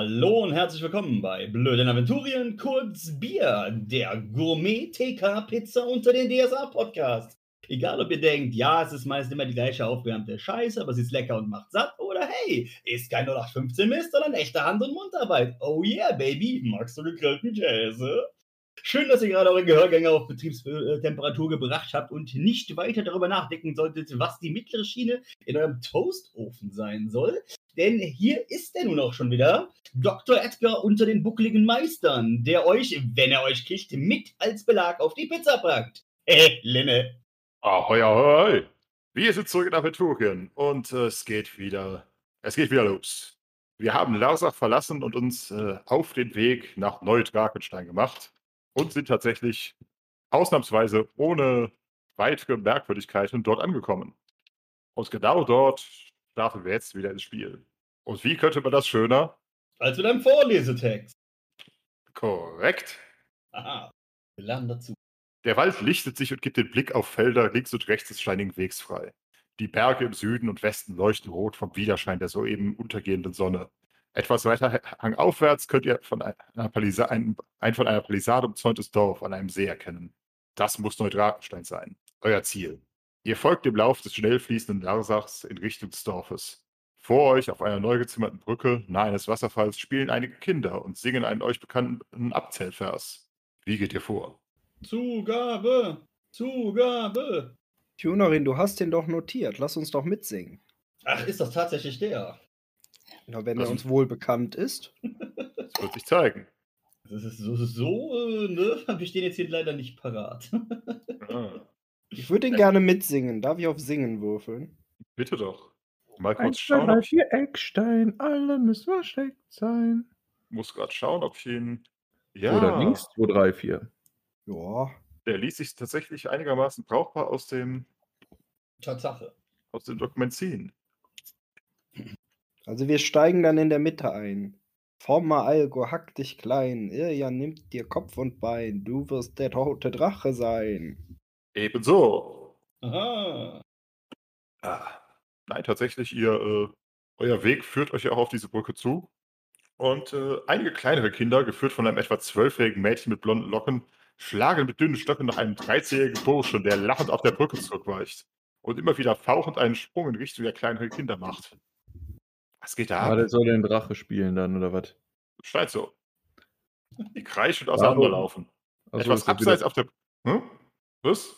Hallo und herzlich willkommen bei Blöden Aventurien, kurz Bier, der Gourmet-TK-Pizza unter den DSA-Podcast. Egal, ob ihr denkt, ja, es ist meist immer die gleiche aufgewärmte Scheiße, aber sie ist lecker und macht satt, oder hey, ist kein 0815 Mist, sondern echte Hand- und Mundarbeit. Oh yeah, Baby, magst du gegrillten Käse? Schön, dass ihr gerade eure Gehörgänge auf Betriebstemperatur gebracht habt und nicht weiter darüber nachdenken solltet, was die mittlere Schiene in eurem Toastofen sein soll. Denn hier ist er nun auch schon wieder, Dr. Edgar unter den buckligen Meistern, der euch, wenn er euch kriegt, mit als Belag auf die Pizza packt. Hey, Linne. Ahoi, ahoi. Wir sind zurück in Aventurien und äh, es geht wieder, es geht wieder los. Wir haben Larsach verlassen und uns äh, auf den Weg nach Neu-Drakenstein gemacht und sind tatsächlich ausnahmsweise ohne weitere Merkwürdigkeiten dort angekommen. Und genau dort starten wir jetzt wieder ins Spiel. Und wie könnte man das schöner? Als mit einem Vorlesetext. Korrekt. Aha, wir lernen dazu. Der Wald lichtet sich und gibt den Blick auf Felder links und rechts des steinigen Wegs frei. Die Berge im Süden und Westen leuchten rot vom Widerschein der soeben untergehenden Sonne. Etwas weiter hangaufwärts könnt ihr von einer Palisa ein, ein von einer Palisade umzäuntes Dorf an einem See erkennen. Das muss Neudrakenstein sein. Euer Ziel. Ihr folgt dem Lauf des schnell fließenden Larsachs in Richtung des Dorfes. Vor euch auf einer neu gezimmerten Brücke nahe eines Wasserfalls spielen einige Kinder und singen einen euch bekannten Abzählvers. Wie geht ihr vor? Zugabe! Zugabe! Tunerin, du hast den doch notiert. Lass uns doch mitsingen. Ach, ist das tatsächlich der? Ja, wenn er uns wohl bekannt ist. Das wird sich zeigen. Das ist so, so äh, ne? Wir stehen jetzt hier leider nicht parat. Ah, Ich würde ihn gerne mitsingen. Darf ich auf Singen würfeln? bitte doch. Mal kurz Eins, zwei, schauen, drei, ob ich vier Eckstein, alle müssen versteckt sein. muss gerade schauen, ob ich ihn. Ja, Oder links, 2, 3, 4. Ja. der ließ sich tatsächlich einigermaßen brauchbar aus dem, Tatsache. aus dem Dokument ziehen. Also wir steigen dann in der Mitte ein. Forma Algo, hack dich klein. Irja nimmt dir Kopf und Bein. Du wirst der tote Drache sein. Ebenso. Aha. Ah, nein, tatsächlich, ihr, äh, euer Weg führt euch ja auch auf diese Brücke zu. Und äh, einige kleinere Kinder, geführt von einem etwa zwölfjährigen Mädchen mit blonden Locken, schlagen mit dünnen Stöcken nach einem 13-jährigen Burschen, der lachend auf der Brücke zurückweicht und immer wieder fauchend einen Sprung in Richtung der kleineren Kinder macht. Was geht da ab? der soll den Drache spielen dann, oder was? Scheint so. Die kreischen und auseinanderlaufen. Achso, Etwas wieder- abseits auf der. Hm? Was?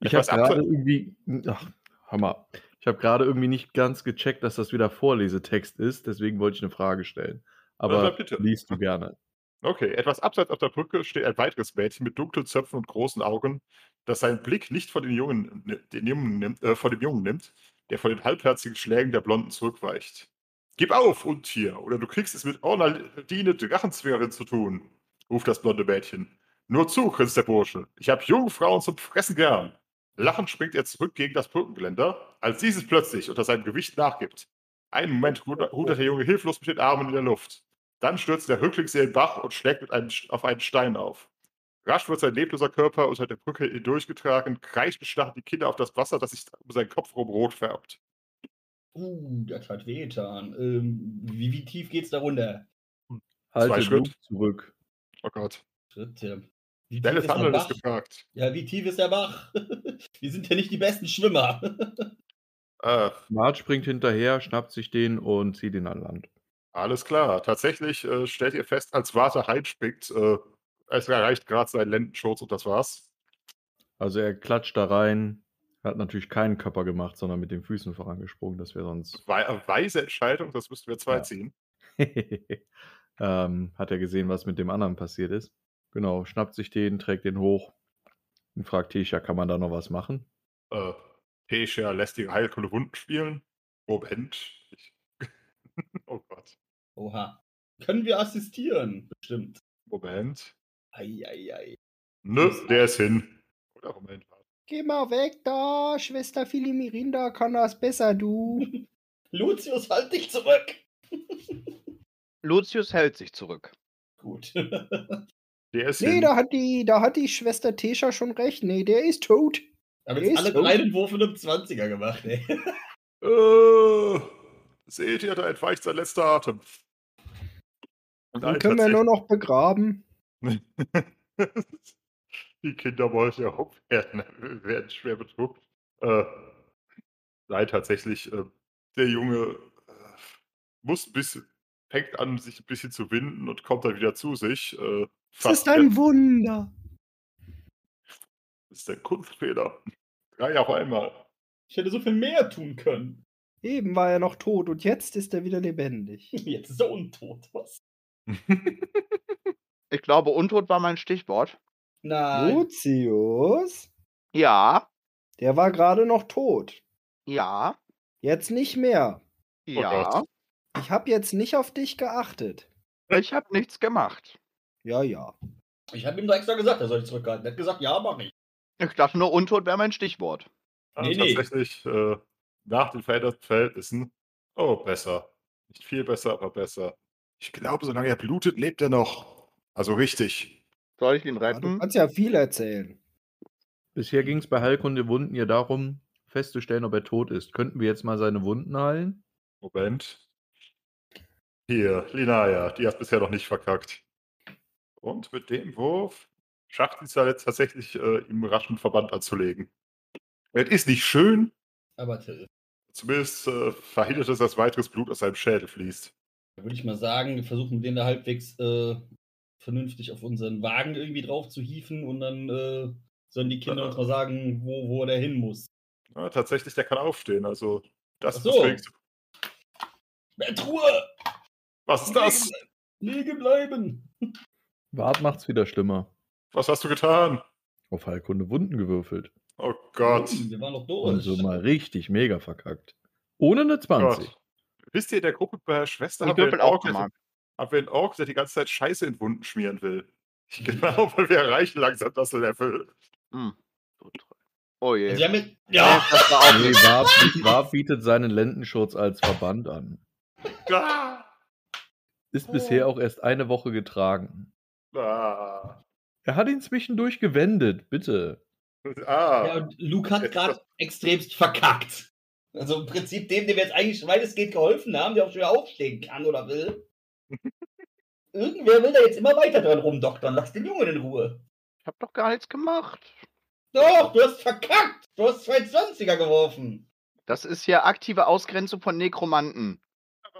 Ich habe gerade irgendwie. Ach, Hammer. Ich habe gerade irgendwie nicht ganz gecheckt, dass das wieder Vorlesetext ist, deswegen wollte ich eine Frage stellen. Aber bitte. liest du gerne. Okay, etwas abseits auf der Brücke steht ein weiteres Mädchen mit dunklen Zöpfen und großen Augen, das seinen Blick nicht von, den Jungen, den Jungen nimmt, äh, von dem Jungen nimmt, der vor den halbherzigen Schlägen der Blonden zurückweicht. Gib auf, Untier, oder du kriegst es mit Ornaldine Drachenzwingerin zu tun, ruft das blonde Mädchen. Nur zu, grinst der Bursche. Ich habe junge Frauen zum Fressen gern. Lachend springt er zurück gegen das Brückengeländer, als dieses plötzlich unter seinem Gewicht nachgibt. Einen Moment rudert der Junge hilflos mit den Armen in der Luft. Dann stürzt der Rücklings in den Bach und schlägt mit einem, auf einen Stein auf. Rasch wird sein lebloser Körper unter der Brücke hindurchgetragen, kreischend starren die Kinder auf das Wasser, das sich um seinen Kopf rum rot färbt. Uh, das hat wehgetan. Ähm, wie, wie tief geht's da runter? Halte Schritt. Blut zurück. Oh Gott. Schritte. Wie Schnelles tief ist gefragt. Ja, wie tief ist der Bach? Wir sind ja nicht die besten Schwimmer. Äh, Mart springt hinterher, schnappt sich den und zieht ihn an Land. alles klar. Tatsächlich äh, stellt ihr fest, als Warte reinspringt, äh, es erreicht gerade seinen Lendenschurz und das war's. Also er klatscht da rein, hat natürlich keinen Körper gemacht, sondern mit den Füßen vorangesprungen. Das wäre sonst. Wei weise Entscheidung, das müssten wir zwei Ja. ziehen. ähm, hat er gesehen, was mit dem anderen passiert ist. Genau, schnappt sich den, trägt den hoch und fragt Tisha, kann man da noch was machen? Äh, Pesha lässt ihre Heilkunde Wunden spielen. Moment. Ich oh Gott. Oha. Können wir assistieren? Bestimmt. Moment. Eieiei. Nö, der ist hin. Oder Moment. Geh mal weg da, Schwester Filimirinda kann das besser, du. Lucius, halt dich zurück! Lucius hält sich zurück. Gut. Der ist Nee, hin. da hat die, da hat die Schwester Tesha schon recht. Nee, der ist tot. Aber Der jetzt ist alle tot. drei den Wurf in einem 20er gemacht, ey. Äh, seht ihr, da entweicht sein letzter Atem. Dann können wir nur noch begraben. Die Kinder wollen ja auch werden, werden schwer bedruckt. Äh, nein, tatsächlich, äh, der Junge äh, muss ein bisschen, fängt an, sich ein bisschen zu winden und kommt dann wieder zu sich. Äh, Es fast ist ein Wunder. Das ist ein Kunstfehler. Drei auf einmal. Ich hätte so viel mehr tun können. Eben war er noch tot und jetzt ist er wieder lebendig. Jetzt ist er untot. Was? Ich glaube, untot war mein Stichwort. Nein. Lucius? Ja, Der war gerade noch tot. ja, Jetzt nicht mehr. ja. Gott. Ich habe jetzt nicht auf dich geachtet. Ich habe nichts gemacht. Ja, ja. Ich habe ihm da extra gesagt, er soll sich zurückhalten. Er hat gesagt, ja, mach ich. Ich dachte nur, untot wäre mein Stichwort. Also Nee, nee. tatsächlich äh, nach den Verhältnissen. Oh, besser. Nicht viel besser, aber besser. Ich glaube, solange er blutet, lebt er noch. Also richtig. Soll ich ihn Ja, Du retten? kannst ja viel erzählen. Bisher ging es bei Heilkunde Wunden ja darum, festzustellen, ob er tot ist. Könnten wir jetzt mal seine Wunden heilen? Moment. Hier, Linaya, die hat bisher noch nicht verkackt. Und mit dem Wurf schafft sie es ja jetzt tatsächlich, äh, ihm raschen Verband anzulegen. Es ist nicht schön, Aber Till, zumindest äh, verhindert es, dass weiteres Blut aus seinem Schädel fließt. da würde ich mal sagen, wir versuchen den da halbwegs äh, vernünftig auf unseren Wagen irgendwie drauf zu hieven und dann äh, sollen die Kinder uns mal sagen, wo, wo der hin muss. Ja, tatsächlich, der kann aufstehen. Also, das Ach ist so. das Wenigste. Was ist das? Liegen bleiben! Wart macht's wieder schlimmer. Was hast du getan? Auf Heilkunde Wunden gewürfelt. Oh Gott. Wir waren doch Und durch. so mal richtig mega verkackt. Ohne eine 20. Gott. Wisst ihr, in der Gruppe bei der Schwester haben wir, einen auch Ork, der, haben wir einen Ork, der die ganze Zeit Scheiße in Wunden schmieren will. Genau, weil wir erreichen langsam das Level. Hm. Treu. Oh je. Sie haben mit, Nee, ja! das war auch Nee. Wart, Wart bietet seinen Lendenschurz als Verband an. Ah, Ist bisher auch erst eine Woche getragen. ah, Er hat ihn zwischendurch gewendet, bitte. ah. Ja, und Luke hat gerade extremst verkackt. Also im Prinzip dem, dem wir jetzt eigentlich weitestgehend geholfen haben, der auch schon wieder aufstehen kann oder will. Irgendwer will da jetzt immer weiter dran rumdoktern. Lass den Jungen in Ruhe. Ich habe doch gar nichts gemacht. Doch, du hast verkackt. Du hast 220er geworfen. Das ist hier aktive Ausgrenzung von Nekromanten.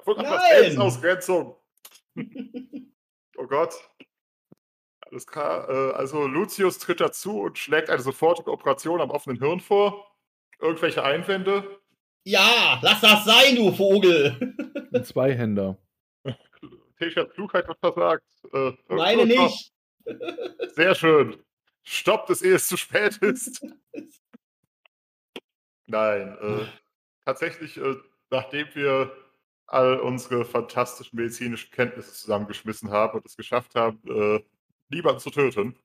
Nein! Selbstausgrenzung. Oh Gott. Alles klar. Äh, also Lucius tritt dazu und schlägt eine sofortige Operation am offenen Hirn vor. Irgendwelche Einwände? Ja, lass das sein, du Vogel. Ein Zweihänder. Techas Klugheit hat versagt. Äh, Meine nicht. Sehr schön. Stoppt es, ehe es zu spät ist. Nein, äh, tatsächlich, äh, nachdem wir all unsere fantastischen medizinischen Kenntnisse zusammengeschmissen haben und es geschafft haben, äh, niemanden zu töten,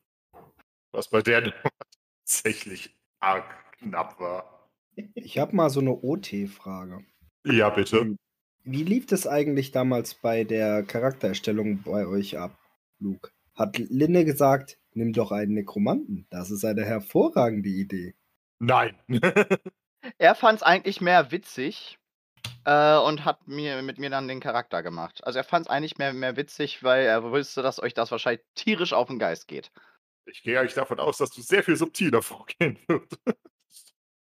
was bei der tatsächlich arg knapp war. Ich habe mal so eine OT-Frage. Ja, bitte. Wie lief das eigentlich damals bei der Charaktererstellung bei euch ab, Luke? Hat Linne gesagt, nimm doch einen Nekromanten. Das ist eine hervorragende Idee. Nein. Er fand es eigentlich mehr witzig äh, und hat mir mit mir dann den Charakter gemacht. Also er fand es eigentlich mehr, mehr witzig, weil er wusste, dass euch das wahrscheinlich tierisch auf den Geist geht. ich gehe eigentlich davon aus, dass du sehr viel subtiler vorgehen würdest.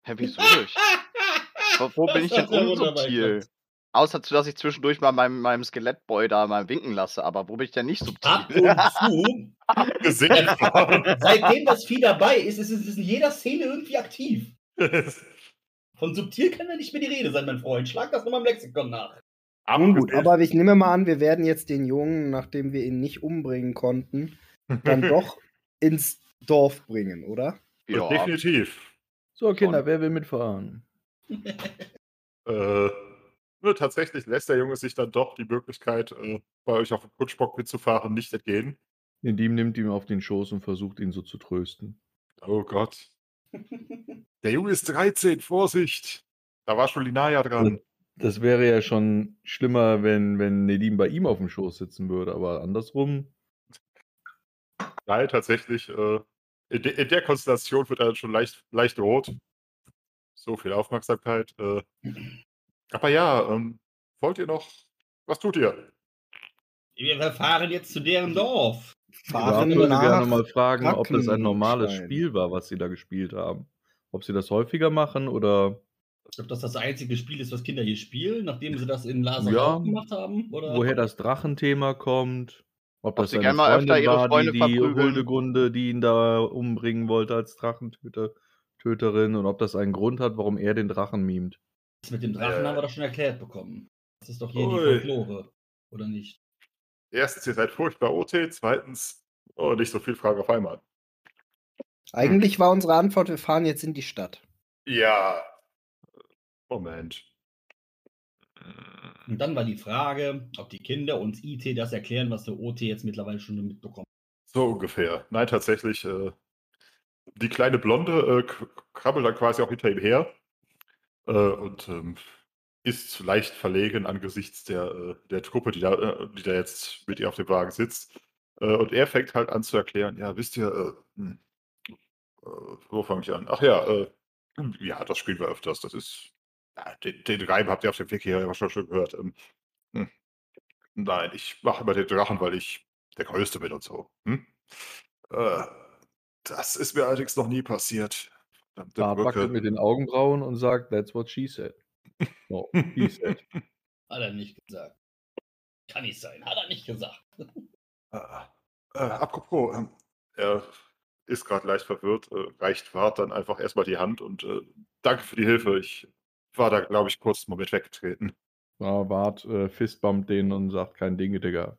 Hä, wieso nicht? Wo, wo bin ich denn unsubtil? Außer, dass ich zwischendurch mal meinem, meinem Skelettboy da mal winken lasse, aber wo bin ich denn nicht Ab subtil? und zu, Gesehen. seitdem das Vieh dabei ist, ist es in jeder Szene irgendwie aktiv. Von subtil kann ja nicht mehr die Rede sein, mein Freund. Schlag das nochmal im Lexikon nach. Nun gut, aber ich nehme mal an, wir werden jetzt den Jungen, nachdem wir ihn nicht umbringen konnten, dann doch ins Dorf bringen, oder? Ja, Definitiv. So, Kinder, wer will mitfahren? Äh, nur tatsächlich lässt der Junge sich dann doch die Möglichkeit, äh, bei euch auf dem Kutschbock mitzufahren, nicht entgehen. Indim nimmt ihn auf den Schoß und versucht ihn so zu trösten. Oh Gott. Der Junge ist 13, Vorsicht! Da war schon Linaya dran. Das wäre ja schon schlimmer, wenn, wenn Nedim bei ihm auf dem Schoß sitzen würde, aber andersrum. Nein, tatsächlich, äh, in, de in der Konstellation wird er schon leicht, leicht rot. So viel Aufmerksamkeit. Äh. Aber ja, ähm, wollt ihr noch. Was tut ihr? Wir fahren jetzt zu deren Dorf. Fahren ich würde gerne mal fragen, ob das ein normales. Spiel war, was sie da gespielt haben. Ob sie das häufiger machen oder Ob das das einzige Spiel ist, was Kinder hier spielen, nachdem sie das in Laser Ja. gemacht haben? Oder? woher das Drachenthema kommt. Ob Ob das sie seine gern mal öfter Freundin ihre war, Freunde die, die. Huldegunde, die ihn da umbringen wollte als Drachentöter, Töterin und ob das einen Grund hat, warum er den Drachen mimt. Das mit dem Drachen Äh. haben wir doch schon erklärt bekommen. Das ist doch hier Ui. die Folklore. Oder nicht? Erstens, ihr seid furchtbar OT. Zweitens, oh, nicht so viel Fragen auf einmal. Eigentlich war unsere Antwort, wir fahren jetzt in die Stadt. Ja. Moment. Und dann war die Frage, ob die Kinder uns IT das erklären, was der OT jetzt mittlerweile schon mitbekommen So ungefähr. Nein, tatsächlich. Äh, die kleine Blonde äh, krabbelt dann quasi auch hinter ihm her äh, und ähm, ist leicht verlegen angesichts der, äh, der Truppe, die da, äh, die da jetzt mit ihr auf dem Wagen sitzt. Äh, und er fängt halt an zu erklären, ja, wisst ihr, äh, hm, wo fange ich an? Ach ja, äh, ja, das spielen wir öfters. Das ist, ja, den, den Reim habt ihr auf dem Weg hier schon, schon gehört. Ähm, hm. Nein, ich mache immer den Drachen, weil ich der Größte bin und so. Hm? Äh, das ist mir allerdings noch nie passiert. Bart wackelt mit den Augenbrauen und sagt, that's what she said. No, he said. Hat er nicht gesagt. Kann nicht sein. Hat er nicht gesagt. Äh, äh, apropos, ähm, er ist gerade leicht verwirrt, äh, reicht Wart dann einfach erstmal die Hand und äh, danke für die Hilfe. Ich war da, glaube ich, kurz einen Moment weggetreten. Ja, Bart äh, fistbumpt den und sagt, kein Ding, Digga.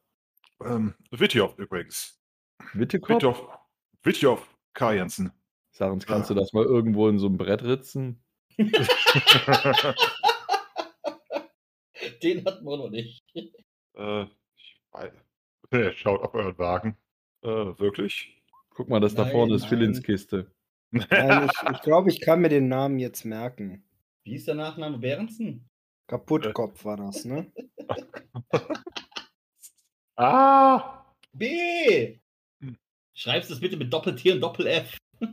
Ähm, Witjow übrigens. Wittekopf? Witjow, Witjow K. Jensen. Sarens, kannst du das mal irgendwo in so einem Brett ritzen? Den hatten wir noch nicht. äh, ich weiß, er schaut auf euren Wagen. Äh, wirklich? Guck mal, das da Nein, vorne ist. Philins Kiste. Nein, ich, ich glaube, ich kann mir den Namen jetzt merken. Wie ist der Nachname Behrensen? Kaputtkopf war das, ne? ah! B! Schreibst es bitte mit Doppel-T und Doppel-F. Da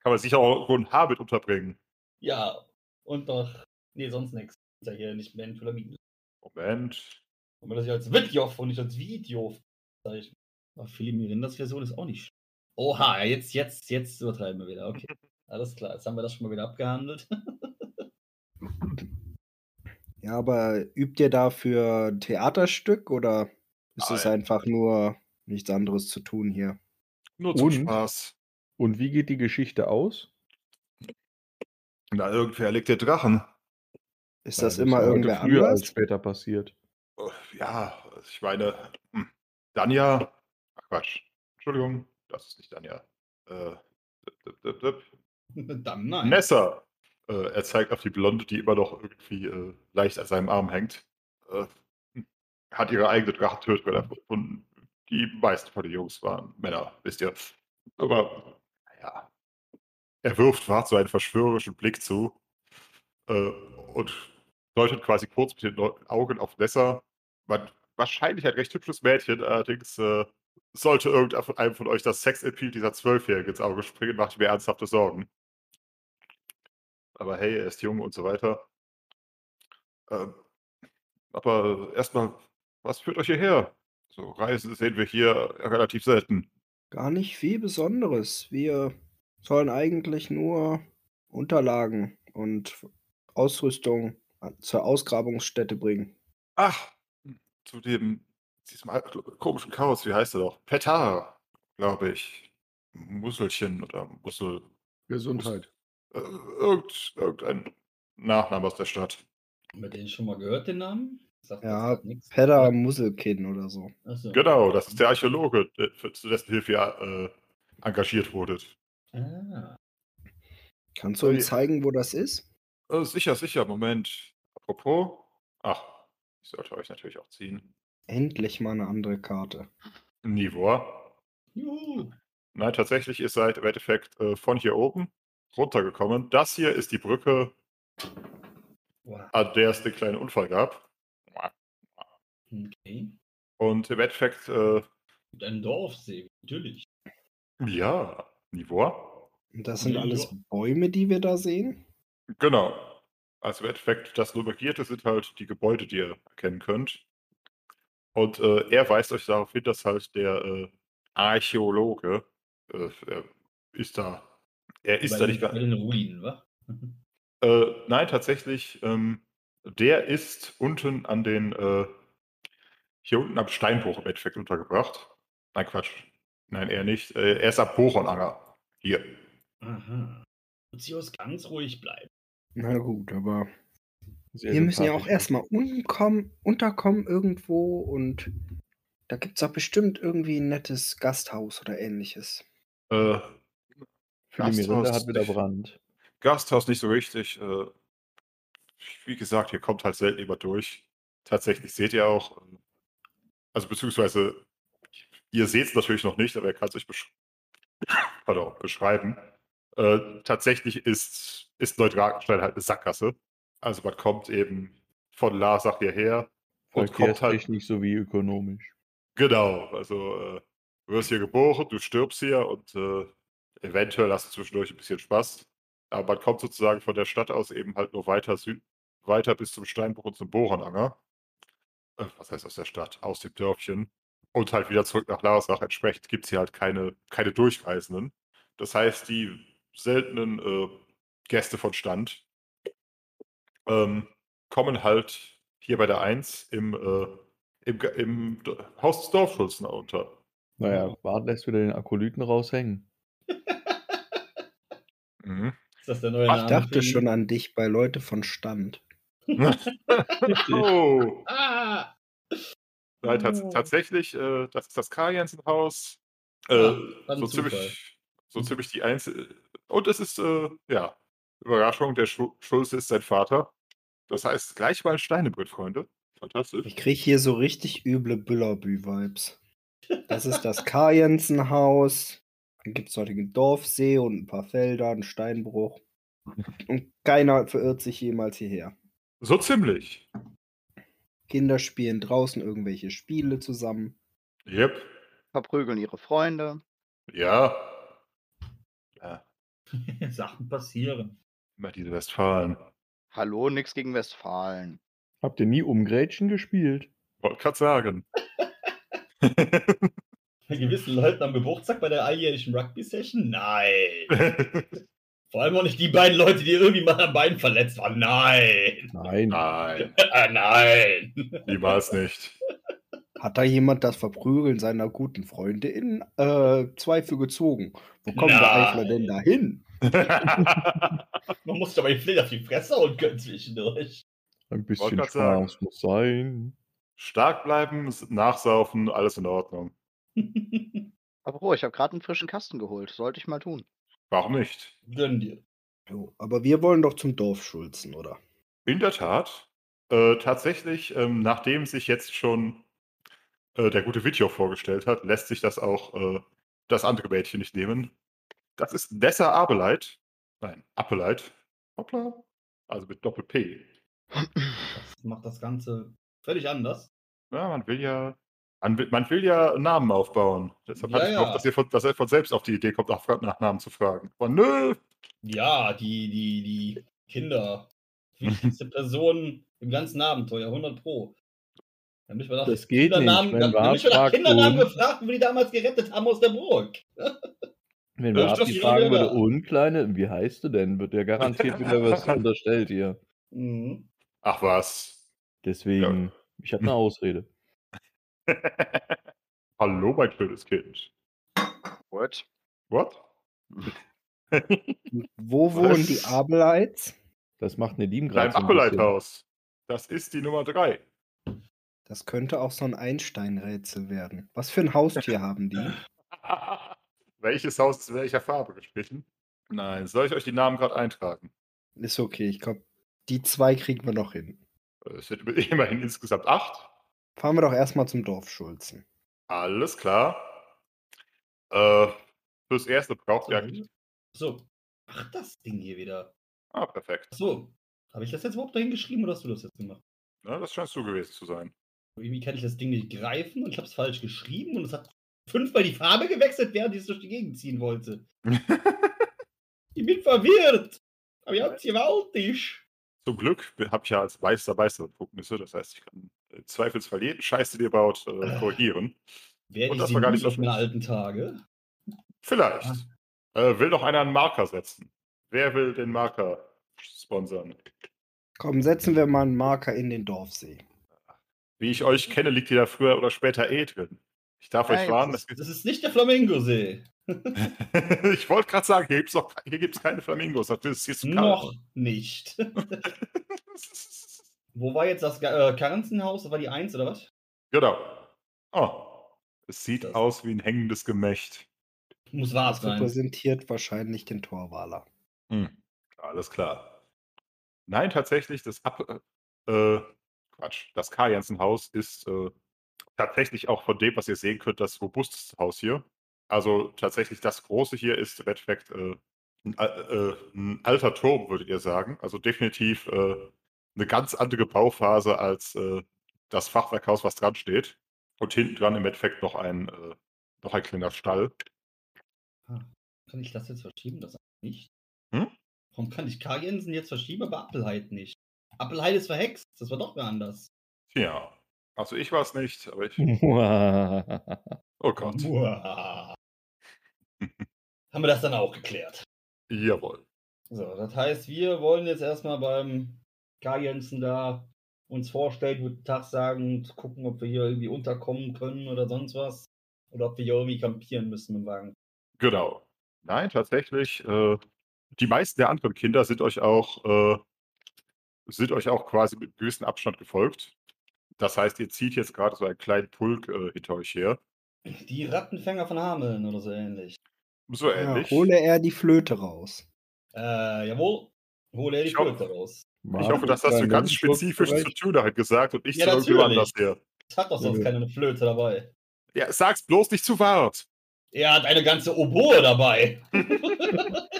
kann man sicher auch ein H mit unterbringen. ja, und doch. Nee, sonst nichts. Ist ja hier nicht mehr in Pyramiden. Moment. Man das ja als Vidjof und nicht als Video zeichnen. Aber Philipp Mirindas Version ist auch nicht schlecht. Oha, jetzt, jetzt, jetzt übertreiben wir wieder. Okay. Alles klar, jetzt haben wir das schon mal wieder abgehandelt. Ja, aber übt ihr dafür ein Theaterstück oder ist es einfach nur nichts anderes zu tun hier? Nur zum Und? Spaß. Und wie geht die Geschichte aus? Na, irgendwer legt den Drachen. Ist Ja, das immer ist irgendwer früher als anders? später passiert. Ja, ich meine, hm, Danja. Ach Quatsch. Entschuldigung, das ist nicht Danja. Äh, dip, dip, dip, dip. Dann nein. Nessa. Äh, er zeigt auf die Blonde, die immer noch irgendwie äh, leicht an seinem Arm hängt. Äh, hm, hat ihre eigene Drachentöterin erfunden. Die meisten von den Jungs waren Männer, wisst ihr. Aber, naja. Er wirft Wart so einen verschwörerischen Blick zu äh, und deutet quasi kurz mit den Augen auf Nessa. Man, wahrscheinlich ein recht hübsches Mädchen, allerdings äh, sollte irgendeinem von euch das Sexappeal dieser Zwölfjährige ins Auge springen, macht mir ernsthafte Sorgen. Aber hey, er ist jung und so weiter. Ähm, aber erstmal, was führt euch hierher? So Reisen sehen wir hier relativ selten. Gar nicht viel Besonderes. Wir sollen eigentlich nur Unterlagen und Ausrüstung zur Ausgrabungsstätte bringen. Ach, zu dem diesem komischen Chaos, wie heißt er doch? Petar, glaube ich. Musselchen oder Mussel. Gesundheit. Äh, irgend, irgendein Nachname aus der Stadt. Haben wir den schon mal gehört, den Namen? Sagt Ja? Pedda Musselkin oder so. Achso. Genau, das ist der Archäologe, der, für, zu dessen Hilfe ihr äh, engagiert wurdet. Ah. Kannst du uns zeigen, wo das ist? Äh, sicher, sicher, Moment. Apropos. Ach, ich sollte euch natürlich auch ziehen. Endlich mal eine andere Karte. Niveau. Juhu. Nein, tatsächlich, ihr seid im Endeffekt äh, von hier oben runtergekommen. Das hier ist die Brücke, Wow. an der es den kleinen Unfall gab. Okay. Und im Endeffekt, äh, ein Dorfsee, natürlich. ja, Niveau. Und das sind Ja. alles Bäume, die wir da sehen? Genau. Also im Endeffekt, das Nummerierte sind halt die Gebäude, die ihr erkennen könnt. Und äh, er weist euch darauf hin, dass halt der äh, Archäologe äh, er ist da. Er ist bei da den, nicht bei den Ruinen, wa? Äh, nein, tatsächlich, ähm, der ist unten an den, äh, hier unten am Steinbruch im Endeffekt untergebracht. Nein, Quatsch. Nein, eher nicht. Äh, er ist am Bochonanger. Hier. Aha. Lucius ganz ruhig bleiben. Na gut, aber Sehr wir müssen ja auch erstmal unterkommen irgendwo und da gibt es doch bestimmt irgendwie ein nettes Gasthaus oder ähnliches. Äh, Für die Miranda Gasthaus hat wieder nicht. Brand. Gasthaus nicht so richtig. Äh, wie gesagt, hier kommt halt selten jemand durch. Tatsächlich seht ihr auch, also beziehungsweise, ihr seht es natürlich noch nicht, aber er kann es euch besch Pardon, beschreiben. Äh, tatsächlich ist, ist Neudrakenstein halt eine Sackgasse. Also man kommt eben von Larsach hierher und kommt halt Verkehrstechnisch sowie ökonomisch. Genau, also äh, du wirst hier geboren, du stirbst hier und äh, eventuell hast du zwischendurch ein bisschen Spaß. Aber man kommt sozusagen von der Stadt aus eben halt nur weiter Süd weiter bis zum Steinbruch und zum Bohrenanger. Äh, was heißt aus der Stadt? Aus dem Dörfchen. Und halt wieder zurück nach Larsach. Entsprechend gibt es hier halt keine, keine Durchreisenden. Das heißt, die seltenen äh, Gäste von Stand ähm, kommen halt hier bei der 1 im, äh, im, im Haus des Dorfschulzen unter. Naja, Bart lässt wieder den Akolyten raushängen. Mhm. Ist das der neue Ich Name? dachte schon an dich bei Leute von Stand. oh, Ah! nein, tats Oh. tatsächlich, äh, das ist das Karl-Jensen-Haus. Äh, Ah, so, ziemlich, so Mhm. ziemlich die einzige. Und es ist, äh, ja, Überraschung, der Schu Schulze ist sein Vater. Das heißt, gleich mal ein Steinebrett, Freunde. Fantastisch. Ich kriege hier so richtig üble Büllerbü-Vibes. Das ist das Karjensen-Haus. Dann gibt es dort den Dorfsee und ein paar Felder, einen Steinbruch. Und keiner verirrt sich jemals hierher. So ziemlich. Kinder spielen draußen irgendwelche Spiele zusammen. Yep. Verprügeln ihre Freunde. Ja. Sachen passieren. Immer diese Westfalen. Hallo, nix gegen Westfalen. Habt ihr nie Umgrätschen gespielt? Wollte gerade sagen. Bei gewissen Leuten am Geburtstag bei der alljährlichen Rugby-Session? Nein. Vor allem auch nicht die beiden Leute, die irgendwie mal am Bein verletzt waren. Nein. Nein. Nein, Äh, nein. niemals nicht. Hat da jemand das Verprügeln seiner guten Freunde in äh, Zweifel gezogen? Wo kommt der Nein. Eifler denn da hin? Man muss aber den auf die Fresse hauen können zwischendurch. Ein bisschen grad sagen. Spaß muss sein. Stark bleiben, nachsaufen, alles in Ordnung. Apropos, ich habe gerade einen frischen Kasten geholt. Sollte ich mal tun. Warum nicht? Gönn dir. Jo, aber wir wollen doch zum Dorfschulzen, oder? In der Tat. Äh, tatsächlich, ähm, nachdem sich jetzt schon äh, der gute Video vorgestellt hat, lässt sich das auch äh, das andere Mädchen nicht nehmen. Das ist Nessa Abeleit. Nein, Appeleit. Hoppla. Also mit Doppel-P. Das macht das Ganze völlig anders. Ja, man will ja, man will, man will ja Namen aufbauen. Deshalb Ja, hatte ich ja. gehofft, dass, ihr von, dass er von selbst auf die Idee kommt, nach, nach Namen zu fragen. Aber nö. Ja, die, die, die Kinder. Wichtigste Person im ganzen Abenteuer, 100 Pro. Dann mich mal nach Das geht nicht, wenn dann mich mal nach Kindernamen und- gefragt, wie wir die damals gerettet haben aus der Burg. Wenn Ja, wir die fragen würde, und Kleine, wie heißt du denn? Wird der garantiert wieder was unterstellt hier. Mhm. Ach was. Deswegen, ich habe eine Ausrede. Hallo, mein schönes Kind. What? What? Wo wohnen die? Abelites? Das macht Nedim Dein gerade so ein bisschen. Appeleithaus. Das ist die Nummer drei. Das könnte auch so ein Einstein-Rätsel werden. Was für ein Haustier haben die? Welches Haus ist in welcher Farbe gestrichen? Nein, soll ich euch die Namen gerade eintragen? Ist okay, ich glaube, die zwei kriegen wir noch hin. Es sind immerhin insgesamt acht. Fahren wir doch erstmal zum Dorfschulzen. Alles klar. Äh, fürs erste braucht ihr eigentlich. So. Ach, das Ding hier wieder. Ah, perfekt. So. Habe ich das jetzt überhaupt dahin geschrieben oder hast du das jetzt gemacht? Ja, das scheinst du gewesen zu sein. Irgendwie kann ich das Ding nicht greifen und ich habe es falsch geschrieben und es hat fünfmal die Farbe gewechselt, während ich es durch die Gegend ziehen wollte. Ich bin verwirrt. Aber ihr habt gewaltig. Zum Glück habe ich ja als Meister Meister Pucknisse, das heißt, ich kann im Zweifelsfall jeden Scheiß, den ihr baut, äh, korrigieren. Werde Und ich das war gar nicht so auf meine schlecht. alten Tage? Vielleicht. Ah. Äh, will noch einer einen Marker setzen? Wer will den Marker sponsern? Komm, setzen wir mal einen Marker in den Dorfsee. Wie ich euch kenne, liegt ihr da früher oder später eh drin. Ich darf Ja, euch warnen, das Das ist nicht der Flamingosee. ich wollte gerade sagen, hier gibt es hier gibt's keine Flamingos. Dafür ist es hier zu kalt. Noch nicht. Wo war jetzt das äh, Karrenzenhaus? Das war die 1 oder was? genau. Oh. Es sieht Das- aus wie ein hängendes Gemächt. Muss wahr Das sein. repräsentiert wahrscheinlich den Torwaler. Hm. Alles klar. Nein, tatsächlich, das Ab äh, Quatsch, das K. Jensen Haus ist äh, tatsächlich auch von dem, was ihr sehen könnt, das robusteste Haus hier. Also tatsächlich das große hier ist im Endeffekt äh, ein, äh, ein alter Turm, würdet ihr sagen. Also definitiv äh, eine ganz andere Bauphase als äh, das Fachwerkhaus, was dran steht. Und hinten dran im Endeffekt noch ein, äh, noch ein kleiner Stall. Kann ich das jetzt verschieben? Das nicht? Hm? Warum kann ich Karl Jensen jetzt verschieben, aber Appelheid nicht? Appelheid ist verhext. Das war doch wer anders. Ja. Also ich war es nicht, aber ich. Oh Gott. Haben wir das dann auch geklärt? Jawohl. So, das heißt, wir wollen jetzt erstmal beim Karl Jensen da uns vorstellen, guten Tag sagen und gucken, ob wir hier irgendwie unterkommen können oder sonst was. Oder ob wir hier irgendwie kampieren müssen im Wagen. Genau. Nein, tatsächlich, äh, die meisten der anderen Kinder sind euch auch, äh, sind euch auch quasi mit gewissen Abstand gefolgt. Das heißt, ihr zieht jetzt gerade so einen kleinen Pulk äh, hinter euch her. Die Rattenfänger von Hameln oder so ähnlich. So Ja, ähnlich. hole er die Flöte raus. Äh, jawohl. Hole er die Ich hoffe- Flöte raus. ich hoffe, dass das du ganz spezifisch zu Tüder halt gesagt und nicht Ja, zu irgendjemand anders her. Es hat doch sonst Ja. keine Flöte dabei. Ja, sag's bloß nicht zu wart. Er hat eine ganze Oboe dabei.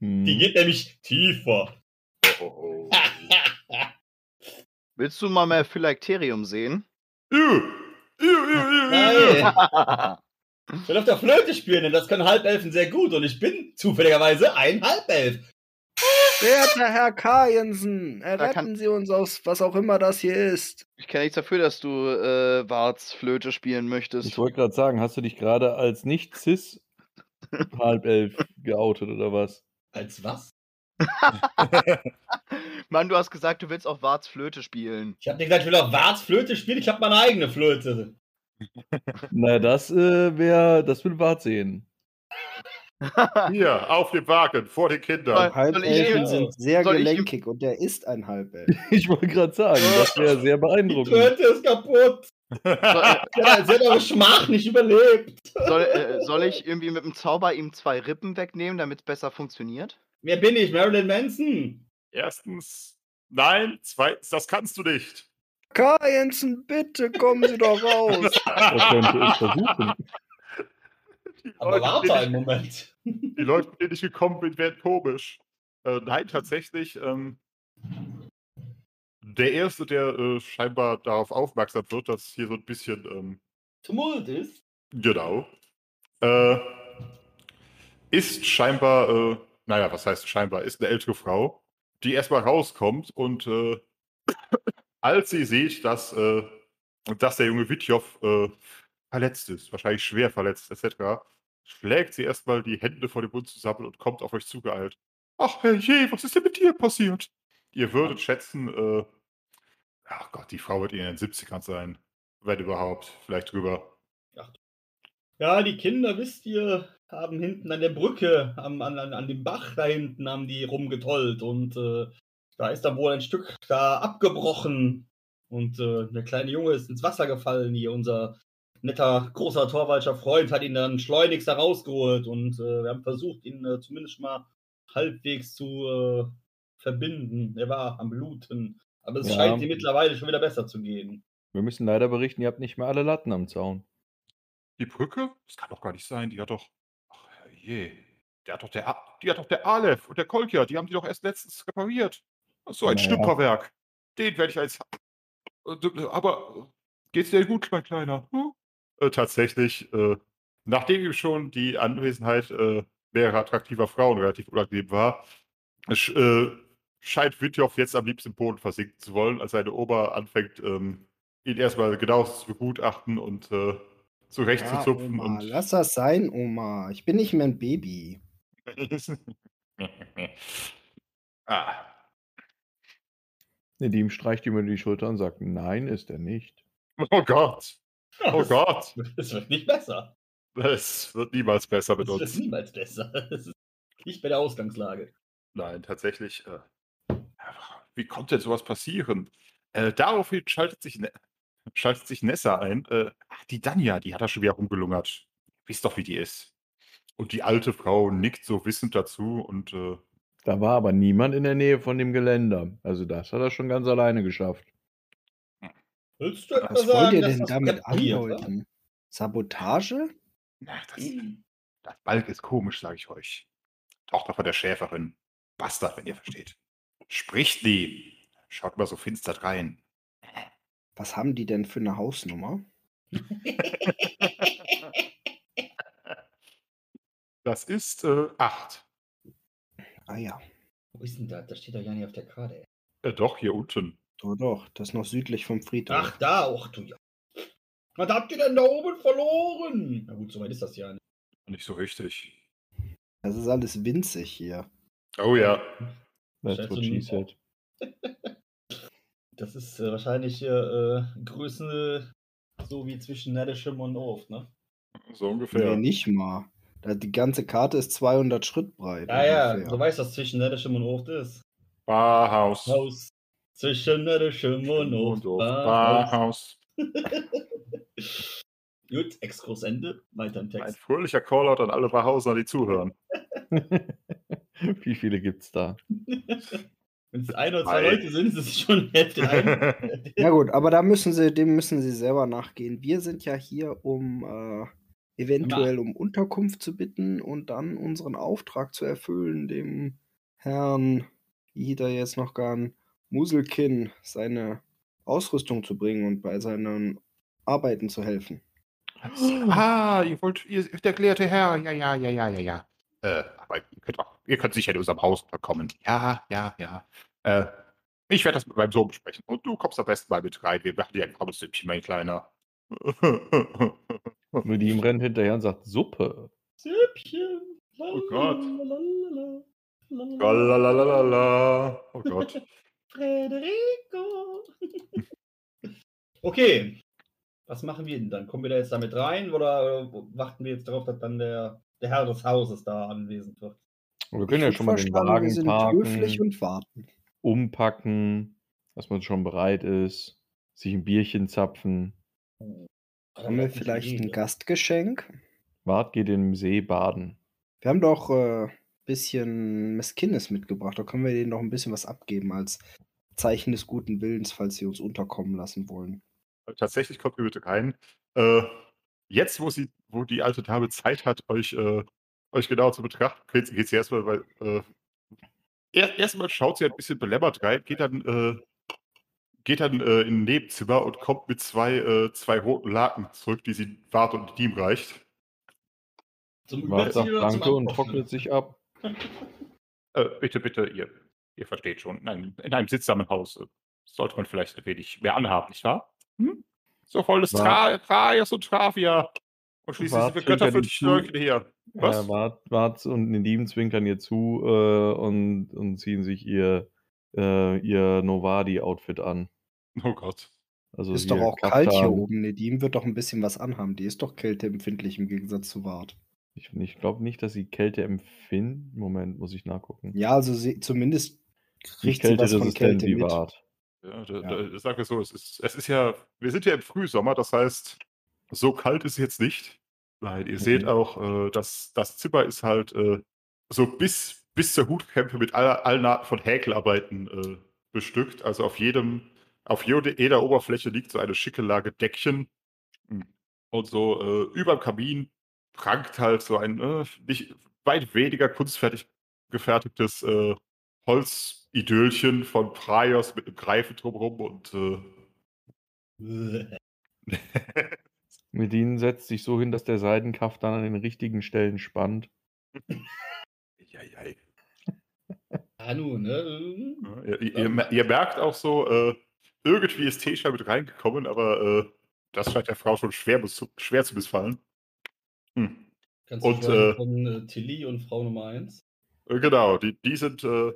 Hm. Die geht nämlich tiefer. Oh, oh, oh. Willst du mal mehr Phylacterium sehen? Iu, iu. Nein. Ich will auf der Flöte spielen, denn das können Halbelfen sehr gut. Und ich bin zufälligerweise ein Halbelf. Werter Herr Kajensen, erretten Sie uns aus was auch immer das hier ist. Ich kenne nichts dafür, dass du äh, Warts Flöte spielen möchtest. Ich wollte gerade sagen, hast du dich gerade als nicht-cis halbelf geoutet oder was? Als was? Mann, du hast gesagt, du willst auf Warts Flöte spielen. Ich hab dir gesagt, ich will auf Warts Flöte spielen. Ich habe meine eigene Flöte. Na, das äh, wäre, das will Bart sehen. Hier, auf dem Wagen, vor den Kindern. Halbelfen sind sehr soll ich ihm- gelenkig und er ist ein Halbelf. Ich wollte gerade sagen, das wäre sehr Die beeindruckend. Flöte ist kaputt. Soll, äh, Ja, sie hat eure Schmach nicht überlebt. soll, äh, soll ich irgendwie mit dem Zauber ihm zwei Rippen wegnehmen, damit es besser funktioniert? Wer bin ich? Marilyn Manson? Erstens, nein. Zweitens, das kannst du nicht. Kajensen, bitte kommen Sie doch raus. Er könnte es versuchen. Aber warte einen Moment. ich- Die Leute, mit denen ich gekommen bin, werden komisch. Äh, nein, tatsächlich. Ähm, der Erste, der äh, scheinbar darauf aufmerksam wird, dass hier so ein bisschen ähm, Tumult ist. Genau. Äh, ist scheinbar, äh, naja, was heißt scheinbar, ist eine ältere Frau, die erstmal rauskommt und äh, als sie sieht, dass, äh, dass der junge Witjow äh, verletzt ist, wahrscheinlich schwer verletzt, etc., schlägt sie erstmal die Hände vor dem Mund zusammen und kommt auf euch zugeeilt. Ach, herrje, was ist denn mit dir passiert? Ihr würdet schätzen, äh, ach Gott, die Frau wird in den 70ern sein, wenn überhaupt, vielleicht drüber. Ja, die Kinder, wisst ihr, haben hinten an der Brücke, am, an, an, dem Bach da hinten, haben die rumgetollt und äh, da ist dann wohl ein Stück da abgebrochen und äh, der kleine Junge ist ins Wasser gefallen. Hier unser netter, großer Torwaldscher Freund hat ihn dann schleunigst herausgeholt und äh, wir haben versucht, ihn äh, zumindest mal halbwegs zu äh, verbinden. Er war am Bluten, aber es Ja. scheint ihm mittlerweile schon wieder besser zu gehen. Wir müssen leider berichten, ihr habt nicht mehr alle Latten am Zaun. Die Brücke? Das kann doch gar nicht sein. Die hat doch. Je. Der hat doch der, A- die hat doch der Aleph und der Kolkia, die haben die doch erst letztens repariert. So ein Naja. Stümperwerk. Den werde ich als. Äh, Aber geht's dir gut, mein Kleiner? Hm? Äh, tatsächlich, äh, nachdem ihm schon die Anwesenheit äh, mehrerer attraktiver Frauen relativ unangenehm war, sch, äh, scheint Witjoff jetzt am liebsten im Boden versinken zu wollen, als seine Oma anfängt, ähm, ihn erstmal genau zu begutachten und zurechtzuzupfen. Oma, und lass das sein, Oma. Ich bin nicht mehr ein Baby. ah, Nedim streicht ihm über die Schulter und sagt, nein, ist er nicht. oh Gott. Oh Gott. Es wird nicht besser. Es wird niemals besser mit Es wird uns. niemals besser. Es ist nicht bei der Ausgangslage. Nein, tatsächlich. Äh, wie konnte denn sowas passieren? Äh, daraufhin schaltet sich, ne schaltet sich Nessa ein. Äh, ach, die Danja, die hat da schon wieder rumgelungert. Wisst doch, wie die ist. Und die alte Frau nickt so wissend dazu und äh, Da war aber niemand in der Nähe von dem Geländer. Also das hat er schon ganz alleine geschafft. Willst du Was wollt sagen, ihr denn damit andeuten? Sabotage? na, das, das Balk ist komisch, sage ich euch. Tochter von der Schäferin. Bastard, wenn ihr versteht. Spricht nie. Schaut mal so finster rein. Was haben die denn für eine Hausnummer? Das ist äh, acht. Ah ja, Wo ist denn das? Das steht doch ja nicht auf der Karte. Äh, doch, hier unten. doch, doch. Das ist noch südlich vom Friedhof. Ach, da auch, du ja. Was habt ihr denn da oben verloren? Na gut, soweit ist das ja nicht. Nicht so richtig. Das ist alles winzig hier. Oh ja. That's what she said. Das ist äh, wahrscheinlich äh, äh, Größe so wie zwischen Nedischem und Oft, ne? So ungefähr. Nee, nicht mal. Die ganze Karte ist 200 Schritt breit. Ja, ja, ungefähr. du weißt, was zwischen Nedischem und Oft ist. Barhaus. Haus. Zwischen Nedischem und Oft. Barhaus. Barhaus. Gut, Exkurs Ende. Weiter im Ein Text. fröhlicher Callout an alle Barhauser, die zuhören. Wie viele gibt's da? Wenn es ein oder zwei Drei. Leute sind, ist es schon ein. Ja gut, aber da müssen sie, dem müssen sie selber nachgehen. Wir sind ja hier, um äh, eventuell um Unterkunft zu bitten und dann unseren Auftrag zu erfüllen, dem Herrn, wie hieß er jetzt noch gar ein Muselkin, seine Ausrüstung zu bringen und bei seinen Arbeiten zu helfen. ah, ihr wollt, ihr, der gelehrte Herr. Ja, ja, ja, ja, ja, ja. Äh, aber ihr könnt, auch, ihr könnt sicher in unserem Haus unterkommen. Ja, ja, ja. Äh, ich werde das mit meinem Sohn besprechen. Und du kommst am besten mal mit rein. Wir machen dir ein Pommesüppchen, mein Kleiner. Nedim rennt hinterher und sagt, Suppe. Süppchen. Oh Gott. Lalalala. Oh Gott. Frederico. okay. Was machen wir denn dann? Kommen wir da jetzt damit rein oder äh, warten wir jetzt darauf, dass dann der, der Herr des Hauses da anwesend wird? Wir können ja schon mal den Wagen sind parken, höflich und warten. Umpacken, dass man schon bereit ist, sich ein Bierchen zapfen. Haben wir vielleicht ein Gastgeschenk? Wart geht im See baden. Wir haben doch ein äh, bisschen Meskinnis mitgebracht. Da können wir denen noch ein bisschen was abgeben als Zeichen des guten Willens, falls sie uns unterkommen lassen wollen. Tatsächlich kommt mir bitte rein. Äh, jetzt, wo, sie, wo die alte Dame Zeit hat, euch, äh, euch genau zu betrachten, geht, sie erstmal, weil äh, er, erstmal schaut sie ein bisschen belämmert rein, geht dann, äh, geht dann äh, in ein Nebenzimmer und kommt mit zwei, äh, zwei roten Laken zurück, die sie Wart und Diem reicht. Zum Wart sagt Überziehen oder zum Danke und trocknet sich ab. Äh, bitte, bitte, ihr, ihr versteht schon. In einem, in einem sittsamen Haus äh, sollte man vielleicht ein wenig mehr anhaben, nicht wahr? Hm? So volles Tra Traias und Travia. Und schließlich Wart sind wir Götter für die. Störche hier. Was? Ja, Wart, Wart und Nedim zwinkern ihr zu äh, und, und ziehen sich ihr, äh, ihr Novadi-Outfit an. Oh Gott. Also ist doch auch kalt hier oben. Nedim wird doch ein bisschen was anhaben. Die ist doch kälteempfindlich im Gegensatz zu Wart. Ich, ich glaube nicht, dass sie Kälte empfinden. Moment, muss ich nachgucken. Ja, also sie, zumindest kriegt sie was von kälteresistent Kälte wie mit. Wart. Ja, da, Ja. Da, sagen wir so, es ist, es ist ja, wir sind ja im Frühsommer, das heißt, so kalt ist es jetzt nicht. Nein, ihr seht Mhm. auch, äh, dass das Zimmer ist halt äh, so bis, bis zur Hutkämpfe mit aller, allen Arten von Häkelarbeiten äh, bestückt. Also auf jedem, auf jede, jeder Oberfläche liegt so eine schicke Lage Deckchen. Und so äh, über dem Kamin prangt halt so ein äh, nicht weit weniger kunstfertig gefertigtes äh, Holzidölchen von Praios mit einem Greifen drumherum und äh, Medin setzt sich so hin, dass der Seidenkaff dann an den richtigen Stellen spannt. Eieiei. Ja, nun, ne? Ihr, ihr, ihr, ihr merkt auch so, äh, irgendwie ist Tesha mit reingekommen, aber äh, das scheint der Frau schon schwer, schwer zu missfallen. Hm. Kannst Und, du schreiben äh, von äh, Tilly und Frau Nummer 1? Äh, Genau, die, die sind, äh,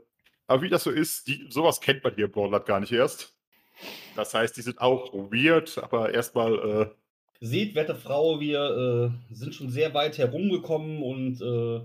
aber wie das so ist, die, sowas kennt man hier im Borderland gar nicht erst. Das heißt, die sind auch weird, aber erstmal, äh, Seht, werte Frau, wir äh, sind schon sehr weit herumgekommen und äh,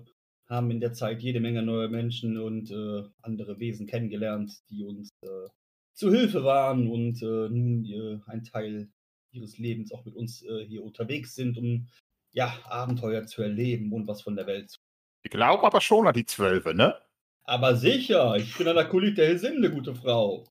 haben in der Zeit jede Menge neue Menschen und äh, andere Wesen kennengelernt, die uns äh, zu Hilfe waren und äh, nun äh, ein Teil ihres Lebens auch mit uns hier unterwegs sind, um ja, Abenteuer zu erleben und was von der Welt zu. die glauben aber schon an die Zwölfe, ne? Aber sicher, ich bin ein Akolyt der Helsinde, gute Frau.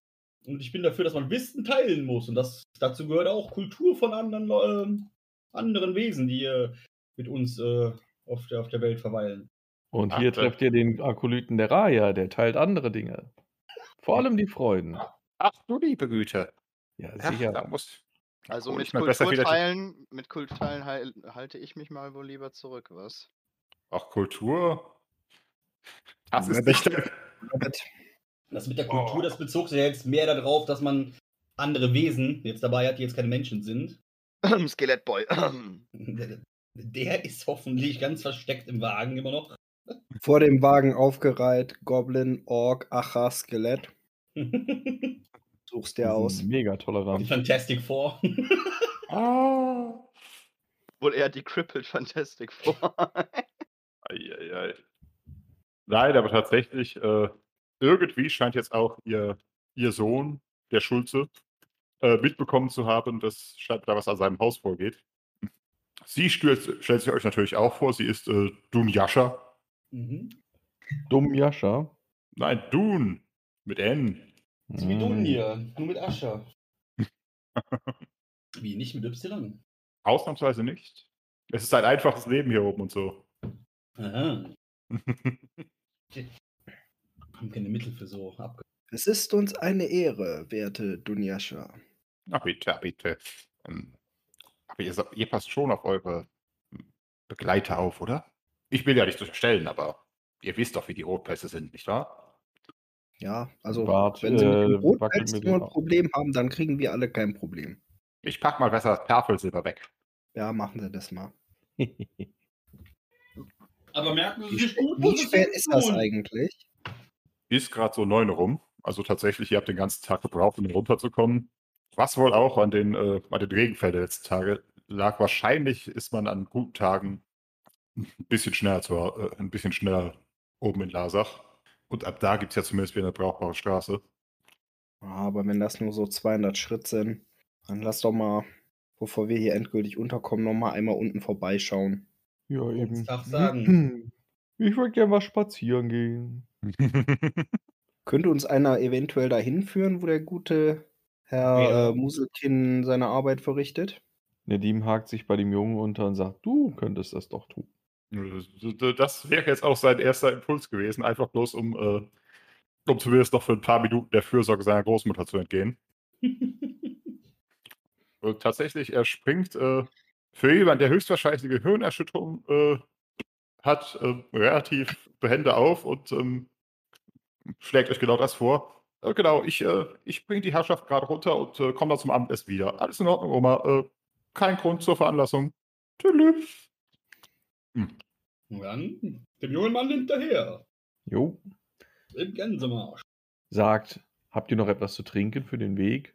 Und ich bin dafür, dass man Wissen teilen muss. Und das, dazu gehört auch Kultur von anderen, ähm, anderen Wesen, die äh, mit uns äh, auf, der, auf der Welt verweilen. Und Ach, hier da- trefft ihr den Akolyten der Raya, der teilt andere Dinge. Vor allem die Freuden. Ach du liebe Güte. Ja, Ja, sicher. da muss. Also hol mit Kulturteilen, mit Kulturteilen heil, halte ich mich mal wohl lieber zurück, was? Ach, Kultur. Das Ja, ist nicht. Das mit der Kultur, Oh. das bezog sich ja jetzt mehr darauf, dass man andere Wesen jetzt dabei hat, die jetzt keine Menschen sind. Skelettboy. Der ist hoffentlich ganz versteckt im Wagen immer noch. Vor dem Wagen aufgereiht, Goblin, Ork, Acha, Skelett. Die Suchst dir aus. Mega tolerant. Fantastic Four. Ah. Wohl eher die Crippled Fantastic vor. Eieiei. Nein, aber tatsächlich, äh, irgendwie scheint jetzt auch ihr, ihr Sohn, der Schulze, äh, mitbekommen zu haben, dass scheint da was an seinem Haus vorgeht. Sie stellt, stellt sich euch natürlich auch vor, sie ist äh, Dun Yasha. mhm. Dumm Jascha. Nein, Dun mit N. So wie Mm. Dunja, nur mit Ascher. wie, nicht mit Y? Ausnahmsweise nicht. Es ist ein einfaches Leben hier oben und so. Aha. Haben keine Mittel für so abge. Es ist uns eine Ehre, werte Dunjascha. Na bitte, bitte. Ähm, aber ihr, ihr passt schon auf eure hm, Begleiter auf, oder? Ich will ja nicht unterstellen, aber ihr wisst doch, wie die Rotpässe sind, nicht wahr? Ja, also Bart, wenn sie mit äh, dem wackelt Rotpelz nur ein Problem haben, dann kriegen wir alle kein Problem. Ich pack mal besser Tafelsilber weg. Ja, machen Sie das mal. Aber merken Sie Wie, sich gut, wie spät ist das eigentlich? Ist gerade so neun rum. Also tatsächlich, ihr habt den ganzen Tag gebraucht, um runterzukommen. Was wohl auch an den, äh, an den Regenfällen der letzten Tage lag. Wahrscheinlich ist man an guten Tagen ein bisschen schneller, zu, äh, ein bisschen schneller oben in Lasach. Und ab da gibt es ja zumindest wieder eine brauchbare Straße. Aber wenn das nur so 200 Schritt sind, dann lass doch mal, bevor wir hier endgültig unterkommen, noch mal einmal unten vorbeischauen. ja, eben. Sagen. Ich würde gerne was spazieren gehen. Könnte uns einer eventuell dahin führen, wo der gute Herr Ja. äh, Muselkin seine Arbeit verrichtet? Nedim hakt sich bei dem Jungen unter und sagt, du könntest das doch tun. Das wäre jetzt auch sein erster Impuls gewesen, einfach bloß um, äh, um zumindest noch für ein paar Minuten der Fürsorge seiner Großmutter zu entgehen. Und tatsächlich, er springt äh, für jemanden, der höchstwahrscheinlich eine Gehirnerschütterung äh, hat, äh, relativ behende auf und ähm, schlägt euch genau das vor. Äh, genau, ich, äh, ich bringe die Herrschaft gerade runter und äh, komme dann zum Abendessen wieder. Alles in Ordnung, Oma. Äh, kein Grund zur Veranlassung. Tschüss. Und dann dem jungen Mann hinterher. Jo. Im Gänsemarsch. Sagt, habt ihr noch etwas zu trinken für den Weg?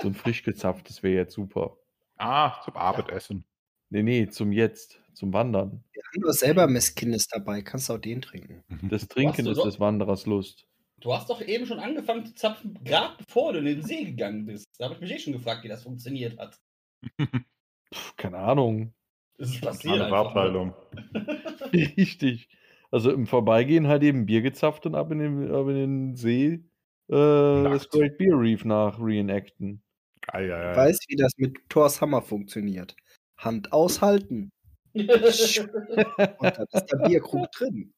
So ein frisch gezapftes wäre jetzt super. Ah, zum Abendessen. Nee, nee, zum Jetzt, zum Wandern. Wir haben doch selber Messkindes dabei, kannst auch den trinken. Das Trinken ist doch- des Wanderers Lust. Du hast doch eben schon angefangen zu zapfen, gerade bevor du in den See gegangen bist. Da habe ich mich eh schon gefragt, wie das funktioniert hat. Pff, keine Ahnung. Es ist passiert Klare einfach. Farbteilung. Richtig. Also im Vorbeigehen halt eben Bier gezapft und ab in den, ab in den See äh, das. Great Beer Reef nach reenacten. Ei, ei, ei. Weiß, wie das mit Thors Hammer funktioniert. Hand aushalten. Und da ist der Bierkrug drin.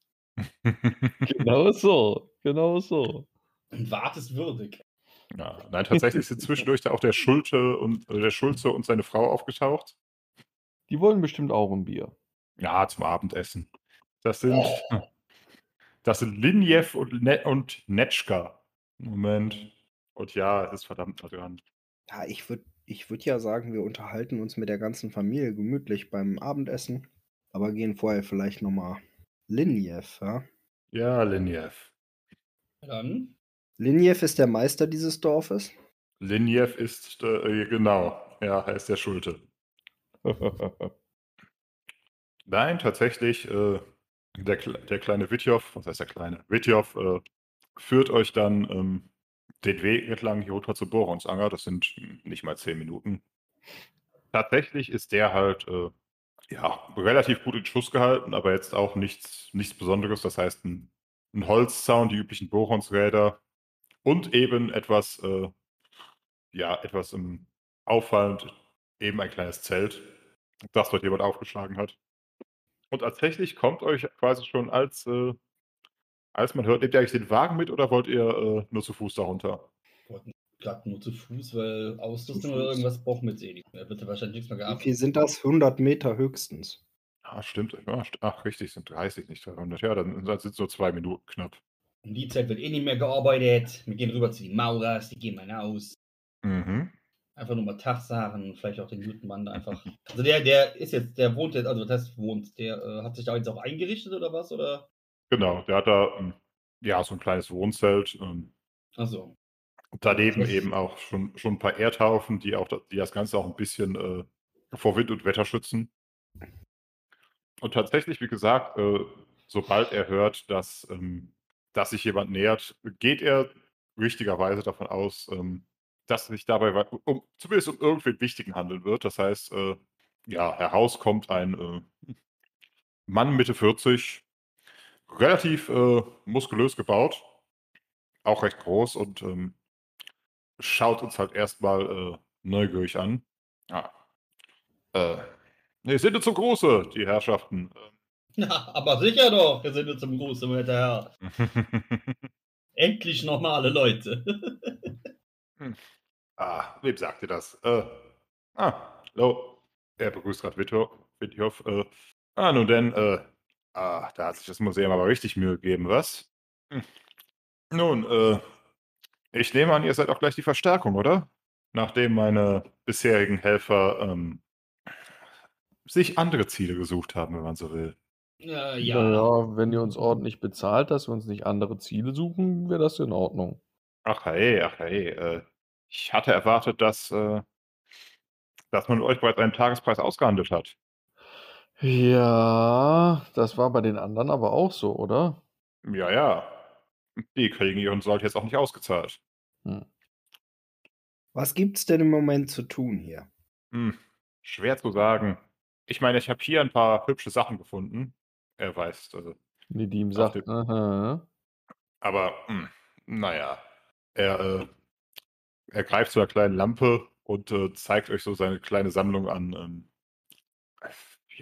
Genau so. Genau so. Und wartest würdig. ja, nein, tatsächlich sind zwischendurch da auch der Schulte und äh, der Schulze und seine Frau aufgetaucht. Die wollen bestimmt auch ein Bier. Ja, zum Abendessen. Das sind Das sind Linjev und, ne und Netschka. Moment. Und ja, es ist verdammt dran. Ja, ich würde ich würd ja sagen, wir unterhalten uns mit der ganzen Familie gemütlich beim Abendessen, aber gehen vorher vielleicht nochmal Linjev, ja? Ja, Linjev. Dann. Linjev ist der Meister dieses Dorfes. Linjev ist, äh, genau, ja, er ist der Schulte. Nein, tatsächlich, äh, der, der kleine Witjow, was heißt der kleine? Witjow äh, führt euch dann ähm, den Weg entlang runter zu Boronsanger. Das sind nicht mal zehn Minuten. Tatsächlich ist der halt äh, ja, relativ gut in Schuss gehalten, aber jetzt auch nichts, nichts Besonderes. Das heißt, ein, ein Holzzaun, die üblichen Bohrhornsräder und eben etwas, äh, ja, etwas ähm, auffallend, eben ein kleines Zelt, das dort jemand aufgeschlagen hat. Und tatsächlich kommt euch quasi schon als, äh, als man hört, nehmt ihr eigentlich den Wagen mit oder wollt ihr äh, nur zu Fuß darunter? Gerade nur zu Fuß, weil Ausrüstung oder irgendwas brauchen wir jetzt eh nicht mehr. Wird ja wahrscheinlich nichts mehr Wie gehabt. viel sind das? 100 Meter höchstens. Ah, stimmt. Ja, st- ach, richtig, sind 30, nicht 300. Ja, dann, dann sind es nur zwei Minuten knapp. Um die Zeit wird eh nicht mehr gearbeitet. Wir gehen rüber zu den Maurers, die gehen mal aus. Mhm. Einfach nur mal Tag sagen, vielleicht auch den guten Mann da einfach. Also der, der ist jetzt, der wohnt jetzt, also das heißt wohnt, der äh, hat sich da jetzt auch eingerichtet oder was? Oder? Genau, der hat da ähm, ja so ein kleines Wohnzelt. Ähm, und daneben Das- eben auch schon, schon ein paar Erdhaufen, die auch die das Ganze auch ein bisschen äh, vor Wind und Wetter schützen. Und tatsächlich, wie gesagt, äh, sobald er hört, dass, ähm, dass sich jemand nähert, geht er richtigerweise davon aus, ähm, dass es sich dabei um, zumindest um irgendwen Wichtigen handeln wird. Das heißt, äh, ja, herauskommt ein äh, Mann Mitte 40, relativ äh, muskulös gebaut, auch recht groß und ähm, schaut uns halt erstmal äh, neugierig an. Ja. Äh, nee, sind so große, die Herrschaften. Ja, aber sicher doch, wir sind zum Gruß, mein Herr. Endlich normale Leute. ah, wem sagt ihr das? Äh, ah, hallo. Er begrüßt gerade Withoff. Äh, ah, nun denn, äh, ah, da hat sich das Museum aber richtig Mühe gegeben, was? Hm. Nun, äh, ich nehme an, ihr seid auch gleich die Verstärkung, oder? Nachdem meine bisherigen Helfer ähm, sich andere Ziele gesucht haben, wenn man so will. Ja, ja. ja. Naja, wenn ihr uns ordentlich bezahlt, dass wir uns nicht andere Ziele suchen, wäre das in Ordnung. Ach hey, ach hey. Äh, ich hatte erwartet, dass, äh, dass man euch bereits einen Tagespreis ausgehandelt hat. Ja, das war bei den anderen aber auch so, oder? Ja, ja. Die kriegen ihren Sold jetzt auch nicht ausgezahlt. Hm. Was gibt's denn im Moment zu tun hier? Hm, schwer zu sagen. Ich meine, ich habe hier ein paar hübsche Sachen gefunden. Er weiß, also, Nedim sagt, dem- aha. aber hm, naja. Er, äh, er greift zu einer kleinen Lampe und äh, zeigt euch so seine kleine Sammlung an ähm,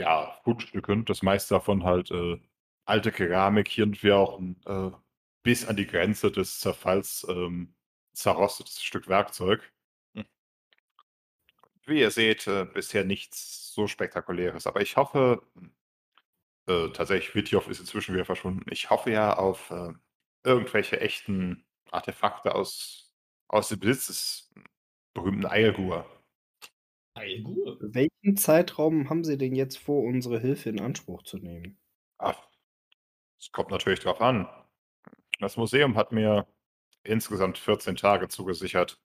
ja, Fundstücken. Das meiste davon halt äh, alte Keramik, hier und wir auch ein, äh, bis an die Grenze des Zerfalls ähm, zerrostetes Stück Werkzeug. Hm. Wie ihr seht, äh, bisher nichts so Spektakuläres. Aber ich hoffe, äh, tatsächlich, Witjow ist inzwischen wieder verschwunden. Ich hoffe ja auf äh, irgendwelche echten Artefakte aus, aus dem Besitz des berühmten Eilgur. Eilgur. Welchen Zeitraum haben Sie denn jetzt vor, unsere Hilfe in Anspruch zu nehmen? Ach, es kommt natürlich drauf an. Das Museum hat mir insgesamt 14 Tage zugesichert.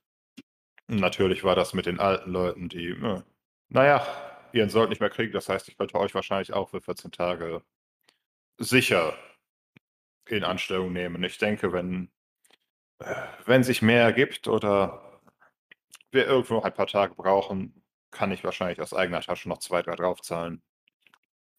Natürlich war das mit den alten Leuten, die, äh, naja, ihren Sold nicht mehr kriegen. Das heißt, ich könnte euch wahrscheinlich auch für 14 Tage sicher in Anstellung nehmen. Ich denke, wenn, äh, wenn sich mehr ergibt oder wir irgendwo noch ein paar Tage brauchen, kann ich wahrscheinlich aus eigener Tasche noch zwei, drei draufzahlen.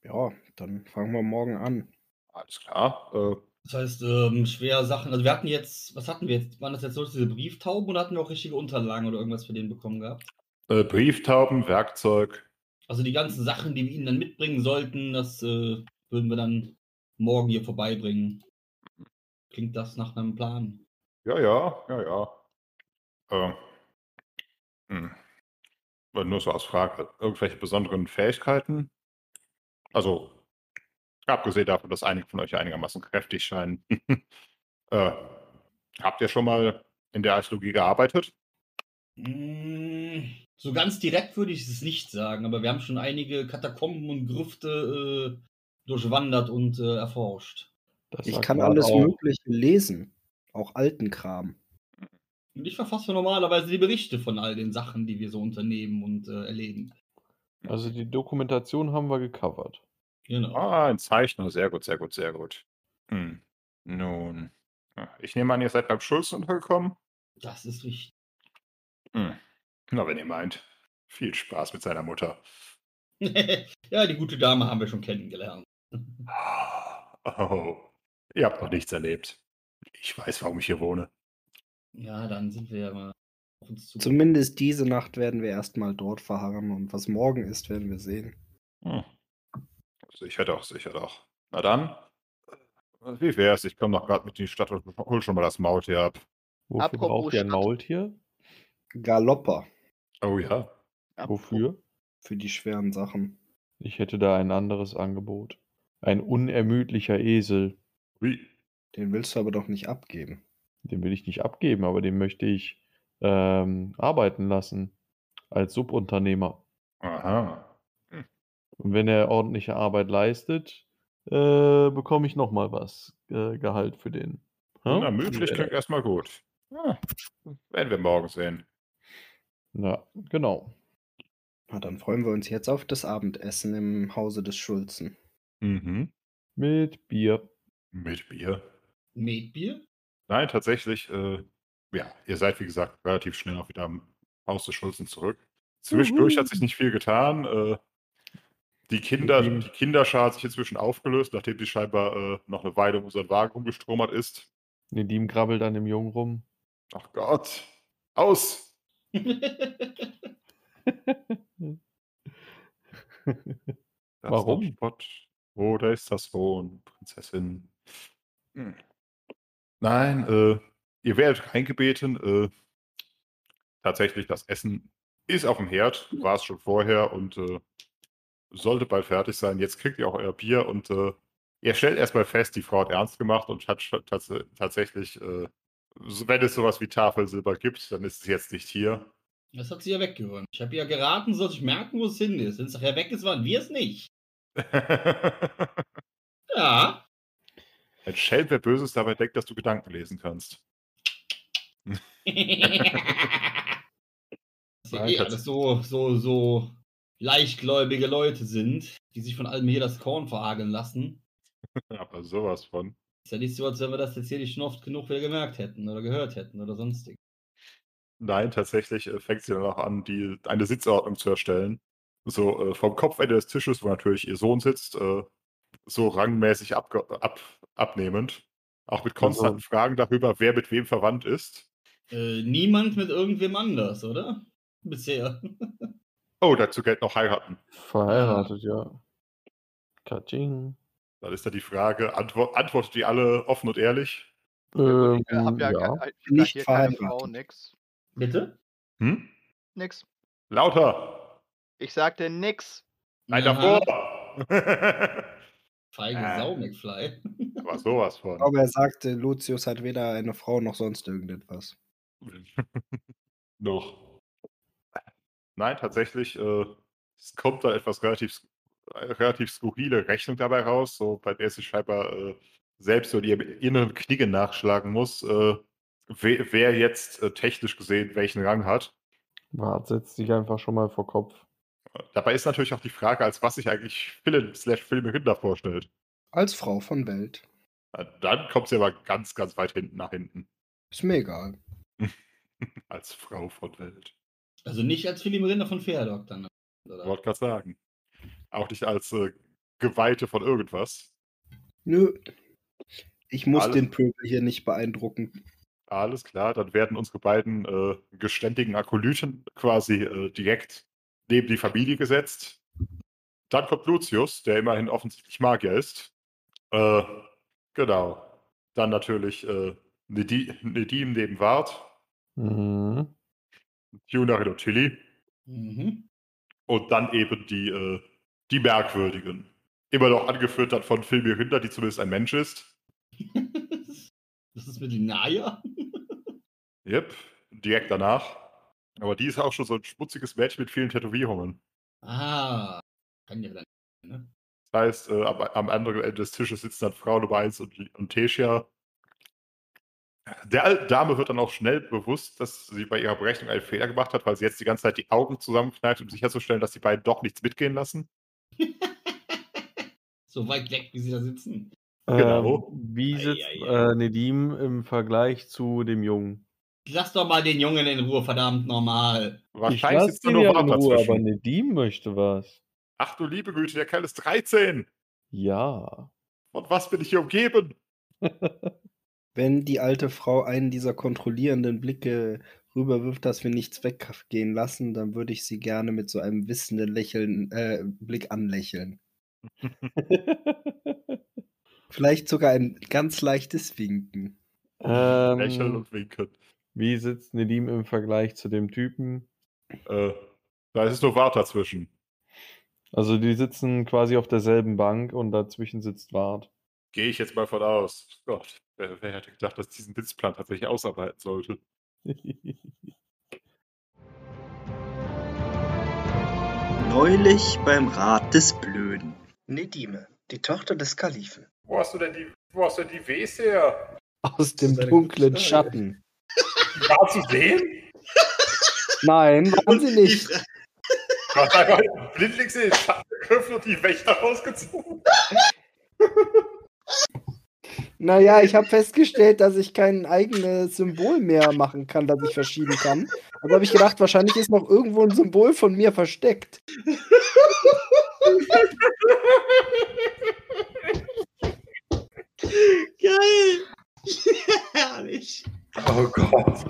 Ja, dann fangen wir morgen an. Alles klar. Äh, Das heißt, ähm, schwere Sachen. Also wir hatten jetzt, was hatten wir jetzt? Waren das jetzt so diese Brieftauben oder hatten wir auch richtige Unterlagen oder irgendwas für den bekommen gehabt? Äh, Brieftauben, Werkzeug. Also die ganzen Sachen, die wir ihnen dann mitbringen sollten, das äh, würden wir dann morgen hier vorbeibringen. Klingt das nach einem Plan? Ja, ja, ja, ja. Äh, hm. Nur so aus Frage, irgendwelche besonderen Fähigkeiten? Also, Abgesehen davon, dass einige von euch einigermaßen kräftig scheinen. äh, habt ihr schon mal in der Archäologie gearbeitet? Mm, So ganz direkt würde ich es nicht sagen, aber wir haben schon einige Katakomben und Grüfte äh, durchwandert und äh, erforscht. Das Ich kann alles auch. Mögliche lesen. Auch alten Kram. Und ich verfasse normalerweise die Berichte von all den Sachen, die wir so unternehmen und äh, erleben. Also die Dokumentation haben wir gecovert. Genau. Ah, ein Zeichner. Sehr gut, sehr gut, sehr gut. Hm. Nun, ich nehme an, ihr seid beim Schulz untergekommen. Das ist richtig. Hm. Na, wenn ihr meint. Viel Spaß mit seiner Mutter. ja, die gute Dame haben wir schon kennengelernt. Oh, ihr habt noch nichts erlebt. Ich weiß, warum ich hier wohne. Ja, dann sind wir ja mal auf uns zu. Zumindest diese Nacht werden wir erstmal dort verharren und was morgen ist, werden wir sehen. Hm. Sicher doch, sicher doch. Na dann, äh, wie wär's? Ich komme noch gerade mit in die Stadt und hol schon mal das Maultier ab. Wofür Apropos braucht ihr ein. Maultier? Galopper Oh ja. Wofür? für die schweren Sachen. Ich hätte da ein anderes Angebot. Ein unermüdlicher Esel. Wie? Den willst du aber doch nicht abgeben. Den will ich nicht abgeben, aber den möchte ich ähm, arbeiten lassen. Als Subunternehmer. Aha. Und wenn er ordentliche Arbeit leistet, äh, bekomme ich nochmal was äh, Gehalt für den. Ja? Unermüdlich klingt erstmal gut. Ja, werden wir morgen sehen. Ja, genau. Na, dann freuen wir uns jetzt auf das Abendessen im Hause des Schulzen. Mhm. Mit Bier. Mit Bier. Metbier? Nein, tatsächlich, äh, ja, ihr seid, wie gesagt, relativ schnell auch wieder am Haus des Schulzen zurück. Zwischendurch hat sich nicht viel getan. Äh, die, Kinder, Mhm. die Kinderschar hat sich inzwischen aufgelöst, nachdem sie scheinbar äh, noch eine Weile um unseren Wagen rumgestromert ist. Nedim krabbelt an dem Jungen rum. Ach Gott. Aus! Warum? Spott. Oder ist das Sohn, Prinzessin? Hm. Nein, äh, ihr werdet reingebeten. Äh, tatsächlich, das Essen ist auf dem Herd, war es schon vorher und äh, sollte bald fertig sein. Jetzt kriegt ihr auch euer Bier und äh, ihr stellt erstmal fest, die Frau hat ernst gemacht und hat tats tatsächlich, äh, wenn es sowas wie Tafelsilber gibt, dann ist es jetzt nicht hier. Das hat sie ja weggeräumt. Ich habe ja geraten, soll ich merken, wo es hin ist. Wenn es nachher weg ist, waren wir es nicht. Ja. Ein Schelm, wer Böses dabei denkt, dass du Gedanken lesen kannst. Das ist ja eh alles so, so, so leichtgläubige Leute sind, die sich von allem hier das Korn verhageln lassen. Aber sowas von. Ist ja nicht so, als wenn wir das jetzt hier nicht schon oft genug wieder gemerkt hätten oder gehört hätten oder sonstig. Nein, tatsächlich äh, fängt sie dann auch an, die, eine Sitzordnung zu erstellen. So äh, vom Kopfende des Tisches, wo natürlich ihr Sohn sitzt, äh, so rangmäßig abge ab abnehmend. Auch mit konstanten Fragen darüber, wer mit wem verwandt ist. Äh, niemand mit irgendwem anders, oder? Bisher. Oh, dazu gilt noch heiraten. Verheiratet, ja. Katsching. Dann ist da die Frage, antwort, antwortet die alle offen und ehrlich? Ähm, Ich hab ja, ja. ke- ich Nicht hier keine Frau, verheiratet. nix. Bitte? Hm? Nix. Lauter! Ich sagte nix. Nein, davor! Feige Äh. Sau, McFly. Aber sowas von. Aber er sagte, Lucius hat weder eine Frau noch sonst irgendetwas. Noch. Nein, tatsächlich, äh, es kommt da etwas relativ, relativ skurrile Rechnung dabei raus, so bei der sie scheinbar äh, selbst so in ihrem inneren Knicken nachschlagen muss, äh, wer, wer jetzt äh, technisch gesehen welchen Rang hat. Wart, setzt sich einfach schon mal vor Kopf. Dabei ist natürlich auch die Frage, als was sich eigentlich Philin slash Filme Rinder vorstellt. Als Frau von Welt. Dann kommt sie aber ganz, ganz weit hinten nach hinten. Ist mir egal. Als Frau von Welt. Also nicht als Philipp Rinder von Fairdoc dann. Oder? Wollte gerade sagen. Auch nicht als äh, Geweihte von irgendwas. Nö. Ich muss Alles- den Pöbel hier nicht beeindrucken. Alles klar, dann werden unsere beiden äh, geständigen Akolyten quasi äh, direkt neben die Familie gesetzt. Dann kommt Lucius, der immerhin offensichtlich Magier ist. Äh, genau. Dann natürlich äh, Nedi Nedim neben Wart, Mhm. Und Tilly Mhm. und dann eben die, äh, die Merkwürdigen. Immer noch angeführt dann von Phil Rinder, die zumindest ein Mensch ist. das ist mit die Naya? Yep, direkt danach. Aber die ist auch schon so ein schmutziges Mädchen mit vielen Tätowierungen. Ah, kann ja dann. Ne? Das heißt, äh, am, am anderen Ende des Tisches sitzen dann Frau Nummer 1 und, und Tessia. Der alten Dame wird dann auch schnell bewusst, dass sie bei ihrer Berechnung einen Fehler gemacht hat, weil sie jetzt die ganze Zeit die Augen zusammenkneift, um sicherzustellen, dass die beiden doch nichts mitgehen lassen. so weit weg, wie sie da sitzen. Genau. Ähm, wie sitzt Ei, ei, ei. äh, Nedim im Vergleich zu dem Jungen? Lass doch mal den Jungen in Ruhe, verdammt normal. Wahrscheinlich sitzt da ihn nur ja in Ruhe, aber dazwischen. Nedim möchte was. Ach du liebe Güte, der Kerl ist 13. Ja. Von was bin ich hier umgeben? Wenn die alte Frau einen dieser kontrollierenden Blicke rüberwirft, dass wir nichts weggehen lassen, dann würde ich sie gerne mit so einem wissenden Lächeln, äh, Blick anlächeln. Vielleicht sogar ein ganz leichtes Winken. Lächeln ähm, und winken. Wie sitzt Nedim im Vergleich zu dem Typen? Äh, da ist nur Wart dazwischen. Also die sitzen quasi auf derselben Bank und dazwischen sitzt Wart. Gehe ich jetzt mal von aus. Gott, wer, wer hätte gedacht, dass ich diesen Witzplan tatsächlich ausarbeiten sollte? Neulich beim Rat des Blöden. Nedime, die Tochter des Kalifen. Wo hast du denn die, wo hast du denn die Ws her? Aus dem dunklen. Schatten. War zu sehen? Nein, waren sie nicht. Du hast einfach blindlings in den Schatten und die Wächter rausgezogen. Naja, ich habe festgestellt, dass ich kein eigenes Symbol mehr machen kann, das ich verschieben kann. Also habe ich gedacht, wahrscheinlich ist noch irgendwo ein Symbol von mir versteckt. Geil! Herrlich! Oh Gott.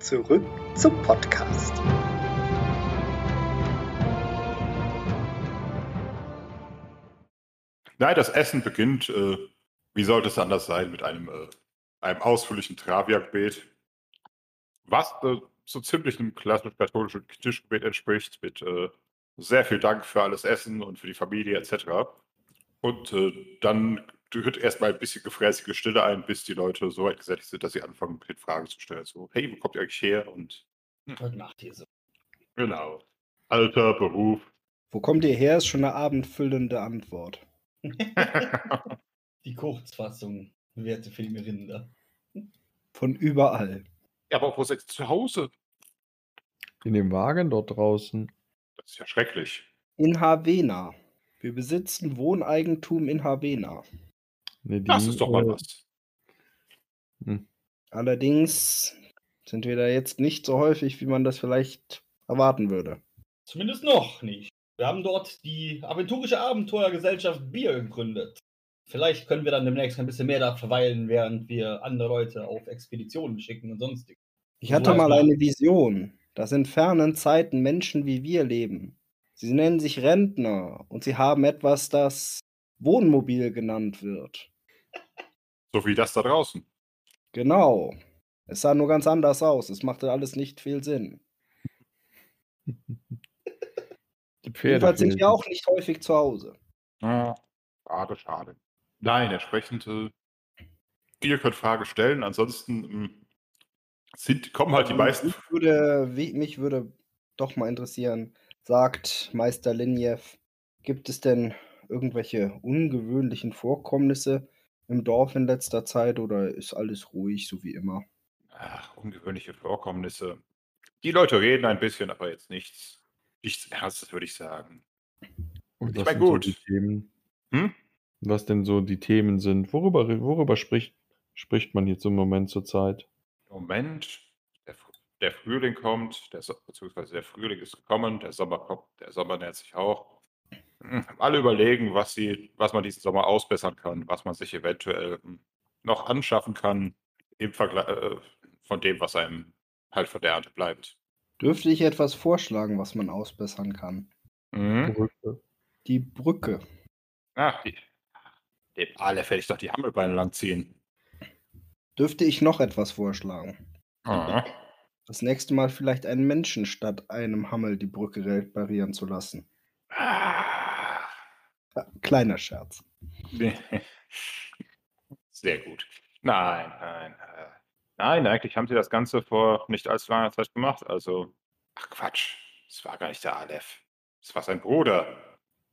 Zurück zum Podcast. Nein, das Essen beginnt, äh, wie sollte es anders sein, mit einem, äh, einem ausführlichen Traviakbeet, was äh, so ziemlich einem klassisch-katholischen Tischgebet entspricht, mit äh, sehr viel Dank für alles Essen und für die Familie etc. Und äh, dann tritt erstmal ein bisschen gefräßige Stille ein, bis die Leute so weit gesättigt sind, dass sie anfangen, mit Fragen zu stellen. So, hey, wo kommt ihr eigentlich her? Und Heute Nacht hier so. genau. Alter, Beruf. Wo kommt ihr her, ist schon eine abendfüllende Antwort. Die Kurzfassung, werte Filmerinder. Von überall. ja, aber wo seid ihr zu Hause? In dem Wagen dort draußen. Das ist ja schrecklich. In Havena. Wir besitzen Wohneigentum in Havena. Das ist doch mal was. Allerdings sind wir da jetzt nicht so häufig, wie man das vielleicht erwarten würde. Zumindest noch nicht. Wir haben dort die aventurische Abenteuergesellschaft Bier gegründet. Vielleicht können wir dann demnächst ein bisschen mehr da verweilen, während wir andere Leute auf Expeditionen schicken und sonstig. Ich hatte mal eine Vision, dass in fernen Zeiten Menschen wie wir leben. Sie nennen sich Rentner und sie haben etwas, das Wohnmobil genannt wird. So wie das da draußen. Genau. Es sah nur ganz anders aus. Es machte alles nicht viel Sinn. Die Pferde Jedenfalls sind wir auch nicht häufig zu Hause. Ah, schade, schade. Nein, entsprechend, äh, ihr könnt Fragen stellen, ansonsten ähm, sind, kommen halt die meisten. Mich würde, wie, mich würde doch mal interessieren, sagt Meister Linjev, gibt es denn irgendwelche ungewöhnlichen Vorkommnisse im Dorf in letzter Zeit oder ist alles ruhig, so wie immer? Ach, ungewöhnliche Vorkommnisse. Die Leute reden ein bisschen, aber jetzt nichts, nichts Ernstes, würde ich sagen. Und Ich was mein, sind so gut. die Themen? Hm? Was denn so die Themen sind? Worüber, worüber spricht, spricht man jetzt im Moment zur Zeit? Moment, der, Fr- der Frühling kommt, der, So- beziehungsweise der Frühling ist gekommen, der Sommer kommt, der Sommer nähert sich auch. Hm, Alle überlegen, was, sie, was man diesen Sommer ausbessern kann, was man sich eventuell hm, noch anschaffen kann, im Vergleich äh, von dem, was einem halt von der Ernte bleibt. Dürfte ich etwas vorschlagen, was man ausbessern kann? Mhm. Brücke. Die Brücke. Ach, die, dem alle werde ich doch die Hammelbeine langziehen. Dürfte ich noch etwas vorschlagen? Ah. Das nächste Mal vielleicht einen Menschen statt einem Hammel die Brücke reparieren zu lassen. Ah. Ja, kleiner Scherz. Sehr gut. Nein, nein. äh, Nein, eigentlich haben sie das Ganze vor nicht allzu langer Zeit gemacht. Also, ach Quatsch, es war gar nicht der Aleph. Es war sein Bruder.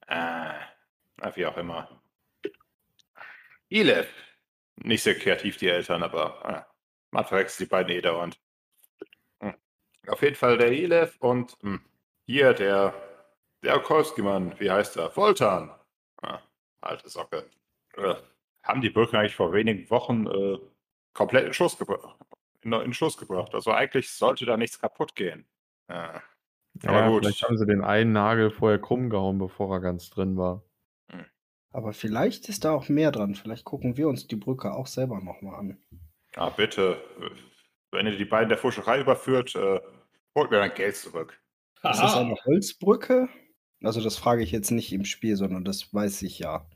Äh, wie auch immer. Ilef. Nicht sehr kreativ, die Eltern, aber äh, man verwechselt die beiden eh dauernd. Hm. Auf jeden Fall der Ilef und hm, hier der, der Okolski-Mann, wie heißt er? Voltan. Ah, alte Socke. Äh, haben die Brücke eigentlich vor wenigen Wochen äh, komplett in Schuss, in, in Schuss gebracht. Also eigentlich sollte da nichts kaputt gehen. Äh, aber Ja, gut. vielleicht haben sie den einen Nagel vorher krumm gehauen, bevor er ganz drin war. Aber vielleicht ist da auch mehr dran. Vielleicht gucken wir uns die Brücke auch selber nochmal an. Ah, bitte. Wenn ihr die beiden der Fuscherei überführt, äh, holt mir mein Geld zurück. Ist das eine Holzbrücke? Also das frage ich jetzt nicht im Spiel, sondern das weiß ich ja.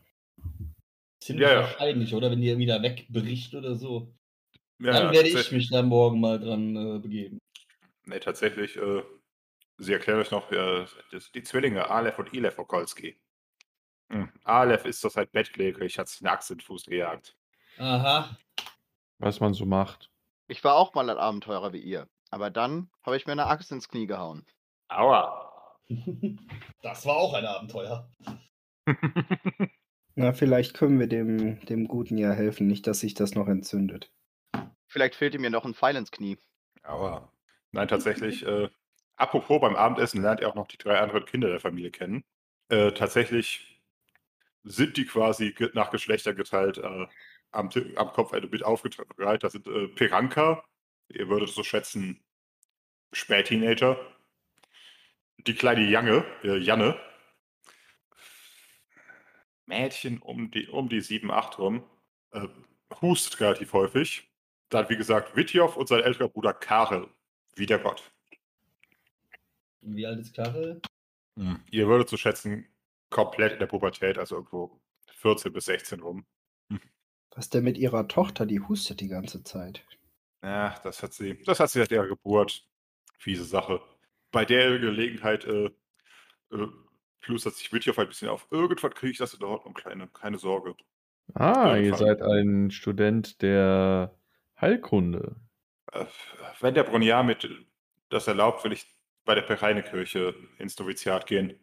Ziemlich Ja, ja. wahrscheinlich, oder? Wenn die wieder wegbricht oder so. Ja, Dann werde ich mich dann morgen mal dran äh, begeben. Nee, tatsächlich, äh, sie erklären euch noch, äh, das, die Zwillinge Aleph und Ilef Okolski. Hm. Aleph ist zurzeit bettlägerig, hat sich eine Axt in den Fuß gejagt. Aha. Was man so macht. Ich war auch mal ein Abenteurer wie ihr. Aber dann habe ich mir eine Axt ins Knie gehauen. Aua. Das war auch ein Abenteuer. Na, vielleicht können wir dem, dem Guten ja helfen, nicht, dass sich das noch entzündet. Vielleicht fehlt ihm ja noch ein Pfeil ins Knie. Aua. Nein, tatsächlich, äh, apropos beim Abendessen lernt ihr auch noch die drei anderen Kinder der Familie kennen. Äh, tatsächlich sind die quasi nach Geschlechter geteilt äh, am, am Kopfende mit aufgeteilt. Das sind äh, Piranka, ihr würdet so schätzen, Spätteenager. Die kleine Jange, äh, Janne. Mädchen um die, um die 7, 8 rum. Äh, hustet relativ häufig. Dann, wie gesagt, Witjow und sein älterer Bruder Karel. Wie der Gott. Wie alt ist Karel? Ihr würdet so schätzen, komplett in der Pubertät, also irgendwo 14 bis 16 rum. Was denn mit ihrer Tochter, die hustet die ganze Zeit? Ja, das hat sie, das hat sie seit ihrer Geburt. Fiese Sache. Bei der Gelegenheit, äh, äh, plus hat sich Witjow ein bisschen auf. Irgendwann kriege ich das in Ordnung, kleine, keine Sorge. Ah, ihr seid ein Student der Heilkunde. Äh, wenn der Bruniar mit das erlaubt, will ich bei der Pereinekirche ins Noviziat gehen.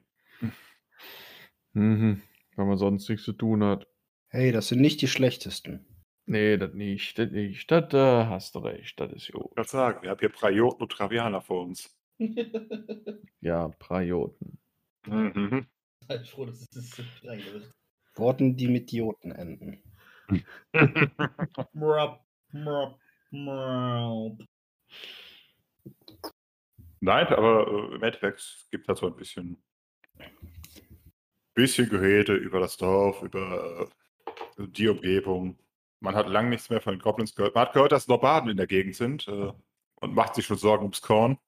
Mhm. Wenn man sonst nichts zu tun hat. Hey, das sind nicht die schlechtesten. Nee, das nicht, das nicht. Das da hast du recht, das ist gut. Ich kann sagen, wir haben hier Prajoten und Travianer vor uns. Ja, Prajoten. Mhm. Froh, dass es so klein wird. Worten, die mit Dioten enden. Nein, aber äh, im Endeffekt es gibt halt so ein bisschen, bisschen Gerede über das Dorf, über äh, die Umgebung. Man hat lange nichts mehr von den Goblins gehört. Man hat gehört, dass Nomaden in der Gegend sind äh, und macht sich schon Sorgen ums Korn.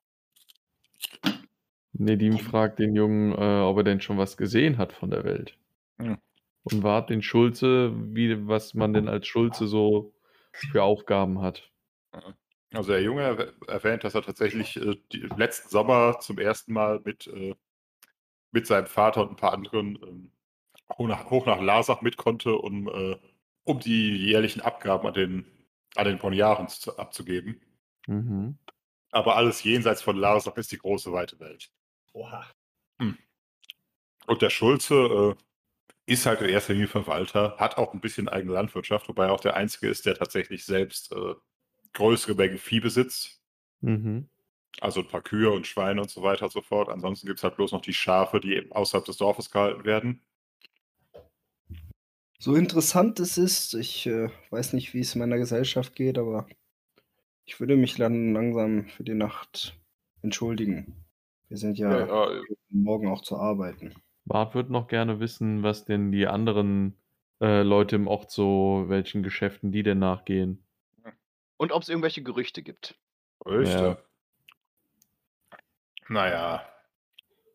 Nedim fragt den Jungen, äh, ob er denn schon was gesehen hat von der Welt. Hm. Und wart den Schulze, wie, was man denn als Schulze so für Aufgaben hat. Also der Junge erwäh- erwähnt, dass er tatsächlich äh, die, letzten Sommer zum ersten Mal mit, äh, mit seinem Vater und ein paar anderen ähm, hoch, nach, hoch nach Lasach mit konnte, um, äh, um die jährlichen Abgaben an den, an den Bonjaren zu, abzugeben. Mhm. Aber alles jenseits von Lasach ist die große weite Welt. Oha. Und der Schulze äh, ist halt in erster Linie Verwalter, hat auch ein bisschen eigene Landwirtschaft, wobei er auch der Einzige ist, der tatsächlich selbst äh, größere Mengen Vieh besitzt. Mhm. Also ein paar Kühe und Schweine und so weiter und so fort. Ansonsten gibt es halt bloß noch die Schafe, die eben außerhalb des Dorfes gehalten werden. So interessant es ist, ich äh, weiß nicht, wie es in meiner Gesellschaft geht, aber ich würde mich dann langsam für die Nacht entschuldigen. Wir sind ja, Ja, ja, morgen auch zu arbeiten. Bart wird noch gerne wissen, was denn die anderen äh, Leute im Ort so, welchen Geschäften die denn nachgehen. Und ob es irgendwelche Gerüchte gibt. Gerüchte. Naja.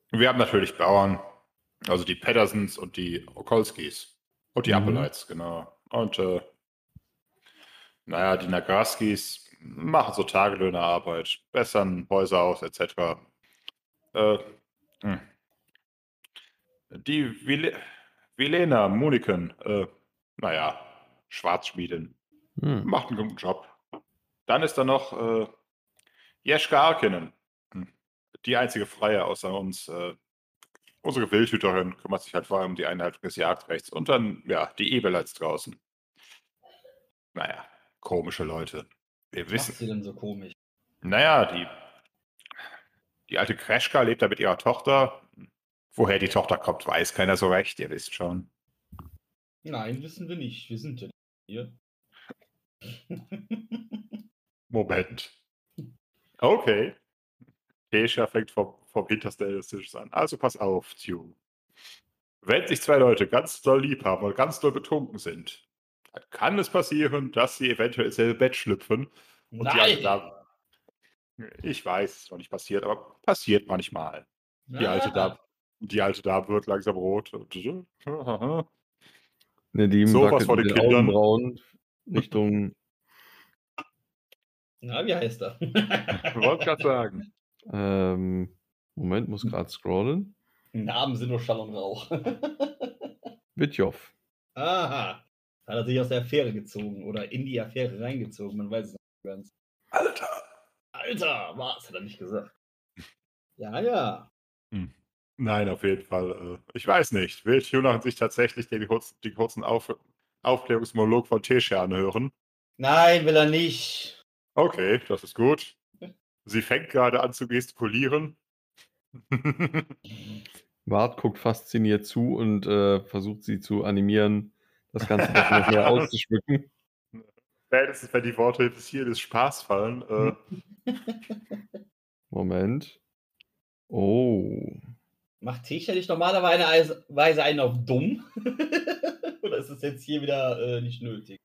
Wir haben natürlich Bauern. Also die Pedersens und die Okolskis. Und die Mhm. Appelites, genau. Und äh, naja, die Nagarskis machen so Tagelöhnerarbeit, bessern Häuser aus, etc. Äh, hm. die Vil Vilena Muniken, äh, naja, Schwarzschmiedin, Hm. macht einen guten Job. Dann ist da noch äh, Jeschka Arkinen, hm. die einzige Freie außer uns. Äh, unsere Wildhüterin kümmert sich halt vor allem um die Einhaltung des Jagdrechts. Und dann, ja, die Ebeleits draußen. Naja, komische Leute. Wir Was wissen. sie denn so komisch? Naja, die, die alte Kreschka lebt da mit ihrer Tochter. Woher die Tochter kommt, weiß keiner so recht, ihr wisst schon. Nein, wissen wir nicht. Wir sind ja hier. Moment. Okay. Kesha fängt vom, vom hintersten Ende des Tisches an. Also pass auf, Tune. Wenn sich zwei Leute ganz doll lieb haben und ganz doll betrunken sind, dann kann es passieren, dass sie eventuell ins selbe Bett schlüpfen. Und die alte Nein! Dame. Ich weiß, es ist noch nicht passiert, aber passiert manchmal. Die alte Dame, die alte Dame wird langsam rot. Nedim Sowas wackelt vor den den Kindern. Augenbrauen Richtung Na, wie heißt er? Wollte gerade sagen. ähm, Moment, muss gerade scrollen. Namen sind nur Schall und Rauch. Witjow. Aha. Hat er sich aus der Affäre gezogen oder in die Affäre reingezogen, man weiß es nicht ganz. Alter. Alter, was hat er nicht gesagt? Ja, ja. Nein, auf jeden Fall. Äh, ich weiß nicht. Will Tuna sich tatsächlich den kurzen, den kurzen Auf Aufklärungsmonolog von Tesha anhören? Nein, will er nicht. Okay, das ist gut. Sie fängt gerade an zu gestikulieren. Wart guckt fasziniert zu und äh, versucht sie zu animieren, das Ganze noch mehr auszuschmücken. Spätestens, wenn die Worte des hier des Spaß fallen. Äh, Moment. Oh. Macht Tisha nicht normalerweise Weise einen auf dumm? Oder ist es jetzt hier wieder äh, nicht nötig?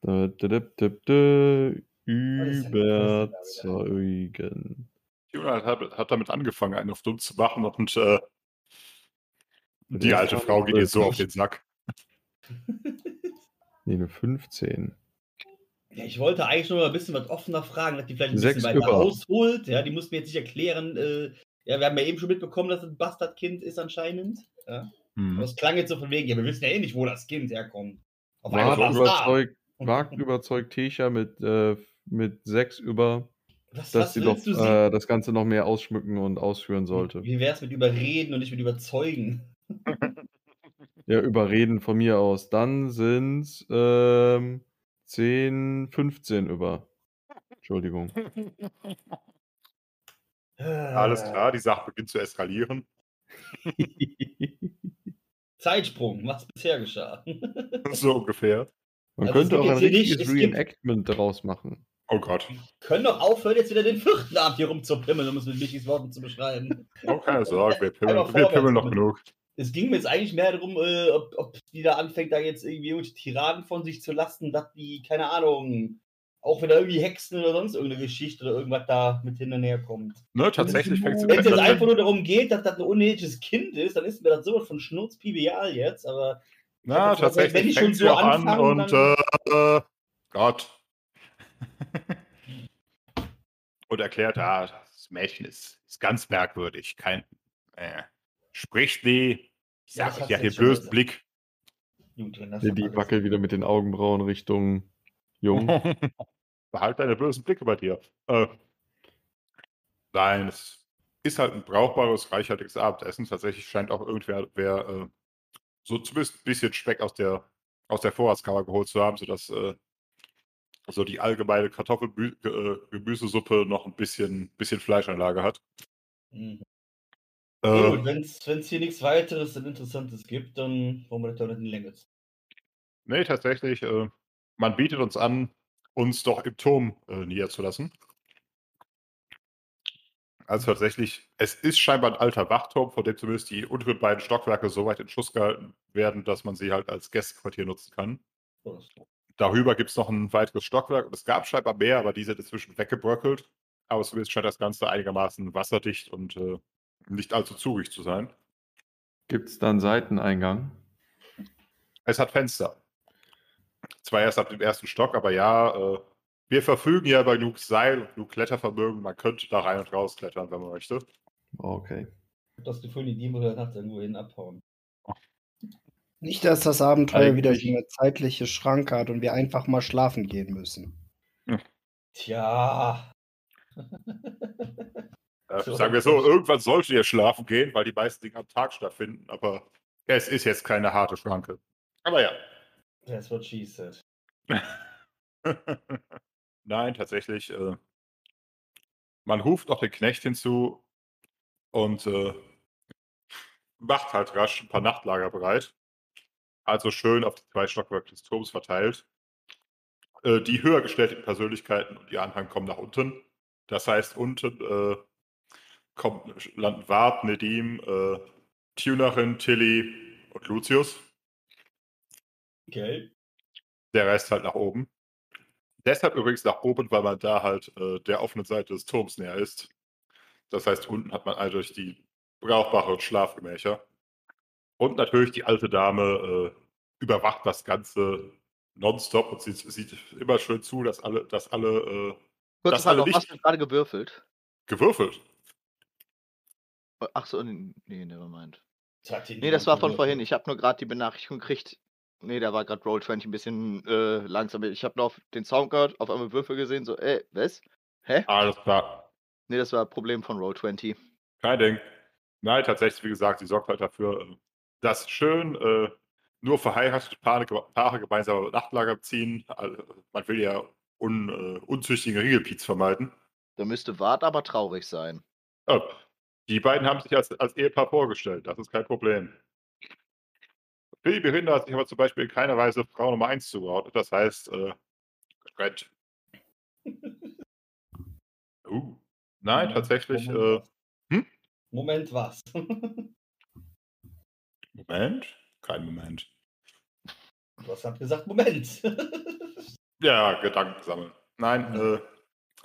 Da, da, da, da, da, ist ja- überzeugen. Tuna hat, hat damit angefangen, einen auf dumm zu machen und äh, die Der alte Frau geht ihr so auf den Sack. Nee, eine 15. Ja, ich wollte eigentlich nur mal ein bisschen was offener fragen, dass die vielleicht ein Sechs bisschen weiter über. ausholt. Ja, die muss mir jetzt nicht erklären. Äh, ja, wir haben ja eben schon mitbekommen, dass es ein Bastardkind ist anscheinend. Ja. Hm. Es klang jetzt so von wegen, ja, wir wissen ja eh nicht, wo das Kind herkommt. Auf einmal war überzeugt, Wart überzeugt Tesha mit, äh, mit 6 über, Was, dass was sie doch sie? äh, das Ganze noch mehr ausschmücken und ausführen sollte. Wie wär's mit überreden und nicht mit überzeugen? Ja, überreden von mir aus. Dann sind ähm, 10, 15 über. Entschuldigung. Alles klar, die Sache beginnt zu eskalieren. Zeitsprung, was bisher geschah. so ungefähr. Man Also es könnte auch ein richtiges es Reenactment daraus machen. Oh Gott. Können doch aufhören, jetzt wieder den vierten Abend hier rumzupimmeln, um es mit Michis Worten zu beschreiben. Oh, keine Sorge, wir pimmeln, wir pimmeln noch genug. Es ging mir jetzt eigentlich mehr darum, äh, ob, ob die da anfängt, da jetzt irgendwie irgendwelche Tiraden von sich zu lassen, dass die, keine Ahnung, auch wieder irgendwie Hexen oder sonst irgendeine Geschichte oder irgendwas da mit hin und her kommt. Ne, tatsächlich fängt sie Wenn es jetzt einfach nur darum geht, dass das ein unnötiges Kind ist, dann ist mir das sowas von schnurzpibial jetzt, aber Na, Also, wenn tatsächlich die schon so auch an anfangen, und äh, Gott. Und erklärt, ah, das Mädchen ist, ist ganz merkwürdig. Kein, äh, spricht nie. Ich Ja, sag ja, sie den bösen. Blick. gut, Die, wackelt wieder mit den Augenbrauen Richtung Jung. Behalt deine bösen Blicke bei dir. Äh, nein, es ist halt ein brauchbares, reichhaltiges Abendessen. Tatsächlich scheint auch irgendwer wer, äh, so zumindest ein bisschen Speck aus der, aus der Vorratskammer geholt zu haben, sodass äh, so die allgemeine Kartoffelgemüsesuppe noch ein bisschen, bisschen Fleischanlage hat. Mhm. Äh, gut, wenn es hier nichts weiteres und Interessantes gibt, dann wollen wir das doch nicht in die Länge ziehen. nee, tatsächlich, äh, man bietet uns an, uns doch im Turm äh, niederzulassen. Also tatsächlich, es ist scheinbar ein alter Wachturm, von dem zumindest die unteren beiden Stockwerke so weit in Schuss gehalten werden, dass man sie halt als Gästequartier nutzen kann. Darüber gibt es noch ein weiteres Stockwerk und es gab scheinbar mehr, aber die sind inzwischen weggebröckelt. Aber zumindest scheint das Ganze einigermaßen wasserdicht und äh, nicht allzu zugig zu sein. Gibt es da einen Seiteneingang? Es hat Fenster. Zwar erst ab dem ersten Stock, aber ja, äh, Wir verfügen ja über genug Seil und genug Klettervermögen. Man könnte da rein und raus klettern, wenn man möchte. Okay. Ich hab das Gefühl, die Diebe heute Nacht irgendwo hin abhauen. Nicht, dass das Abenteuer wieder so Eigentlich- eine zeitliche Schranke hat und wir einfach mal schlafen gehen müssen. Tja. Äh, So. sagen wir so, irgendwann solltet ihr schlafen gehen, weil die meisten Dinge am Tag stattfinden. Aber es ist jetzt keine harte Schranke. Aber ja. That's what she said. Nein, tatsächlich. Äh, man ruft noch den Knecht hinzu und äh, macht halt rasch ein paar Nachtlager bereit. Also schön auf die zwei Stockwerke des Turms verteilt. Äh, die höher gestellten Persönlichkeiten und ihr Anhang kommen nach unten. Das heißt, unten äh, kommt, landen Wart, Nedim, äh, Tunerin, Tilly und Lucius. Okay. Der Rest halt nach oben. Deshalb übrigens nach oben, weil man da halt äh, der offenen Seite des Turms näher ist. Das heißt, unten hat man eindeutig die brauchbaren Schlafgemächer. Und natürlich die alte Dame äh, überwacht das Ganze nonstop und sie sieht immer schön zu, dass alle, dass alle äh, Kurze Das Frage, alle auf nicht- was wird gerade gewürfelt? gewürfelt. Ach so, nee, nevermind. Nee, das war von vorhin. Ich habe nur gerade die Benachrichtigung gekriegt. Nee, da war gerade Roll20 ein bisschen äh, langsam. Ich habe noch auf den Sound gehört, auf einmal Würfel gesehen, so, ey, was? Hä? Alles klar. Nee, das war ein Problem von Roll20. Kein Ding. Nein, tatsächlich, wie gesagt, sie sorgt halt dafür, äh, dass schön äh, nur verheiratete Paare, Paare gemeinsam Nachtlager ziehen. Also, Man will ja un, äh, unzüchtige Ringelpiez vermeiden. Da müsste Wart aber traurig sein. Äh, die beiden haben sich als, als Ehepaar vorgestellt, das ist kein Problem. Billy Berinda hat sich aber zum Beispiel in keiner Weise Frau Nummer 1 zugeordnet, das heißt, äh, Red. uh. Nein, Moment, tatsächlich, Moment, äh, was? hm? Moment, was? Moment, kein Moment. du hast gesagt, Moment. Ja, Gedanken sammeln. Nein, Mhm. äh,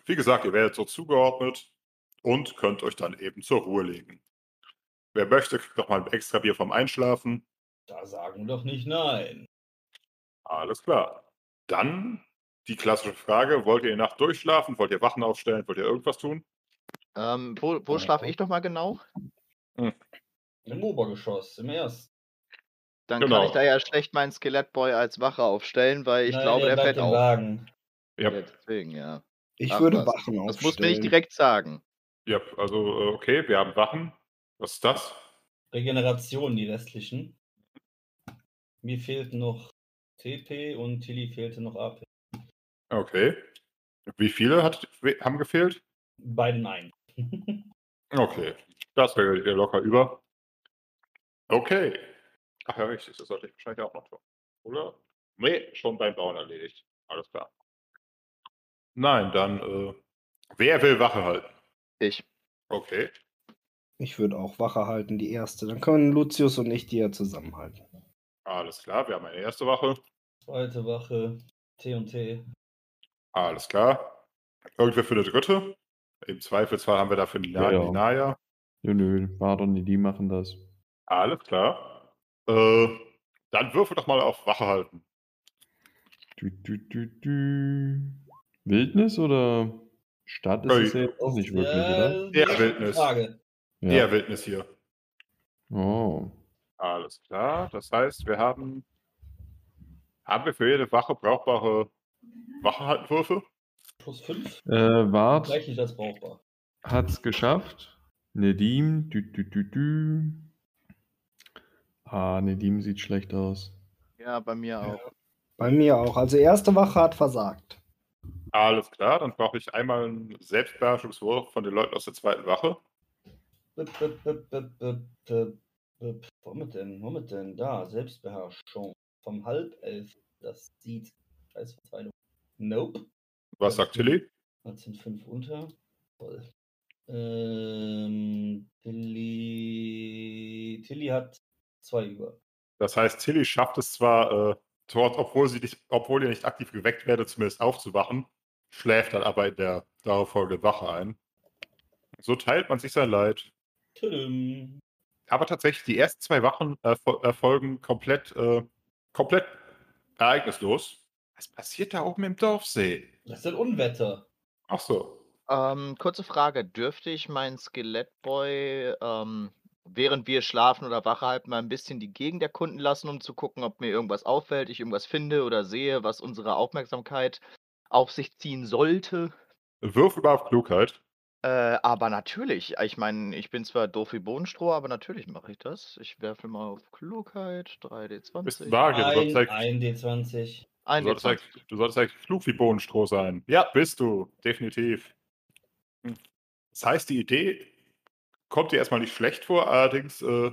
wie gesagt, ihr werdet so zugeordnet und könnt euch dann eben zur Ruhe legen. Wer möchte, kriegt noch mal ein extra Bier vom Einschlafen. da sagen wir doch nicht nein. Alles klar. Dann die klassische Frage: Wollt ihr die Nacht durchschlafen? Wollt ihr Wachen aufstellen? Wollt ihr irgendwas tun? Ähm, wo wo Ja. schlafe ich nochmal genau? Im Obergeschoss, im ersten. Dann Genau. kann ich da ja schlecht meinen Skelettboy als Wache aufstellen, weil ich Nein, glaube, der fällt auf. Wagen. Ja, deswegen, ja. Ich Ach würde was. Wachen aufstellen. Das muss mir nicht direkt sagen. ja also äh, okay, wir haben Wachen. Was ist das? Regeneration, die restlichen. Mir fehlten noch TP und Tilly fehlte noch AP. Okay. Wie viele hat, haben gefehlt? Beiden ein. Okay, das wäre locker über. Okay. Ach ja, richtig, das sollte ich wahrscheinlich auch noch tun. Oder? Nee, schon beim Bauen erledigt. Alles klar. Nein, dann, äh, wer will Wache halten? Ich. Okay. Ich würde auch Wache halten, die erste. Dann können Lucius und ich die ja zusammenhalten. Alles klar, wir haben eine erste Wache. Zweite Wache, T und T. Alles klar. Irgendwer für eine dritte? Im Zweifelsfall haben wir dafür die Ja, ja. Naya. Nö, nö, Bardon, die machen das. Alles klar. Äh, dann würfel doch mal auf Wache halten. Dü, dü, dü, dü. Wildnis oder Stadt ist Ui. es ja jetzt auch nicht wirklich, oder? Ja, richtige Wildnis. Frage. Ja. Der Wildnis hier. Oh. Alles klar. Das heißt, wir haben. Haben wir für jede Wache brauchbare Wachehaltenwürfe? Plus 5. Äh, Wart Gleich nicht als brauchbar. hat's geschafft. Nedim, dü, dü, dü, dü. Ah, Nedim sieht schlecht aus. Ja, bei mir auch. Bei mir auch. Also erste Wache hat versagt. Alles klar, dann brauche ich einmal einen Selbstbeherrschungswurf von den Leuten aus der zweiten Wache. Bip, bip, bip, bip, bip, bip, bip. Womit denn? Womit denn? Da, Selbstbeherrschung. Vom Halbelf. Das sieht. Scheiß Verteilung. Nope. Was sagt Tilly? Das sind fünf unter. Toll. Ähm, Tilly. Tilly hat zwei über. Das heißt, Tilly schafft es zwar, äh, dort, obwohl, sie nicht, obwohl ihr nicht aktiv geweckt werdet, zumindest aufzuwachen, schläft dann aber in der darauffolgenden Wache ein. So teilt man sich sein Leid. Tudum. Aber tatsächlich, die ersten zwei Wachen erfol- erfolgen komplett, äh, komplett ereignislos. Was passiert da oben im Dorfsee? Das sind Unwetter. Ach so. Ähm, kurze Frage, dürfte ich meinen Skelettboy, ähm, während wir schlafen oder Wache halten, mal ein bisschen die Gegend erkunden lassen, um zu gucken, ob mir irgendwas auffällt, ich irgendwas finde oder sehe, was unsere Aufmerksamkeit auf sich ziehen sollte? Würfel mal auf Klugheit. Äh, aber natürlich. Ich meine, ich bin zwar doof wie Bohnenstroh, aber natürlich mache ich das. Ich werfe mal auf Klugheit, Bist 3D20. vage. Du Ein, solltest, eigentlich, ein D20. du, Ein solltest D20. eigentlich, du solltest eigentlich klug wie Bohnenstroh sein. Ja, bist du. Definitiv. Hm. Das heißt, die Idee kommt dir erstmal nicht schlecht vor, allerdings äh,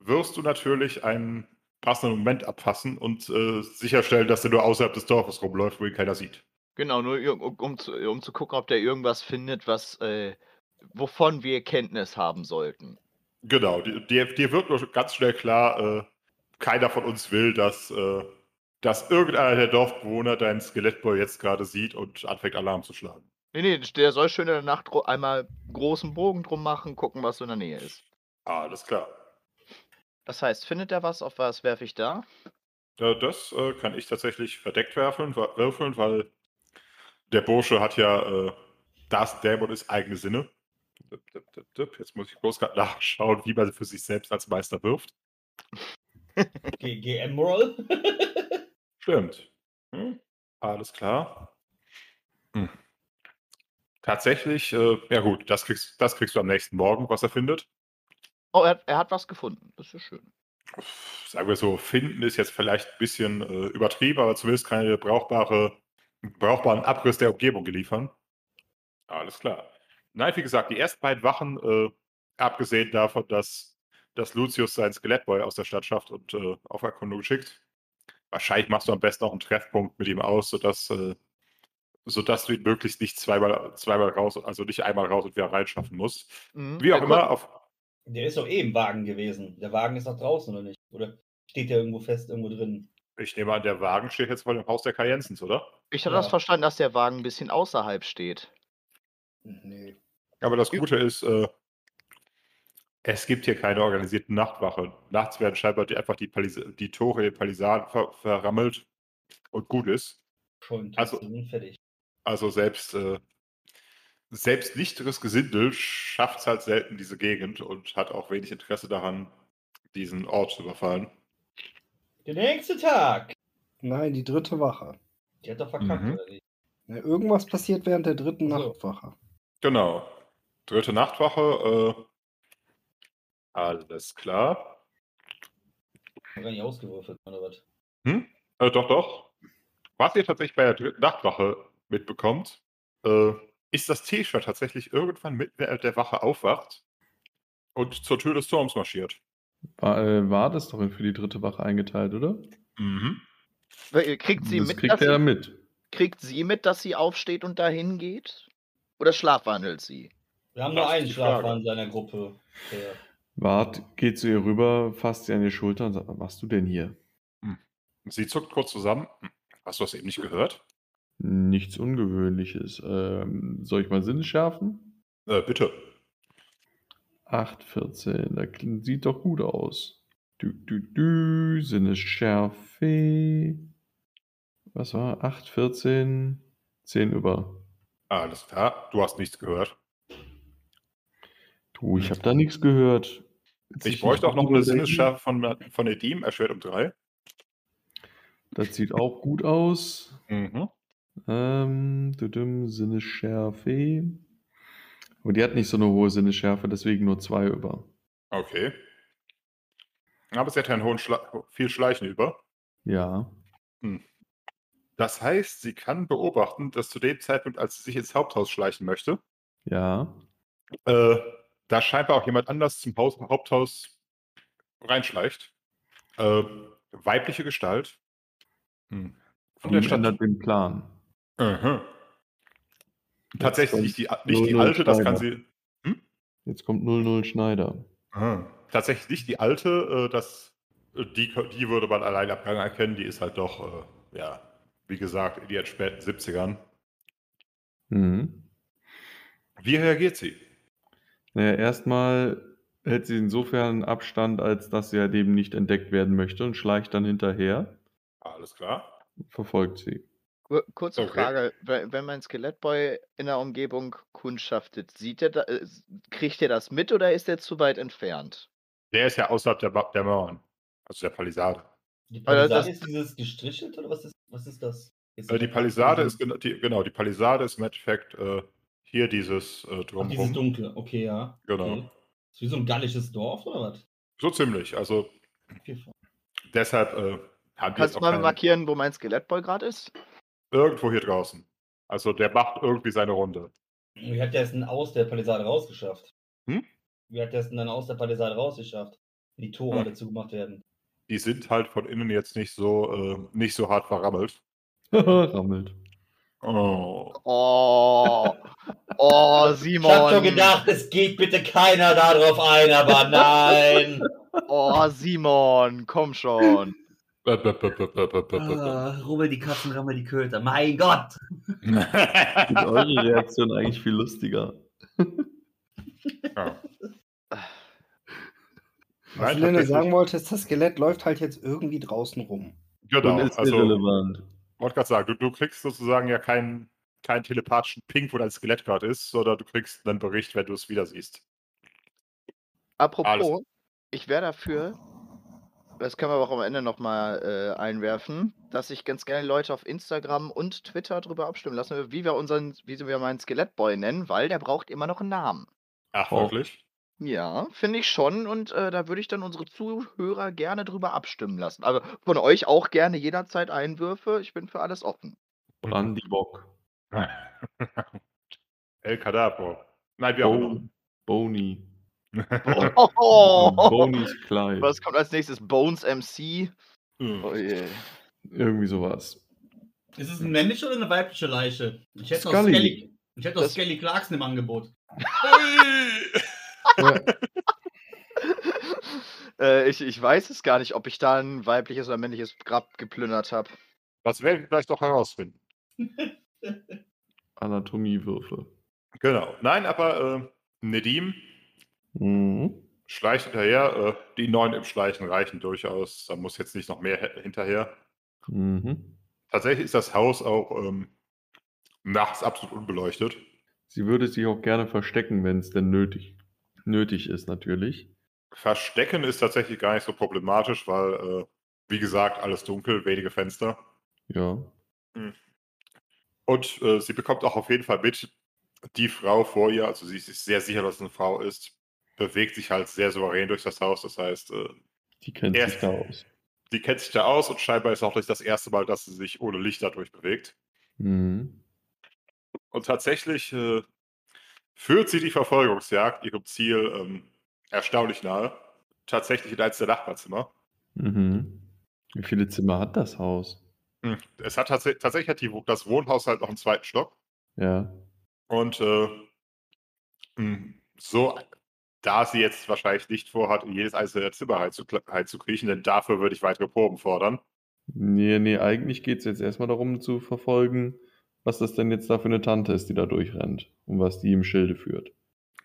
wirst du natürlich einen passenden Moment abfassen und äh, sicherstellen, dass der nur außerhalb des Dorfes rumläuft, wo ihn keiner sieht. Genau, nur um, um, zu, um zu gucken, ob der irgendwas findet, was, äh, wovon wir Kenntnis haben sollten. Genau, dir, dir dir wird nur ganz schnell klar, äh, keiner von uns will, dass, äh, dass irgendeiner der Dorfbewohner deinen Skelettboy jetzt gerade sieht und anfängt Alarm zu schlagen. Nee, nee, der soll schön in der Nacht einmal großen Bogen drum machen, gucken, was so in der Nähe ist. Alles klar. Das heißt, findet er was? Auf was werfe ich da? Äh, das äh, kann ich tatsächlich verdeckt werfeln, wa- würfeln, weil der Bursche hat ja äh, das Dämon ist eigene Sinne. Jetzt muss ich bloß gerade nachschauen, wie man für sich selbst als Meister wirft. GM Roll. Stimmt. Hm, alles klar. Hm. Tatsächlich, äh, ja gut, das kriegst, das kriegst du am nächsten Morgen, was er findet. Oh, er, er hat was gefunden. Das ist schön. Sagen wir so, finden ist jetzt vielleicht ein bisschen äh, übertrieben, aber zumindest keine brauchbare, brauchbaren Abriss der Umgebung geliefern. Alles klar. Nein, wie gesagt, die ersten beiden Wachen, äh, abgesehen davon, dass, dass Lucius seinen Skelettboy aus der Stadt schafft und äh, auf Erkundung schickt, wahrscheinlich machst du am besten auch einen Treffpunkt mit ihm aus, sodass, äh, sodass du ihn möglichst nicht zweimal, zweimal raus, also nicht einmal raus und wieder reinschaffen musst. Mhm. Wie auch Er immer, auf, Der ist doch eh im Wagen gewesen. Der Wagen ist noch draußen, oder nicht? Oder steht der irgendwo fest, irgendwo drin? ich nehme an, der Wagen steht jetzt vor dem Haus der Kajensens, oder? Ich hatte Ja. das verstanden, dass der Wagen ein bisschen außerhalb steht. Nee. Aber das Gute ist, äh, es gibt hier keine organisierten Nachtwache. Nachts werden scheinbar die, einfach die, Palis die Tore in Palisaden ver verrammelt und gut ist. Schon Also- fertig. Also selbst, äh, selbst lichteres Gesindel schafft es halt selten diese Gegend und hat auch wenig Interesse daran, diesen Ort zu überfallen. Der nächste Tag. Nein, die dritte Wache. Die hat doch verkackt, Mhm. oder nicht? Ja, irgendwas passiert während der dritten so. Nachtwache. Genau. Dritte Nachtwache. Äh, alles klar. Gar nicht ausgewürfelt, oder was? Hm? Äh, doch, doch. Was ihr tatsächlich bei der dritten Nachtwache mitbekommt, äh, ist, dass T-Shirt tatsächlich irgendwann mitten während der Wache aufwacht und zur Tür des Turms marschiert. War, äh, war das doch für die dritte Wache eingeteilt, oder? Mhm. Äh, Kriegt sie, das mit, kriegt dass er sie, mit. kriegt sie mit, dass sie aufsteht und dahin geht? Oder schlafwandelt sie? Wir haben Das nur einen. Schlafwahn in seiner Gruppe. Der Wart geht zu ihr rüber, fasst sie an die Schulter und sagt, was machst du denn hier? Sie zuckt kurz zusammen. Hm, Hast du das eben nicht gehört? Nichts Ungewöhnliches. Ähm, soll ich mal Sinne schärfen? Äh, bitte. 8, 14, das sieht doch gut aus. Du, du, du, Sinnesschärfe. Was war? 8, 14, 10 über. Alles klar. Du hast nichts gehört. Du, ich habe da nichts gehört. Willst Ich bräuchte auch noch eine? Sinnesschärfe von, von Edim, erschwert um drei. Das sieht auch gut aus. Mhm. Ähm, düdüm, Sinnesschärfe. Aber die hat nicht so eine hohe Sinnesschärfe, deswegen nur 2 über. Okay. Aber sie hat ja einen hohen Schla viel Schleichen über. Ja. Das heißt, sie kann beobachten, dass zu dem Zeitpunkt, als sie sich ins Haupthaus schleichen möchte, Ja. äh, da scheinbar auch jemand anders zum Haus, Haupthaus reinschleicht. Äh, weibliche Gestalt. Hm. Von der Die Stadt. ändert den Plan. Mhm. Tatsächlich nicht die, nicht die 00 alte, das kann Schneider. sie. Jetzt kommt 00 Schneider. Aha. Tatsächlich nicht die alte, äh, das, äh, die, die würde man allein ab Gang erkennen, die ist halt doch, äh, ja, wie gesagt, in ihren späten 70ern. Mhm. Wie reagiert sie? Naja, erstmal hält sie insofern Abstand, als dass sie halt eben nicht entdeckt werden möchte und schleicht dann hinterher, Alles klar. verfolgt sie. Kur kurze Okay. Frage, we wenn mein Skelettboy in der Umgebung kundschaftet, sieht er da äh, s kriegt er das mit oder ist er zu weit entfernt? Der ist ja außerhalb der, der Mauern. Also der Palisade. Die Weil Palisade das- ist dieses gestrichelt oder was ist, was ist das? Ist Äh, die Palisade ist gena- die, genau, die Palisade ist im Endeffekt äh, hier dieses äh, Ach, dieses drumherum. Dunkle, okay, ja. Genau. Okay. Ist wie so ein gallisches Dorf oder was? So ziemlich. Also Okay. deshalb äh, haben die Kannst du auch mal keine, markieren, wo mein Skelettboy gerade ist? Irgendwo hier draußen. Also der macht irgendwie seine Runde. Wie hat der es denn aus der Palisade rausgeschafft? Hm? Wie hat der es denn dann aus der Palisade rausgeschafft? Wenn die Tore Hm. alle zugemacht werden. Die sind halt von innen jetzt nicht so äh, nicht so hart verrammelt. Rammelt. Oh. Oh, oh, Ich Simon. hab schon gedacht, es geht bitte keiner darauf ein, aber nein. Oh, Simon, komm schon. Ah, rubbel die Katzen, rammel die Köter. Mein Gott. Ich finde eure Reaktion eigentlich viel lustiger. ja. Was Lene sagen wollte, ist, das Skelett läuft halt jetzt irgendwie draußen rum. Genau, Und ist also irrelevant. wollte gerade sagen, du, du kriegst sozusagen ja keinen keinen telepathischen Ping, wo dein Skelett gerade ist, sondern du kriegst einen Bericht, wenn du es wieder siehst. Apropos, ich wäre dafür, das können wir aber auch am Ende nochmal äh, einwerfen, dass ich ganz gerne Leute auf Instagram und Twitter darüber abstimmen lassen, wie wir unseren, wie wir meinen Skelettboy nennen, weil der braucht immer noch einen Namen. Ach, Oh. wirklich? Ja, finde ich schon. Und äh, da würde ich dann unsere Zuhörer gerne drüber abstimmen lassen. Also von euch auch gerne jederzeit Einwürfe. Ich bin für alles offen. Brandy Bock. El Cadabro. Nein, immer. Bo Boni. Oh, Bonis Kleid. Was kommt als nächstes? Bones MC. Mhm. Oh je. Irgendwie sowas. Ist es eine männliche oder eine weibliche Leiche? Ich hätte noch Scully. Skelly. Ich hätte noch Das- Skelly Clarkson im Angebot. äh, ich, ich weiß es gar nicht, ob ich da ein weibliches oder männliches Grab geplündert habe. Das werden wir vielleicht noch herausfinden. Anatomiewürfe. Genau. Nein, aber äh, Nedim Mhm. schleicht hinterher. Äh, die neun im Schleichen reichen durchaus. Da muss jetzt nicht noch mehr he- hinterher. Mhm. Tatsächlich ist das Haus auch ähm, nachts absolut unbeleuchtet. Sie würde sich auch gerne verstecken, wenn es denn nötig, nötig ist, natürlich. Verstecken ist tatsächlich gar nicht so problematisch, weil, äh, wie gesagt, alles dunkel, wenige Fenster. Ja. Und äh, sie bekommt auch auf jeden Fall mit, die Frau vor ihr, also sie ist sich sehr sicher, dass es eine Frau ist, bewegt sich halt sehr souverän durch das Haus. Das heißt, äh, Die kennt Erst- sich da aus. die kennt sich da aus und scheinbar ist auch nicht das erste Mal, dass sie sich ohne Licht dadurch bewegt. Mhm. Und tatsächlich äh, führt sie die Verfolgungsjagd ihrem Ziel ähm, erstaunlich nahe. Tatsächlich in eins der Nachbarzimmer. Mhm. Wie viele Zimmer hat das Haus? Hm. Es hat tats tatsächlich hat die, das Wohnhaus halt noch einen zweiten Stock. Ja. Und äh, mh, so, da sie jetzt wahrscheinlich nicht vorhat, in jedes einzelne Zimmer reinzukriechen, denn dafür würde ich weitere Proben fordern. Nee, nee, eigentlich geht es jetzt erstmal darum zu verfolgen, was das denn jetzt da für eine Tante ist, die da durchrennt und was die im Schilde führt.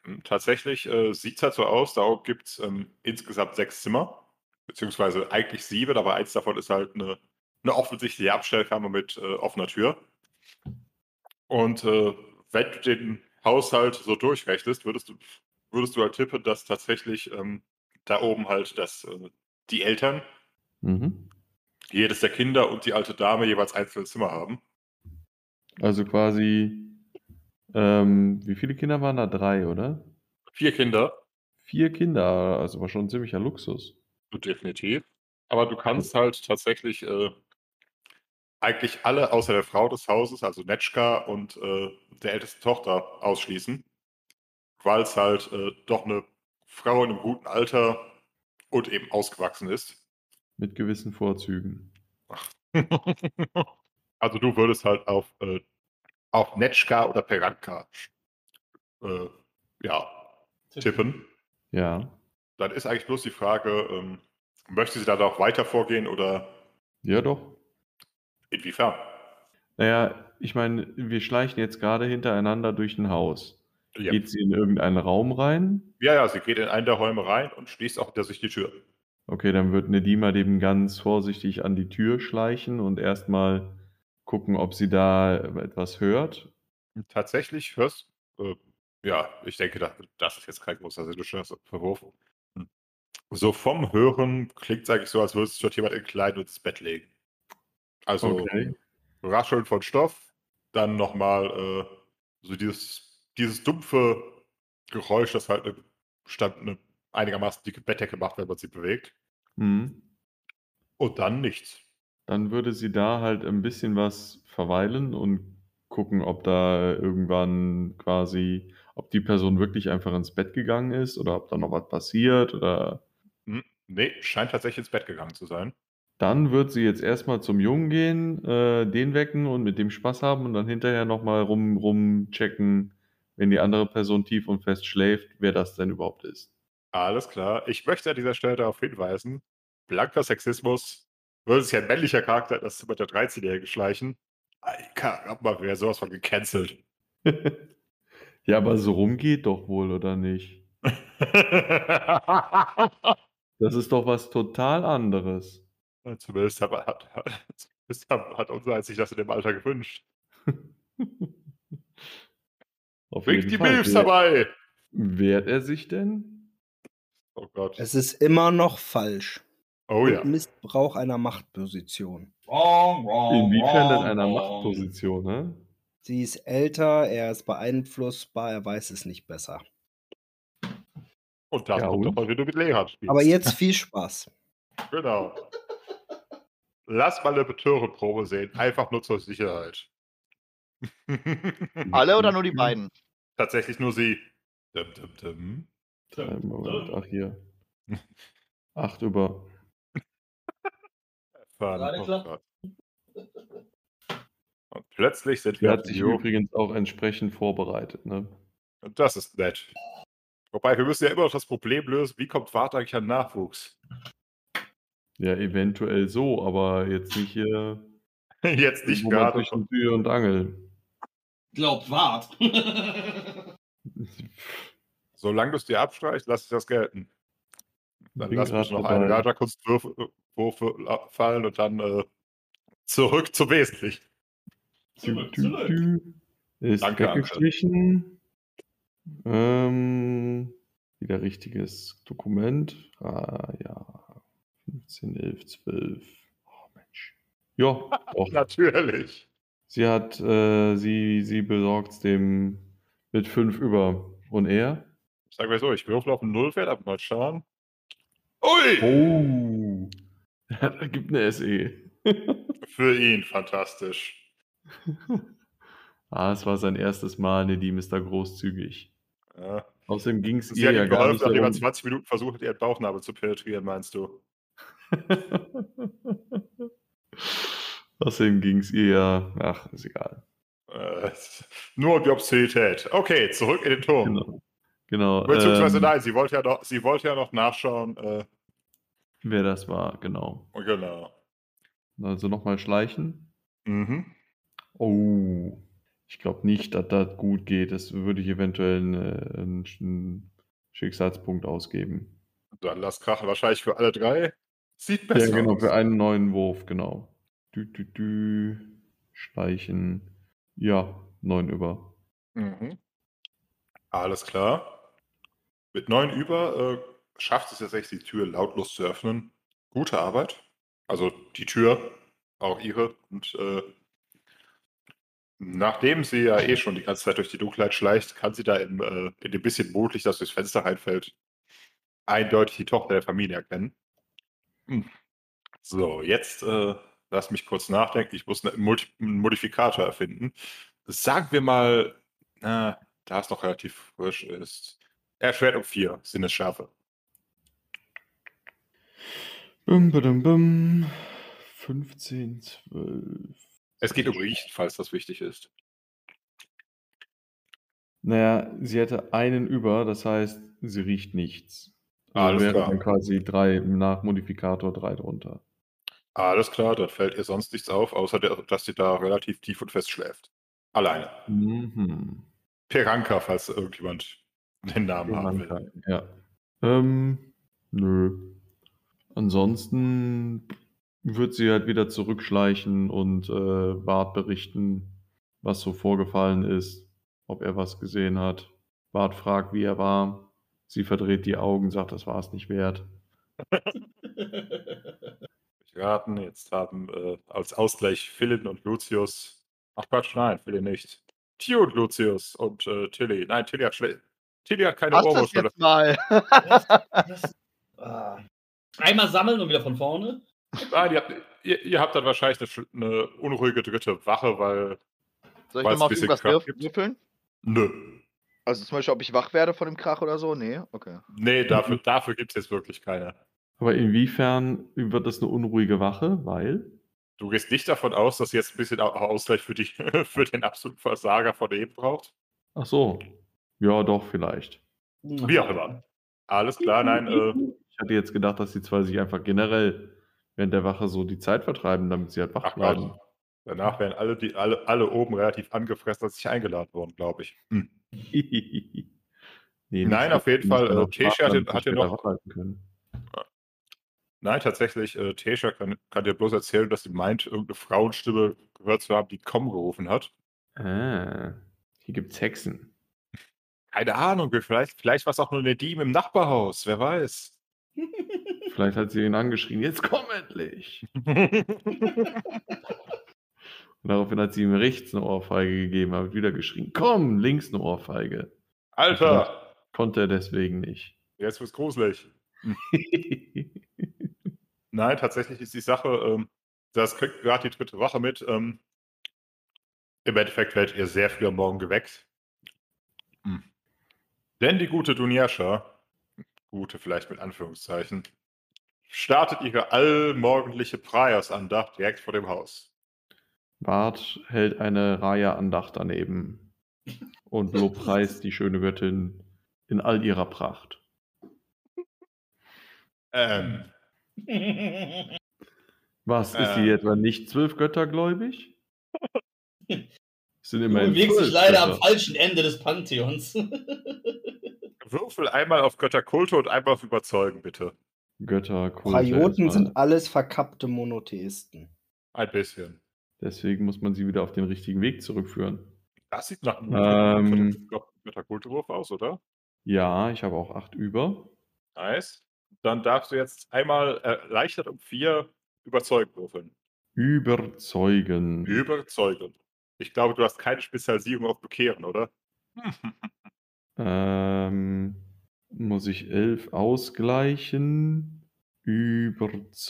Hm, Tatsächlich äh, sieht es halt so aus, da gibt es ähm, insgesamt sechs Zimmer, beziehungsweise eigentlich sieben, aber eins davon ist halt eine, eine offensichtliche Abstellkammer mit äh, offener Tür. Und äh, wenn du den Haushalt so durchrechnest, würdest du, würdest du halt tippen, dass tatsächlich ähm, da oben halt das, äh, die Eltern, Mhm. jedes der Kinder und die alte Dame jeweils einzelne Zimmer haben. Also quasi, ähm, wie viele Kinder waren da? Drei, oder? Vier Kinder, Vier Kinder, also war schon ein ziemlicher Luxus. definitiv. Aber du kannst halt tatsächlich äh, eigentlich alle außer der Frau des Hauses, also Netschka und äh, der ältesten Tochter, ausschließen, weil es halt äh, doch eine Frau in einem guten Alter und eben ausgewachsen ist. Mit gewissen Vorzügen. also du würdest halt auf, äh, auf Netschka oder Peranka äh, ja, tippen. Ja. Dann ist eigentlich bloß die Frage, ähm, möchte sie da noch weiter vorgehen oder Ja, doch. inwiefern? Naja, ich meine, wir schleichen jetzt gerade hintereinander durch ein Haus. Ja. Geht sie in irgendeinen Raum rein? ja, ja, sie geht in einen der Räume rein und schließt auch hinter sich die Tür. Okay, dann wird Nedima dem ganz vorsichtig an die Tür schleichen und erstmal gucken, ob sie da etwas hört. Tatsächlich hörst äh, ja, ich denke, da, das ist jetzt kein großer sinnlicher Verwurf. Hm. So vom Hören klingt es eigentlich so, als würde sich dort jemand in Kleid ins Bett legen. Also Okay. Rascheln von Stoff, dann nochmal äh, so dieses, dieses dumpfe Geräusch, das halt eine, stand, eine einigermaßen dicke Bettdecke macht, wenn man sie bewegt. Mhm. Und dann nichts. Dann würde sie da halt ein bisschen was verweilen und gucken, ob da irgendwann quasi, ob die Person wirklich einfach ins Bett gegangen ist oder ob da noch was passiert oder Hm, nee, scheint tatsächlich ins Bett gegangen zu sein. dann wird sie jetzt erstmal zum Jungen gehen, äh, den wecken und mit dem Spaß haben und dann hinterher nochmal rum, rumchecken, wenn die andere Person tief und fest schläft, wer das denn überhaupt ist. Alles klar. Ich möchte an dieser Stelle darauf hinweisen, blanker Sexismus würde sich ein männlicher Charakter in das Zimmer der 13-Jährigen schleichen. Caramba, wäre sowas von gecancelt. Ja, aber so rum geht doch wohl, oder nicht? Das ist doch was total anderes. Zumindest hat, hat, hat, hat unser sich das in dem Alter gewünscht. Auf Bringt jeden die Fall. Milfs dabei! Wehrt er sich denn? Oh Gott. Es ist immer noch falsch. Oh Und ja. Missbrauch einer Machtposition. Wrong, wrong, Inwiefern denn einer wrong. Machtposition, ne? Sie ist älter, er ist beeinflussbar, er weiß es nicht besser. Und das Ja, kommt doch, wenn du mit Lehrern spielst. Aber jetzt viel Spaß. Genau. Lass mal eine Betörenprobe sehen. Einfach nur zur Sicherheit. Alle oder nur die beiden? Tatsächlich nur sie. Dum, dum, dum. Äh, Moment, ach hier. Acht über. Fahren. Oh. Und plötzlich sind Sie wir hat sich Jo- übrigens auch entsprechend vorbereitet, ne? Und das ist nett. Wobei, wir müssen ja immer noch das Problem lösen, wie kommt Vater eigentlich an Nachwuchs? Ja, eventuell so, aber jetzt nicht hier Jetzt nicht gerade. zwischen Tür und Angel. Glaubt wart. Solange du es dir abstreichst, lass ich das gelten. Dann Bin lass mich noch eine dabei. Raja-Kunstwürfe Würfe fallen und dann äh, zurück zum Wesentlichen. Zurück, zurück. Ist Danke, Anke. weggestrichen. Ähm, wieder richtiges Dokument. Ah, ja. 15, 11, 12. Oh, Mensch. Ja. Natürlich. Sie hat, äh, sie, sie besorgt dem mit 5 über. Und er? Sagen wir so, ich würfel auf einen Nullwert, aber mal schauen. Ui! Oh. da gibt eine SE. Für ihn fantastisch. ah, es war sein erstes Mal. Nedim ist da großzügig. Ja. Außerdem ging es Sie ihr hat ja ihm gar geholfen, nicht nachdem er darum. 20 Minuten versucht hat, ihren Bauchnabel zu penetrieren, meinst du? Außerdem ging es ihr ja, ach, ist egal. Äh, nur um die Obszönität. Okay, zurück in den Turm. Genau. Genau. Beziehungsweise ähm, nein, sie wollte ja noch, sie wollte ja noch nachschauen. Äh, Wer das war, genau. genau. Also nochmal schleichen. Mhm. Oh, ich glaube nicht, dass das gut geht. Das würde ich eventuell eine, einen, einen Schicksalspunkt ausgeben. Dann lass krachen. Wahrscheinlich für alle drei. Sieht Ja, besser genau, aus. für einen neuen Wurf, genau. Dü, dü, dü. Schleichen. Ja, neun über. Mhm. Alles klar. Mit neun über äh, schafft es tatsächlich, die Tür lautlos zu öffnen. Gute Arbeit. Also die Tür, auch ihre. Und äh, nachdem sie ja eh schon die ganze Zeit durch die Dunkelheit schleicht, kann sie da im, äh, in dem bisschen Mondlicht, das durchs Fenster reinfällt, eindeutig die Tochter der Familie erkennen. Hm. So, jetzt äh, lass mich kurz nachdenken. Ich muss einen, Multi einen Modifikator erfinden. Sagen wir mal, na, da es noch relativ frisch ist. Erschwert um vier Sinnesschärfe. Bum, badum, bum. 15, 12. Es geht um Riechen, falls das wichtig ist. Naja, sie hätte einen über, das heißt, sie riecht nichts. Also Alles wäre klar. dann quasi drei nach Modifikator drei drunter. Alles klar, dann fällt ihr sonst nichts auf, außer der, dass sie da relativ tief und fest schläft. Alleine. Mhm. Peranka, falls irgendjemand den Namen haben will. Ja. Ähm, nö. Ansonsten wird sie halt wieder zurückschleichen und äh, Bart berichten, was so vorgefallen ist, ob er was gesehen hat. Bart fragt, wie er war. Sie verdreht die Augen, sagt, das war es nicht wert. Ich raten, jetzt haben äh, als Ausgleich Philin und Lucius. Ach Quatsch, nein, Philin nicht. Tio und Lucius und äh, Tilly. Nein, Tilly hat, schle- Tilly hat keine das Ohrwurst. jetzt mal. Das, ah. Einmal sammeln und wieder von vorne. Nein, ihr habt, ihr, ihr habt dann wahrscheinlich eine, eine unruhige dritte Wache, weil. Soll ich nochmal auf ein bisschen irgendwas würfeln? Nö. Also zum Beispiel, ob ich wach werde von dem Krach oder so? Nee, okay. Nee, dafür, dafür gibt es jetzt wirklich keine. Aber inwiefern wird das eine unruhige Wache? Weil? Du gehst nicht davon aus, dass jetzt ein bisschen Au- Ausgleich für, dich, für den absoluten Versager von eben braucht? Ach so. Ja, doch, vielleicht. Wie auch immer. Alles klar, nein, äh, Ich hatte jetzt gedacht, dass sie zwar sich einfach generell während der Wache so die Zeit vertreiben, damit sie halt wach ach bleiben. Gott. Danach wären alle, die, alle, alle oben relativ angefressen, als ich eingeladen worden, glaube ich. Hm. nee, Nein, auf jeden Fall, äh, Tesha hat- damit sie hat ja später noch- wach halten können. Nein, tatsächlich, äh, Tesha kann, kann dir bloß erzählen, dass sie meint, irgendeine Frauenstimme gehört zu haben, die Komm gerufen hat. Ah, hier gibt's Hexen. Keine Ahnung, vielleicht, vielleicht war es auch nur eine Diem im Nachbarhaus, wer weiß. Vielleicht hat sie ihn angeschrien, jetzt komm endlich. Und daraufhin hat sie ihm rechts eine Ohrfeige gegeben, hat wieder geschrien, komm, links eine Ohrfeige. Alter, Konnte er deswegen nicht. jetzt wird's gruselig. Nein, tatsächlich ist die Sache, ähm, das kriegt gerade die dritte Wache mit. Ähm, Im Endeffekt werdet ihr sehr früh am Morgen geweckt. Hm. Denn die gute Dunjascha, gute vielleicht mit Anführungszeichen, startet ihre allmorgendliche Prajersandacht direkt vor dem Haus. Bart hält eine Raya-Andacht daneben und lobpreist die schöne Göttin in all ihrer Pracht. Ähm, Was, ist sie Ähm. etwa nicht zwölf Götter gläubig? Es sind Du immerhin bewegst dich leider am falschen Ende des Pantheons. würfel einmal auf Götterkulte und einmal auf Überzeugen, bitte. Götter, Kulte, Prajoten erstmal. sind alles verkappte Monotheisten. Ein bisschen. Deswegen muss man sie wieder auf den richtigen Weg zurückführen. Das sieht nach einem Ähm. Götterkultewurf aus, oder? Ja, ich habe auch acht über. Nice. Dann darfst du jetzt einmal erleichtert um vier überzeugt würfeln. Überzeugen. Überzeugen. Ich glaube, du hast keine Spezialisierung auf Bekehren, oder? Ähm, muss ich elf ausgleichen? Überzeugen.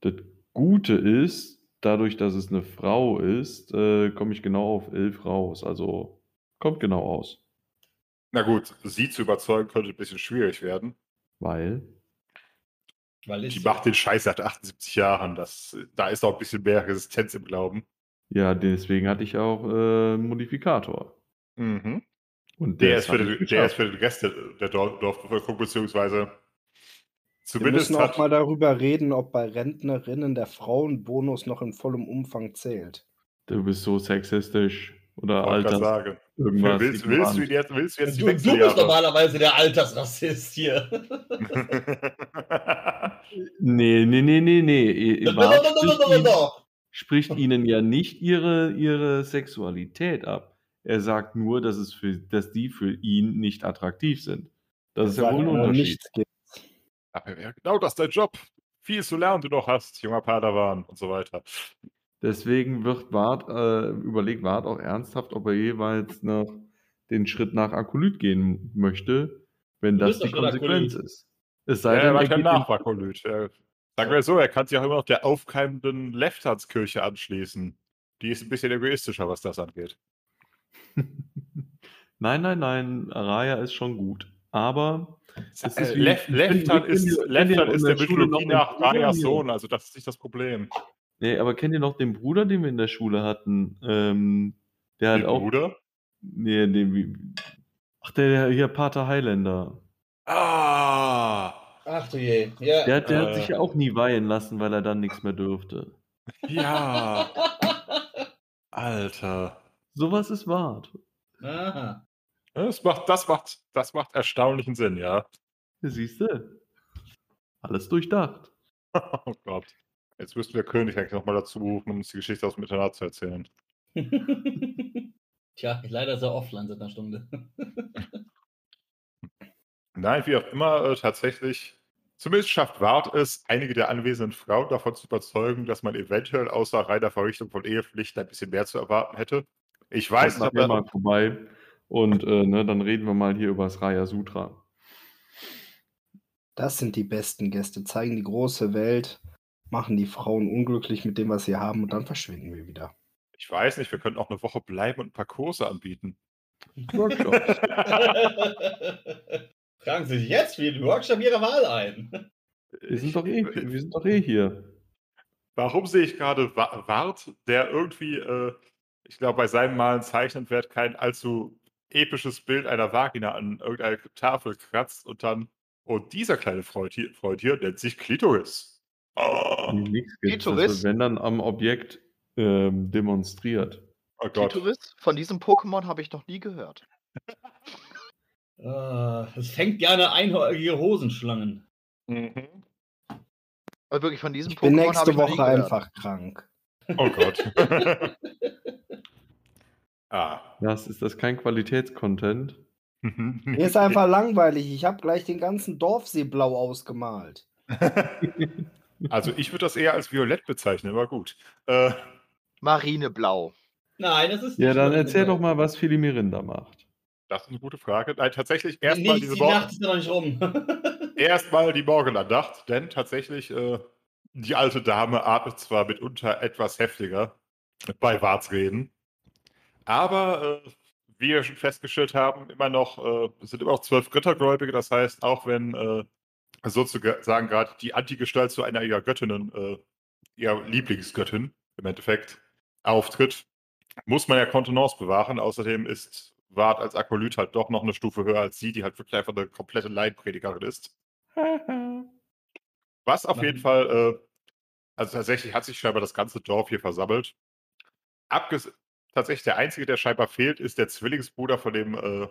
Das Gute ist, dadurch, dass es eine Frau ist, äh, komme ich genau auf elf raus. Also kommt genau aus. Na gut, sie zu überzeugen könnte ein bisschen schwierig werden. Weil. Weil Die macht den Scheiß seit 78 Jahren. Das, da ist auch ein bisschen mehr Resistenz im Glauben. Ja, deswegen hatte ich auch äh, einen Modifikator. Mhm. Und Der, das ist den, der ist für den Rest der, der Dor- Dorfbevölkerung, beziehungsweise Wir zumindest müssen auch hat. mal darüber reden, ob bei Rentnerinnen der Frauenbonus noch in vollem Umfang zählt. Du bist so sexistisch oder sagen. Irgendwas. Willst, willst, du jetzt, willst du jetzt die Du, du bist normalerweise der Altersrassist hier. Nee, nee, nee, nee, nee. Doch, doch, doch, spricht, ihnen, doch. spricht ihnen ja nicht ihre, ihre Sexualität ab. Er sagt nur, dass, es für, dass die für ihn nicht attraktiv sind. Das ist ja wohl ein Unterschied. Aber ja, genau das ist dein Job. Viel zu lernen du noch hast, junger Padawan und so weiter. Deswegen wird Bart, äh, überlegt Bart auch ernsthaft, ob er jeweils noch den Schritt nach Akolyt gehen möchte, wenn Du das die Konsequenz Akolyt. ist. Es sei Ja, er denn, war er kein geht den- Nachbarkolyt. Er- Sagen wir so, er kann sich auch immer noch der aufkeimenden Leftanskirche anschließen. Die ist ein bisschen egoistischer, was das angeht. Nein, nein, nein, Araya ist schon gut. Aber es ist Äh, wie- Lef wir Leftan kennen- wir ist, ist der der Schule noch Mythologie nach Bruder Rayas hier. Sohn, also das ist nicht das Problem. Nee, aber kennt ihr noch den Bruder, den wir in der Schule hatten? Ähm, der hat Den auch. Bruder? Nee, den, wie- ach, der, der hier Pater Highlander. Ah! Ach du je. Ja. Der, hat- der hat Äh. sich ja auch nie weihen lassen, weil er dann nichts mehr dürfte. Ja! Alter. Sowas ist wahr. Aha. Das macht, das macht, das macht erstaunlichen Sinn, ja. Siehst du? Alles durchdacht. Oh Gott. Jetzt müssten wir König eigentlich nochmal dazu rufen, um uns die Geschichte aus dem Internat zu erzählen. Tja, leider ist er offline seit einer Stunde. Nein, wie auch immer, äh, tatsächlich, zumindest schafft Ward es, einige der anwesenden Frauen davon zu überzeugen, dass man eventuell außer reiner Verrichtung von Ehepflichten ein bisschen mehr zu erwarten hätte. Ich weiß nachher er, mal vorbei und äh, ne, dann reden wir mal hier über das Raya Sutra. Das sind die besten Gäste, zeigen die große Welt, machen die Frauen unglücklich mit dem, was sie haben und dann verschwinden wir wieder. ich weiß nicht, wir könnten auch eine Woche bleiben und ein paar Kurse anbieten. Workshops. Tragen Sie sich jetzt für den Workshop Ihrer Wahl ein. wir, sind doch eh, wir sind doch eh hier. Warum sehe ich gerade Wa- Wart, der irgendwie, äh, ich glaube, bei seinem Malen zeichnen wird, kein allzu episches Bild einer Vagina an irgendeiner Tafel kratzt und dann, und dieser kleine Freund hier, Freund hier nennt sich Klitoris. Oh, Die nichts gibt. Das Klitoris? wird, wenn dann am Objekt ähm, demonstriert. oh Gott. Klitoris? Von diesem Pokémon habe ich noch nie gehört. Ah, Es fängt gerne einhäugige Hosenschlangen. Mhm. Aber wirklich, von diesem Ich bin Pokémon habe nächste ich noch nie Woche einfach krank. Oh Gott. ah. Das ist das kein Qualitätscontent. Mir ist einfach langweilig. Ich habe gleich den ganzen Dorfsee blau ausgemalt. Also ich würde das eher als Violett bezeichnen, aber gut. Äh, Marineblau. Nein, das ist Ja, nicht dann meine erzähl doch mal, was Filimirinda macht. das ist eine gute Frage. Nein, tatsächlich erstmal diese die Morgen. Nacht ist ja noch nicht rum. Erstmal die Morgenandacht, denn tatsächlich, äh, die alte Dame atmet zwar mitunter etwas heftiger bei Wartsreden, aber äh, wie wir schon festgestellt haben, immer noch, äh, es sind immer noch zwölf Göttergläubige, das heißt, auch wenn äh, sozusagen gerade die Antigestalt zu einer ihrer Göttinnen, äh, ihrer Lieblingsgöttin im Endeffekt, auftritt, muss man ja Kontenance bewahren. Außerdem ist Wart als Akolyt halt doch noch eine Stufe höher als sie, die halt wirklich einfach eine komplette Laienpredigerin ist. Was auf jeden Mhm. Fall, äh, also tatsächlich hat sich scheinbar das ganze Dorf hier versammelt. Abges tatsächlich der Einzige, der scheinbar fehlt, ist der Zwillingsbruder von dem, äh,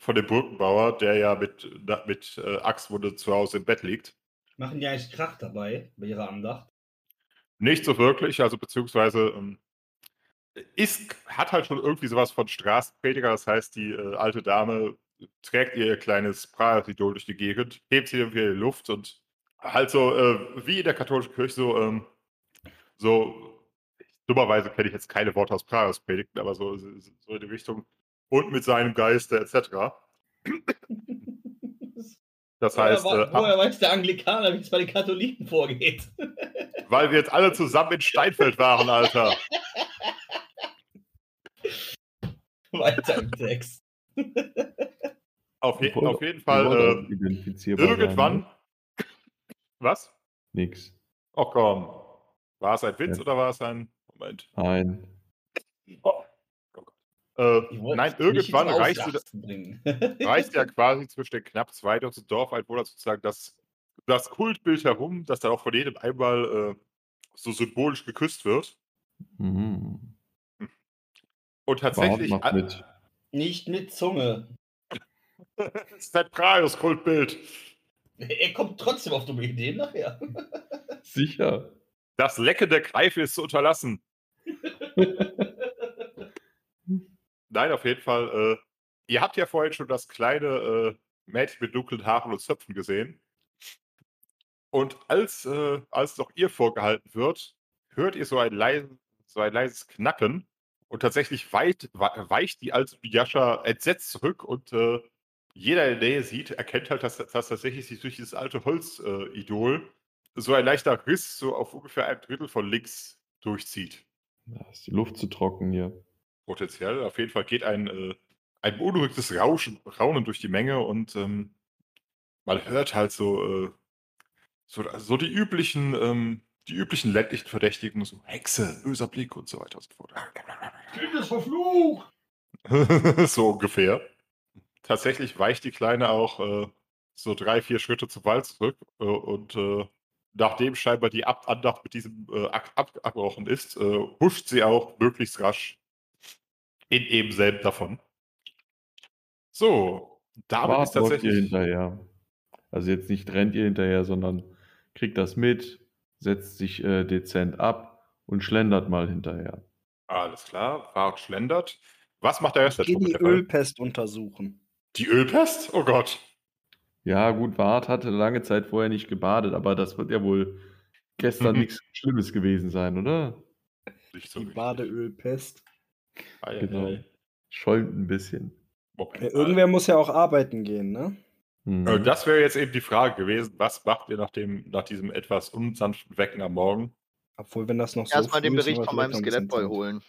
von dem Brückenbauer, der ja mit, mit äh, Axtwunde zu Hause im Bett liegt. Machen die eigentlich Krach dabei, bei ihrer Andacht? Nicht so wirklich, also beziehungsweise ähm, ist, hat halt schon irgendwie sowas von Straßenprediger, das heißt, die äh, alte Dame trägt ihr kleines Prahlidol durch die Gegend, hebt sie irgendwie in die Luft und halt so, äh, wie in der katholischen Kirche, so, ähm, so, dummerweise kenne ich jetzt keine Worte aus Prahas Predigten, aber so, so in die Richtung, und mit seinem Geiste etc. Das heißt, woher, äh, woher weiß der Anglikaner, wie es bei den Katholiken vorgeht? weil wir jetzt alle zusammen in Steinfeld waren, Alter. Weiter im Text. Auf, je, auf jeden Fall, äh, identifizierbar sein, irgendwann. ne? Was? Nix. Oh komm. War es ein Witz Ja. oder war es ein. Moment. Nein. Oh. Äh, nein, irgendwann Ausrasten bringen. reicht ja quasi zwischen den knapp 2000 Dorfeinwohnern sozusagen das, das Kultbild herum, das dann auch von jedem einmal äh, so symbolisch geküsst wird. Mhm. Und tatsächlich. macht mit. Nicht mit Zunge. das ist ein Praios Kultbild. Er kommt trotzdem auf dumme Ideen nachher. Sicher. Das Lecken der Greife ist zu unterlassen. Nein, auf jeden Fall. Äh, ihr habt ja vorhin schon das kleine äh, Mädchen mit dunklen Haaren und Zöpfen gesehen. Und als, äh, als noch ihr vorgehalten wird, hört ihr so ein, leise, so ein leises Knacken. Und tatsächlich weicht, we- weicht die alte Biascha entsetzt zurück und äh, jeder in der Nähe sieht, erkennt halt, dass, dass tatsächlich sich durch dieses alte Holzidol äh, so ein leichter Riss so auf ungefähr ein Drittel von links durchzieht. Da ist die Luft zu trocken hier. Potenziell. Auf jeden Fall geht ein, äh, ein beunruhigtes Rauschen, Raunen durch die Menge und ähm, man hört halt so, äh, so, so die üblichen, ähm, die üblichen ländlichen Verdächtigen, so Hexe, böser Blick und so weiter und so fort. Kind ist verflucht! so ungefähr. Tatsächlich weicht die Kleine auch äh, so drei, vier Schritte zum Wald zurück äh, und äh, nachdem scheinbar die Ab Andacht mit diesem äh, abgebrochen ist, äh, huscht sie auch möglichst rasch in eben selben davon. So, damit Bart ist läuft ihr tatsächlich. hinterher. Also jetzt nicht rennt ihr hinterher, sondern kriegt das mit, setzt sich äh, dezent ab und schlendert mal hinterher. Alles klar, Wart schlendert. Was macht der Geh Truppe? die? Ölpest untersuchen. Die Ölpest? Oh Gott. Ja, gut, Wart hatte lange Zeit vorher nicht gebadet, aber das wird ja wohl gestern nichts Schlimmes gewesen sein, oder? Nicht so Die richtig. Badeölpest. Genau. ei. Schäumt ein bisschen. Ja, mal. irgendwer muss ja auch arbeiten gehen, ne? Mhm. Äh, Das wäre jetzt eben die Frage gewesen. Was macht ihr nach, dem, nach diesem etwas unsanften Wecken am Morgen? Obwohl, wenn das noch so Erstmal den Bericht von meinem Skelettboy holen.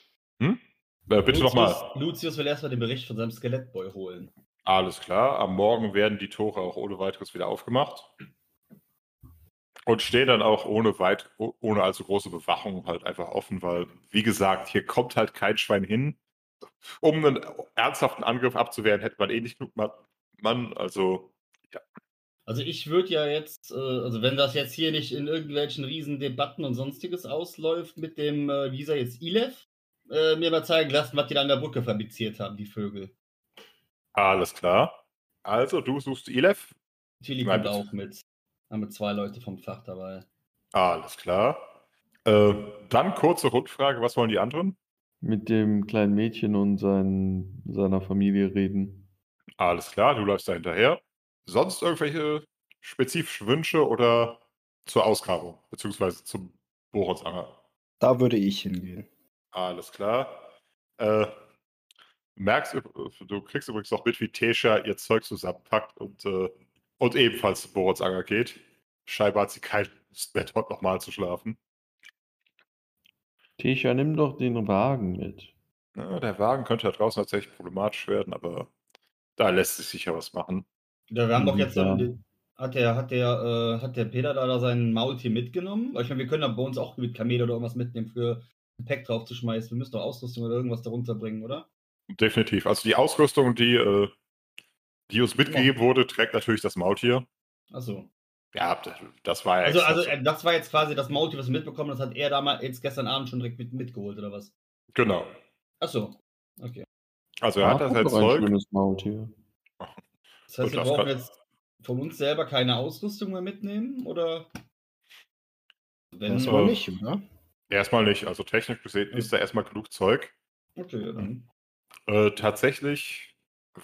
Äh, bitte nochmal. Lucius will erstmal den Bericht von seinem Skelettboy holen. Alles klar. Am Morgen werden die Tore auch ohne weiteres wieder aufgemacht. Und stehen dann auch ohne weit, oh- ohne allzu große Bewachung halt einfach offen, weil, wie gesagt, hier kommt halt kein Schwein hin. Um einen ernsthaften Angriff abzuwehren, hätte man eh nicht genug Ma- Mann. Also, Also ich würde ja jetzt, äh, also wenn das jetzt hier nicht in irgendwelchen riesen Debatten und sonstiges ausläuft mit dem, äh, wie hieß er jetzt, Ilef, äh, mir mal zeigen lassen, was die da an der Brücke fabriziert haben, die Vögel. alles klar. Also, du suchst Ilef. Tilly kommt auch mit. Haben wir zwei Leute vom Fach dabei. Alles klar. Äh, dann kurze Rundfrage. Was wollen die anderen? Mit dem kleinen Mädchen und sein, seiner Familie reden. Alles klar, du läufst da hinterher. Sonst irgendwelche spezifischen Wünsche oder zur Ausgrabung, beziehungsweise zum Bohrensanger? Da würde ich hingehen. Alles klar. Äh, merkst, du kriegst übrigens noch mit, wie Tesha ihr Zeug zusammenpackt und, äh, und ebenfalls zum Bohrensanger geht. Scheinbar hat sie keine Lust mehr, dort nochmal zu schlafen. Tesha, nimm doch den Wagen mit. Ja, der Wagen könnte da draußen tatsächlich problematisch werden, aber da lässt sich sicher was machen. Ja, wir haben doch jetzt, Ja. ähm, hat der, hat der, äh, hat der Peter da, da sein Maultier mitgenommen? Weil ich meine, wir können da bei uns auch mit Kamel oder irgendwas mitnehmen für Gepäck draufzuschmeißen. Wir müssen doch Ausrüstung oder irgendwas darunter bringen, oder? Definitiv. Also die Ausrüstung, die, äh, die uns mitgegeben wurde, trägt natürlich das Maultier. Achso. Ja, das- das war ja Also, also so. äh, das war jetzt quasi das Maultier, was wir mitbekommen, das hat er damals jetzt gestern Abend schon direkt mit, mitgeholt, oder was? Genau. Achso. Okay. Also er hat da sein guck doch, ein Zeug. schönes Maultier. Das heißt, wir das brauchen jetzt von uns selber keine Ausrüstung mehr mitnehmen, oder? Wenn, Das äh, aber nicht, oder? Erstmal nicht. Also technisch gesehen ist da erstmal genug Zeug. okay, ja, dann. Äh, tatsächlich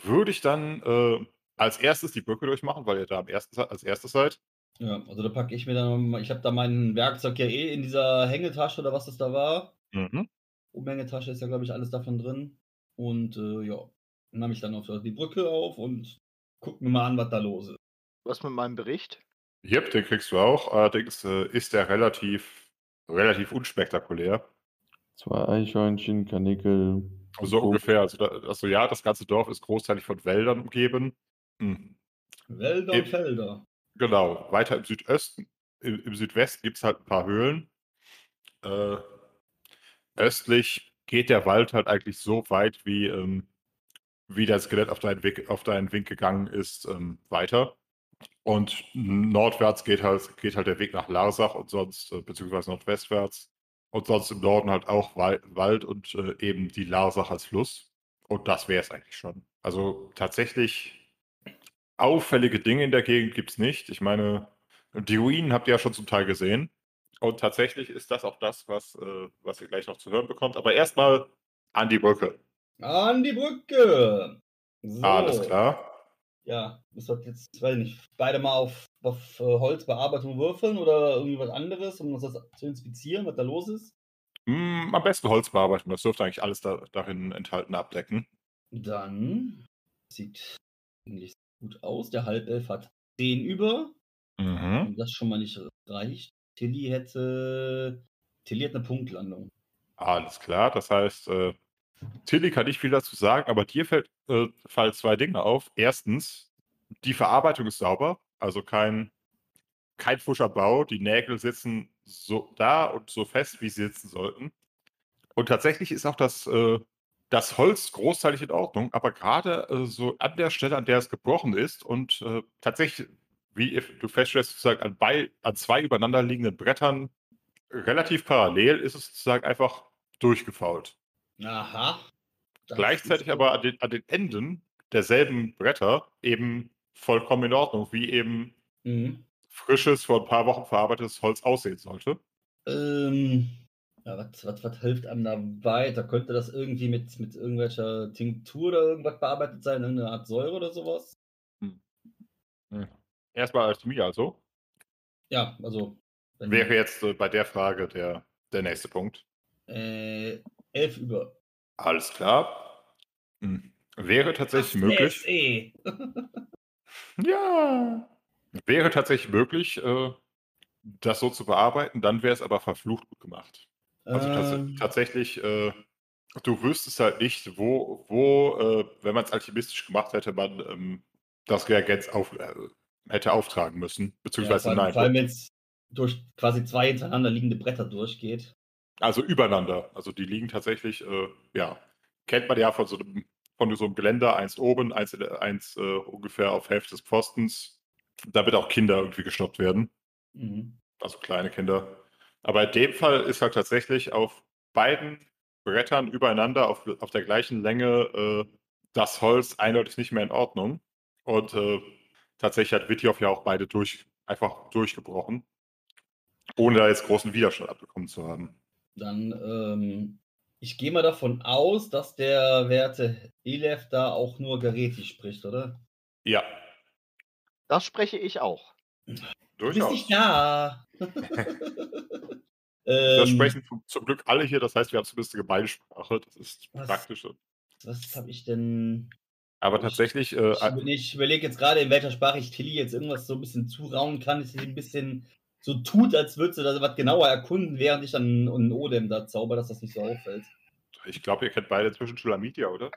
würde ich dann äh, als erstes die Brücke durchmachen, weil ihr da am ersten, als erstes seid. Ja, also da packe ich mir dann, mal- ich habe da mein Werkzeug ja eh in dieser Hängetasche oder was das da war. Mhm. Umhängetasche ist ja, glaube ich, alles davon drin. Und äh, ja, dann nehme ich dann auf die Brücke auf und guck mir mal an, was da los ist. Was mit meinem Bericht? Yep, den kriegst du auch. Allerdings äh, ist der relativ, relativ unspektakulär. Zwei Eichhörnchen, Kanickel. So ungefähr. Also, da, also ja, das ganze Dorf ist großteilig von Wäldern umgeben. Hm. Wälder Eben. und Felder. Genau, weiter im Südösten, im, im Südwesten gibt es halt ein paar Höhlen. Äh, östlich geht der Wald halt eigentlich so weit, wie, ähm, wie das Skelett auf deinen, Weg, auf deinen Wink gegangen ist, ähm, weiter. Und nordwärts geht halt, geht halt der Weg nach Larsach und sonst, äh, beziehungsweise nordwestwärts. Und sonst im Norden halt auch Wal Wald und äh, eben die Larsach als Fluss. Und das wäre es eigentlich schon. Also tatsächlich auffällige Dinge in der Gegend gibt es nicht. Ich meine, die Ruinen habt ihr ja schon zum Teil gesehen. Und tatsächlich ist das auch das, was, äh, was ihr gleich noch zu hören bekommt. Aber erstmal an die Brücke. An die Brücke! So. Alles klar. Ja, müssen wir jetzt, weiß ich nicht, beide mal auf, auf äh, Holzbearbeitung würfeln oder irgendwie was anderes, um uns das zu inspizieren, was da los ist. Hm, am besten Holzbearbeitung. Das dürfte eigentlich alles da, darin enthalten abdecken. Dann sieht eigentlich gut aus. Der Halbelf hat 10 über. Mhm. Das schon mal nicht reicht. Tilly hätte. Tilly hat eine Punktlandung. Alles klar. Das heißt, äh, Tilly kann nicht viel dazu sagen, aber dir fällt, äh, fallen zwei Dinge auf. Erstens, die Verarbeitung ist sauber, also kein, kein fuscher Bau. Die Nägel sitzen so da und so fest, wie sie sitzen sollten. Und tatsächlich ist auch das, äh, das Holz großteilig in Ordnung, aber gerade äh, so an der Stelle, an der es gebrochen ist und äh, tatsächlich, wie du feststellst, sozusagen an, bei, an zwei übereinander liegenden Brettern relativ parallel ist es sozusagen einfach durchgefault. Aha. Das Gleichzeitig aber an den, an den Enden derselben Bretter eben vollkommen in Ordnung, wie eben Mhm. frisches, vor ein paar Wochen verarbeitetes Holz aussehen sollte. Ähm, ja, was, was, was hilft einem da weiter? Könnte das irgendwie mit, mit irgendwelcher Tinktur oder irgendwas bearbeitet sein? Irgendeine Art Säure oder sowas? Erstmal Alchemie also. Ja, also. Wäre jetzt äh, bei der Frage der, der nächste Punkt. Äh, elf über. Alles klar. Hm. Wäre tatsächlich Ach, möglich. SE. Ja. Wäre tatsächlich möglich, äh, das so zu bearbeiten, dann wäre es aber verflucht gut gemacht. Also tats Ähm, tatsächlich, äh, du wüsstest halt nicht, wo, wo äh, wenn man es alchemistisch gemacht hätte, man ähm, das Reagenz auf, äh, hätte auftragen müssen. ja, Beziehungsweise vor allem, nein. vor allem wenn es durch quasi zwei hintereinander liegende Bretter durchgeht. Also übereinander. Also die liegen tatsächlich, äh, ja, kennt man ja von so einem, von so einem Geländer, eins oben, eins, eins äh, ungefähr auf Hälfte des Pfostens, damit auch Kinder irgendwie gestoppt werden. Mhm. Also kleine Kinder. Aber in dem Fall ist halt tatsächlich auf beiden Brettern übereinander auf, auf der gleichen Länge äh, das Holz eindeutig nicht mehr in Ordnung. Und äh, tatsächlich hat Witjow ja auch beide durch, einfach durchgebrochen, ohne da jetzt großen Widerstand abbekommen zu haben. Dann, ähm, ich gehe mal davon aus, dass der werte Elef da auch nur Gareti spricht, oder? Ja, Das spreche ich auch. Du bist durchaus. nicht da. Das ähm, sprechen zum, Glück alle hier, das heißt, wir haben zumindest eine Gemeinsprache, das ist Was? praktisch. was habe ich denn? Aber Ich- tatsächlich, äh, Ich, ich überlege jetzt gerade, in welcher Sprache ich Tilly jetzt irgendwas so ein bisschen zurauen kann, dass sie ein bisschen so tut, als würde sie das was genauer erkunden, während ich dann einen Odem da zauber, dass das nicht so auffällt. ich glaube, ihr kennt beide zwischen Schulamitia, oder?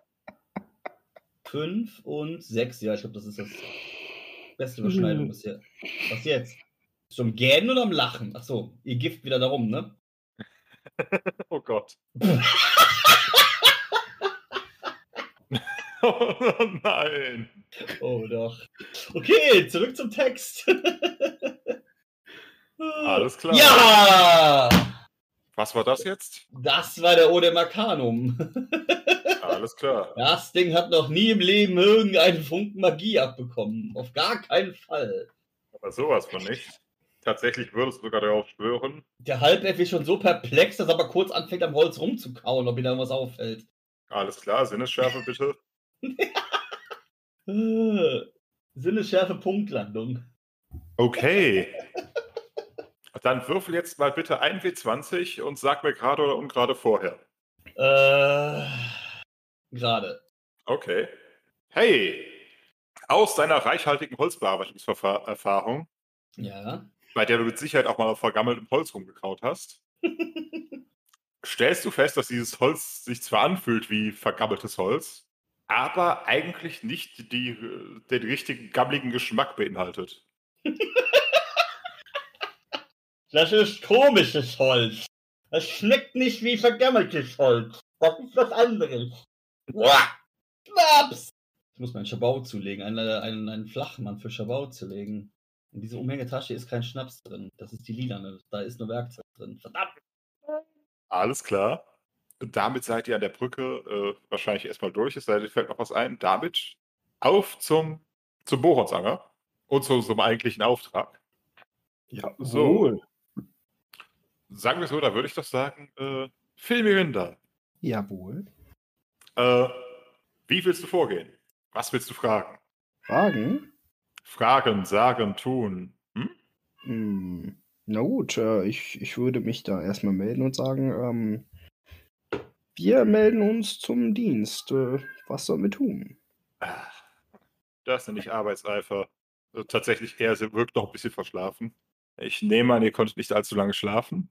Fünf und sechs, ja, ich glaube, das ist das beste Überschneidung Mhm. bisher. Was jetzt? Bist du am Gähnen oder am Lachen? Achso, ihr Gift wieder darum, ne? Oh Gott. oh nein. Oh doch. Okay, zurück zum Text. Alles klar. Ja! Was war das jetzt? Das war der Odem Arcanum. Alles klar. Das Ding hat noch nie im Leben irgendeinen Funken Magie abbekommen. Auf gar keinen Fall. Aber sowas von nicht. Tatsächlich würdest du sogar darauf schwören. Der Halbelf ist schon so perplex, dass er aber kurz anfängt, am Holz rumzukauen, ob ihm da was auffällt. Alles klar, Sinnesschärfe bitte. Sinnesschärfe Punktlandung. Okay. Dann würfel jetzt mal bitte 1W20 und sag mir gerade oder ungerade vorher. Äh, gerade. Okay. Hey! Aus deiner reichhaltigen Holzbearbeitungserfahrung, Ja. bei der du mit Sicherheit auch mal auf vergammeltem Holz rumgekaut hast, stellst du fest, dass dieses Holz sich zwar anfühlt wie vergammeltes Holz, aber eigentlich nicht die, den richtigen gammeligen Geschmack beinhaltet. Das ist komisches Holz. Das schmeckt nicht wie vergammeltes Holz. Das ist was anderes. Uah! Schnaps! Ich muss meinen Schabau zulegen, einen, einen, einen Flachmann für Schabau zu legen. In dieser Umhängetasche ist kein Schnaps drin. Das ist die lilane. Da ist nur Werkzeug drin. Verdammt! Alles klar. Und damit seid ihr an der Brücke äh, wahrscheinlich erstmal durch. Es sei denn, fällt noch was ein. Damit auf zum, zum Bohronsanger und zu unserem eigentlichen Auftrag. Ja, So. wohl. Sagen wir so, da würde ich doch sagen, äh, Phil Mirinda, Jawohl. äh, wie willst du vorgehen? Was willst du fragen? Fragen? Fragen, sagen, tun. Hm? Hm. Na gut, äh, ich, ich würde mich da erstmal melden und sagen, ähm, wir melden uns zum Dienst. Äh, was sollen wir tun? Das nenne ich Arbeitseifer. Also tatsächlich, er wirkt noch ein bisschen verschlafen. Ich nehme an, ihr konntet nicht allzu lange schlafen.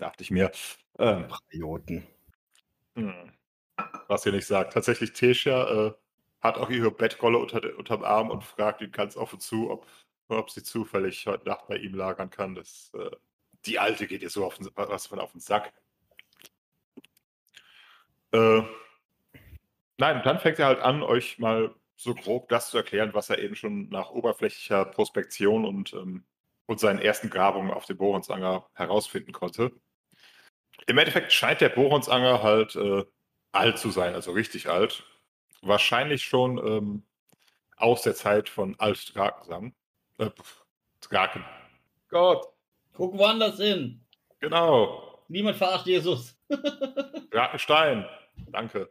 Dachte ich mir. Ähm. Hm. Was ihr nicht sagt. Tatsächlich, Tesha äh, hat auch ihre Bettrolle unter unterm Arm und fragt ihn ganz offen zu, ob, ob sie zufällig heute Nacht bei ihm lagern kann. Das, äh, die Alte geht ihr so auf den, was von auf den Sack. Äh, nein, und dann fängt er halt an, euch mal so grob das zu erklären, was er eben schon nach oberflächlicher Prospektion und, ähm, und seinen ersten Grabungen auf dem Bohronsanger herausfinden konnte. Im Endeffekt scheint der Bohronsanger halt äh, alt zu sein, also richtig alt. Wahrscheinlich schon ähm, aus der Zeit von Alt-Drakensang. Äh, Draken. Gott, Guck woanders hin. genau. Niemand verarscht Jesus. Drakenstein. Danke.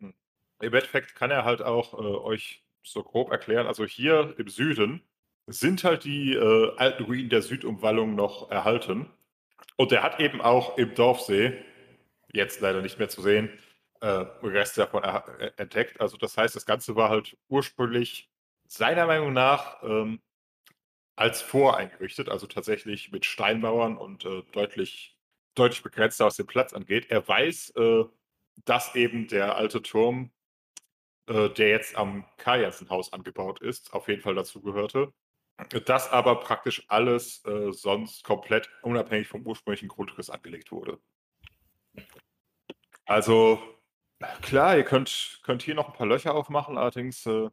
Hm. Im Endeffekt kann er halt auch äh, euch so grob erklären. Also hier im Süden sind halt die äh, alten Ruinen der Südumwallung noch erhalten. Und er hat eben auch im Dorfsee, jetzt leider nicht mehr zu sehen, äh, Reste davon äh, entdeckt. Also das heißt, das Ganze war halt ursprünglich seiner Meinung nach ähm, als Vor eingerichtet, also tatsächlich mit Steinmauern und äh, deutlich, deutlich begrenzter, was den Platz angeht. Er weiß, äh, dass eben der alte Turm, äh, der jetzt am Kajansenhaus angebaut ist, auf jeden Fall dazu Das aber praktisch alles äh, sonst komplett unabhängig vom ursprünglichen Grundriss angelegt wurde. Also klar, ihr könnt, könnt hier noch ein paar Löcher aufmachen, allerdings äh,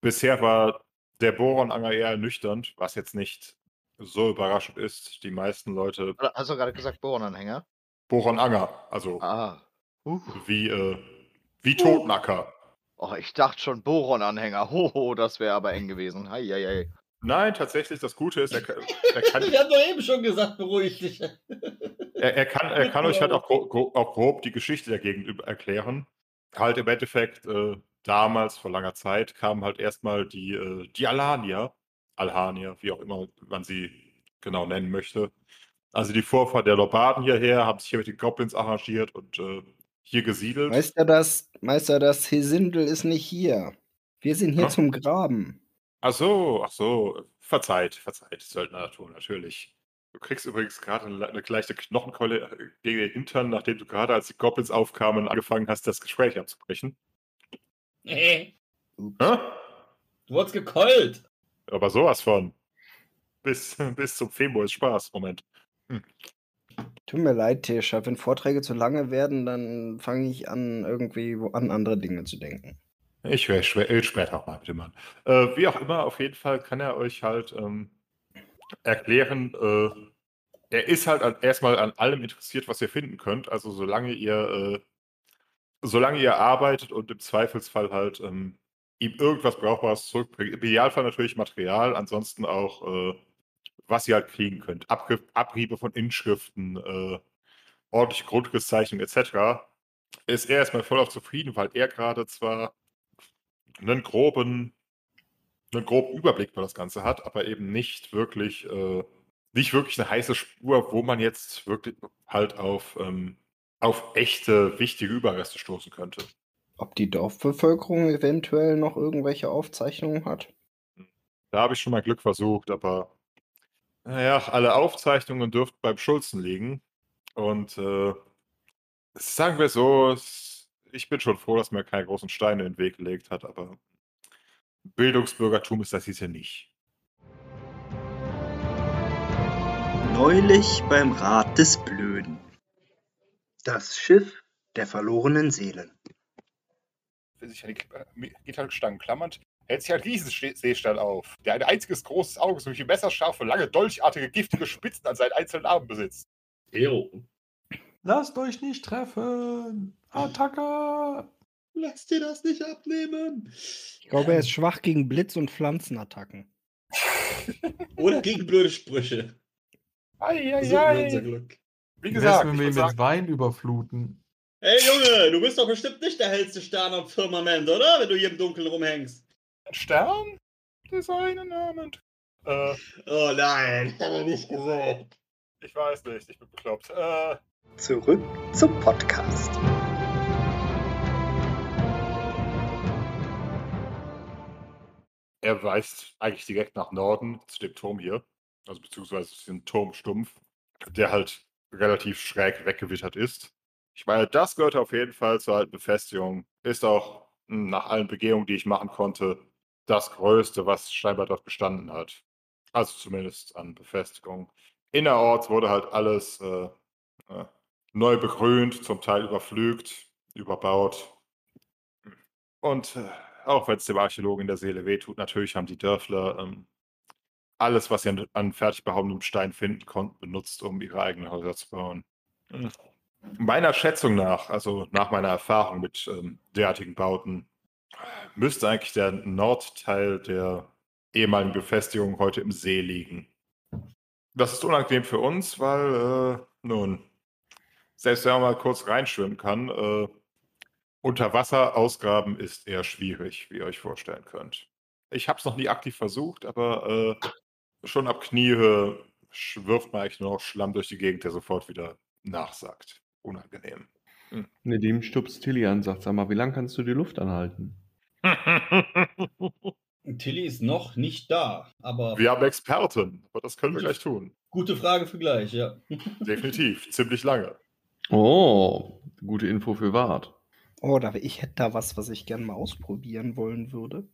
bisher war der Bohrenanger eher ernüchternd, was jetzt nicht so überraschend ist. Die meisten Leute Hast du gerade gesagt Bohrenanhänger? Bohrenanger, also Ah. Uh. wie, äh, wie Totenacker. Oh, ich dachte schon Bohrenanhänger. Hoho, das wäre aber eng gewesen. Hei, hei, hei. Nein, tatsächlich, das Gute ist, er, kann- er kann, Wir haben doch eben schon gesagt, beruhig dich. er, er kann, er kann euch halt auch, gro gro auch grob die Geschichte der Gegend erklären. Halt im Endeffekt, äh, damals, vor langer Zeit, kamen halt erstmal die, äh, die Alanier, Alhanier, wie auch immer man sie genau nennen möchte. Also die Vorfahren der Lobaden hierher, haben sich hier mit den Goblins arrangiert und äh, hier gesiedelt. Meister, das, Meister, das Hesindel ist nicht hier. Wir sind hier Hä? zum Graben. Ach so, ach so, verzeiht, verzeiht, Söldnernatur, natürlich. Du kriegst übrigens gerade eine, eine leichte Knochenkeule äh, gegen den Hintern, nachdem du gerade, als die Goblins aufkamen, angefangen hast, das Gespräch abzubrechen. Nee, Ups. Hä? du wurdest gekeult. Aber sowas von. Bis, bis zum Februar ist Spaß. Moment. Tut mir leid, Tisha. Wenn Vorträge zu lange werden, dann fange ich an, irgendwie an andere Dinge zu denken. Ich werde schwer, später auch mal mit dem Mann. Äh, wie auch immer, auf jeden Fall kann er euch halt ähm, erklären, äh, er ist halt an, erstmal an allem interessiert, was ihr finden könnt. Also solange ihr, äh, solange ihr arbeitet und im Zweifelsfall halt ähm, ihm irgendwas Brauchbares zurückbringt. Im Idealfall natürlich Material, ansonsten auch, äh, was ihr halt kriegen könnt. Abge Abriebe von Inschriften, äh, ordentliche Grundrisszeichnungen etc. Ist er erstmal voll auf zufrieden, weil er gerade zwar einen groben, einen groben Überblick über das Ganze hat, aber eben nicht wirklich, äh, nicht wirklich eine heiße Spur, wo man jetzt wirklich halt auf, ähm, auf echte, wichtige Überreste stoßen könnte. Ob die Dorfbevölkerung eventuell noch irgendwelche Aufzeichnungen hat? Da habe ich schon mal Glück versucht, aber naja, alle Aufzeichnungen dürften beim Schulzen liegen. Und äh, sagen wir so, es- ich bin schon froh, dass mir keine großen Steine in den Weg gelegt hat, aber Bildungsbürgertum ist das hier nicht. Neulich beim Rat des Blöden. Das Schiff der verlorenen Seelen. Wenn sich an die Gitarrenstangen klammernd, hält sich ein Riesenseestern auf, der ein einziges großes Auge sowie messerscharfe, lange, dolchartige, giftige Spitzen an seinen einzelnen Armen besitzt. Jo. Lasst euch nicht treffen! Attacke! Lass dir das nicht abnehmen. Ich glaube, er ist schwach gegen Blitz- und Pflanzenattacken. Oder gegen blöde Sprüche. So unser Eieiei. Glück. Wie gesagt, wenn wir ihn mit sagen, Wein überfluten? Hey Junge, du bist doch bestimmt nicht der hellste Stern am Firmament, oder? Wenn du hier im Dunkeln rumhängst. Ein Stern? Designen Namen. Äh, Oh nein, hat er nicht gesagt. ich weiß nicht, ich bin bekloppt. Äh, Zurück zum Podcast. er weist eigentlich direkt nach Norden zu dem Turm hier, also beziehungsweise zu diesem Turmstumpf, der halt relativ schräg weggewittert ist. Ich meine, das gehört auf jeden Fall zur alten Befestigung. Ist auch mh, nach allen Begehungen, die ich machen konnte, das Größte, was scheinbar dort bestanden hat. Also zumindest an Befestigung. Innerorts wurde halt alles äh, äh, neu begrünt, zum Teil überflügt, überbaut. Und äh, auch wenn es dem Archäologen in der Seele wehtut, natürlich haben die Dörfler ähm, alles, was sie an, an fertig behauenem Stein finden konnten, benutzt, um ihre eigenen Häuser zu bauen. Mhm. Meiner Schätzung nach, also nach meiner Erfahrung mit ähm, derartigen Bauten, müsste eigentlich der Nordteil der ehemaligen Befestigungen heute im See liegen. Das ist unangenehm für uns, weil, äh, nun, selbst wenn man mal kurz reinschwimmen kann, äh, unter Wasser ausgraben ist eher schwierig, wie ihr euch vorstellen könnt. Ich habe es noch nie aktiv versucht, aber äh, schon ab Kniehöhe wirft man eigentlich nur noch Schlamm durch die Gegend, der sofort wieder nachsagt. Unangenehm. Nedim stupst Tilly an, sagt, sag mal, wie lange kannst du die Luft anhalten? Tilly ist noch nicht da, aber Wir haben Experten, aber das können wir gleich tun. gute Frage für gleich, ja. Definitiv, ziemlich lange. Oh, gute Info für Wart. Oh, da, ich hätte da was, was ich gerne mal ausprobieren wollen würde.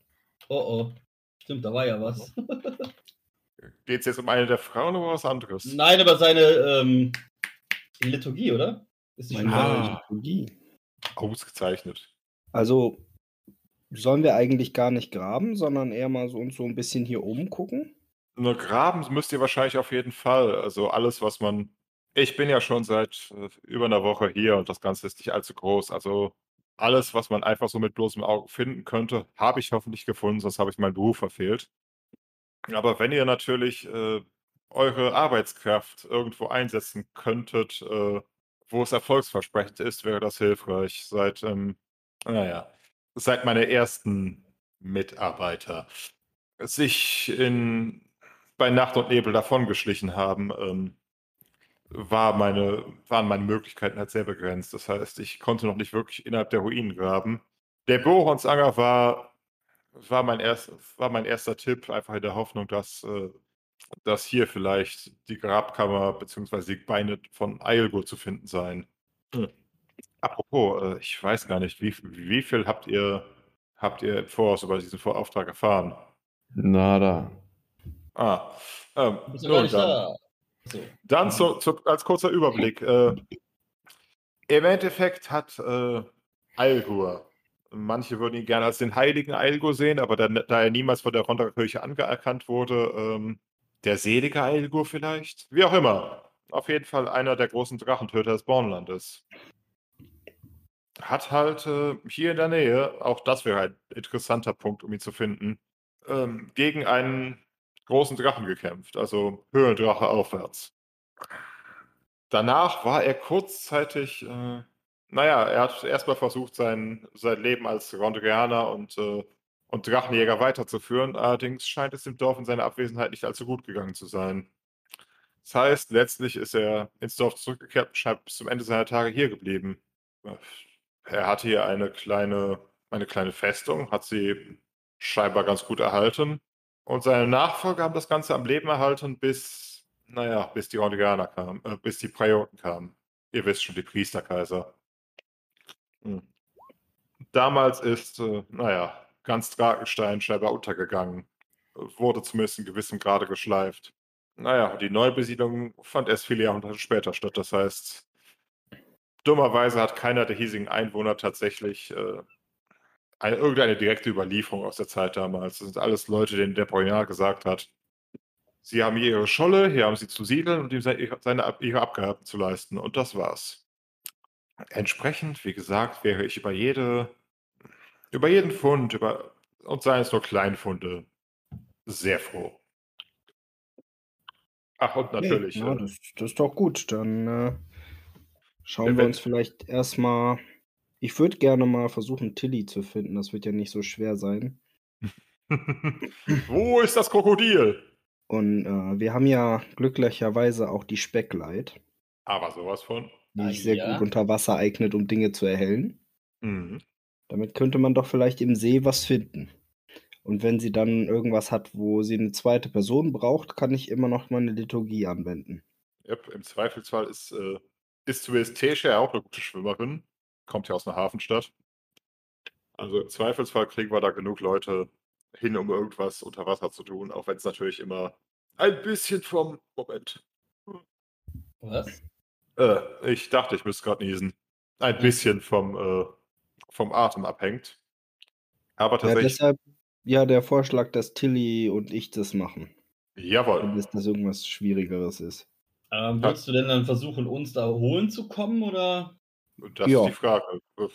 Oh oh. Stimmt, da war ja was. Geht es jetzt um eine der Frauen oder was anderes? Nein, aber seine ähm, Liturgie, oder? Ist die? Ah. Liturgie. Ausgezeichnet. Also sollen wir eigentlich gar nicht graben, sondern eher mal so uns so ein bisschen hier oben gucken? Nur graben müsst ihr wahrscheinlich auf jeden Fall. Also alles, was man. Ich bin ja schon seit äh, über einer Woche hier und das Ganze ist nicht allzu groß. Also alles, was man einfach so mit bloßem Auge finden könnte, habe ich hoffentlich gefunden, sonst habe ich meinen Beruf verfehlt. Aber wenn ihr natürlich äh, eure Arbeitskraft irgendwo einsetzen könntet, äh, wo es erfolgsversprechend ist, wäre das hilfreich. Seit, ähm, naja, seit meine ersten Mitarbeiter sich in, bei Nacht und Nebel davongeschlichen haben, ähm, war meine, waren meine Möglichkeiten halt sehr begrenzt. Das heißt, ich konnte noch nicht wirklich innerhalb der Ruinen graben. Der Bohronsanger war, war, mein erst, war mein erster Tipp, einfach in der Hoffnung, dass, äh, dass hier vielleicht die Grabkammer bzw. die Beine von Eilgur zu finden seien. Hm. Apropos, äh, ich weiß gar nicht, wie, wie viel habt ihr, habt ihr im Voraus über diesen Vorauftrag erfahren? Nada. Ah, ähm, Du bist gar nicht dann. da. So. Dann zu, zu, als kurzer Überblick. Äh, Im Endeffekt hat äh, Eilgur, manche würden ihn gerne als den heiligen Eilgur sehen, aber da, da er niemals von der Rondacher Kirche anerkannt wurde, ähm, der selige Eilgur vielleicht? Wie auch immer. Auf jeden Fall einer der großen Drachentöter des Bornlandes. Hat halt äh, hier in der Nähe, auch das wäre ein interessanter Punkt, um ihn zu finden, ähm, gegen einen großen Drachen gekämpft, also Höhendrache aufwärts. Danach war er kurzzeitig, äh, naja, er hat erstmal versucht, sein, sein Leben als Rondrianer und, äh, und Drachenjäger weiterzuführen. Allerdings scheint es dem Dorf in seiner Abwesenheit nicht allzu gut gegangen zu sein. Das heißt, letztlich ist er ins Dorf zurückgekehrt und scheint bis zum Ende seiner Tage hier geblieben. Er hatte hier eine kleine, eine kleine Festung, hat sie scheinbar ganz gut erhalten. Und seine Nachfolger haben das Ganze am Leben erhalten, bis, naja, bis die Ordiganer kamen, äh, bis die Prioten kamen. Ihr wisst schon, die Priesterkaiser. Hm. Damals ist, äh, naja, ganz Drakenstein scheinbar untergegangen. Wurde zumindest in gewissem Grade geschleift. Naja, die Neubesiedlung fand erst viele Jahrhunderte später statt. Das heißt, dummerweise hat keiner der hiesigen Einwohner tatsächlich äh, eine, irgendeine direkte Überlieferung aus der Zeit damals. Das sind alles Leute, denen der Poignard gesagt hat, sie haben hier ihre Scholle, hier haben sie zu siedeln und ihm seine, seine, ihre Abgaben zu leisten. Und das war's. Entsprechend, wie gesagt, wäre ich über jede, über jeden Fund, über, und seien es nur Kleinfunde, sehr froh. Ach, und natürlich. Ja, äh, das, das ist doch gut. Dann äh, schauen wir uns vielleicht erstmal. Ich würde gerne mal versuchen, Tilly zu finden. Das wird ja nicht so schwer sein. Wo ist das Krokodil? Und äh, wir haben ja glücklicherweise auch die Speckleit, Aber sowas von. die Ah, sich sehr ja. gut unter Wasser eignet, um Dinge zu erhellen. Mhm. Damit könnte man doch vielleicht im See was finden. Und wenn sie dann irgendwas hat, wo sie eine zweite Person braucht, kann ich immer noch meine Liturgie anwenden. Yep, Im Zweifelsfall ist, äh, ist ja auch eine gute Schwimmerin. Kommt ja aus einer Hafenstadt. Also im Zweifelsfall kriegen wir da genug Leute hin, um irgendwas unter Wasser zu tun, auch wenn es natürlich immer ein bisschen vom Moment. Was? Äh, ich dachte, ich müsste gerade niesen. Ein bisschen vom, äh, vom Atem abhängt. Aber Ja, tatsächlich, deshalb ja der Vorschlag, dass Tilly und ich das machen. jawohl. Wenn das irgendwas Schwierigeres ist. Ähm, willst du denn dann versuchen, uns da holen zu kommen oder? Das Ja. ist die Frage. Äh,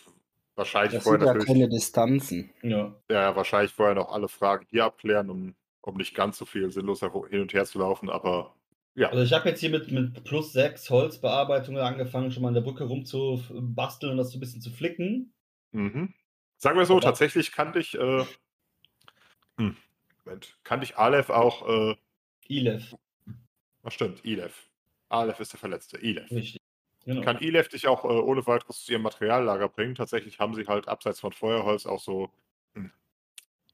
Wahrscheinlich Das vorher sind ja natürlich. keine Distanzen. Ja. Ja, ja, wahrscheinlich vorher noch alle Fragen hier abklären, um um nicht ganz so viel sinnlos hin und her zu laufen, aber ja. Also ich habe jetzt hier mit, mit plus 6 Holzbearbeitungen angefangen, schon mal an der Brücke rumzubasteln und das so ein bisschen zu flicken. Mhm. Sagen wir so, Aber- tatsächlich kann dich, äh, hm, Moment, kann dich Aleph auch, äh, Ilef, was stimmt, Ilef. Aleph ist der Verletzte, Ilef. richtig. Genau. Kann Ilef dich auch äh, ohne weiteres zu ihrem Materiallager bringen. Tatsächlich haben sie halt abseits von Feuerholz auch so hm,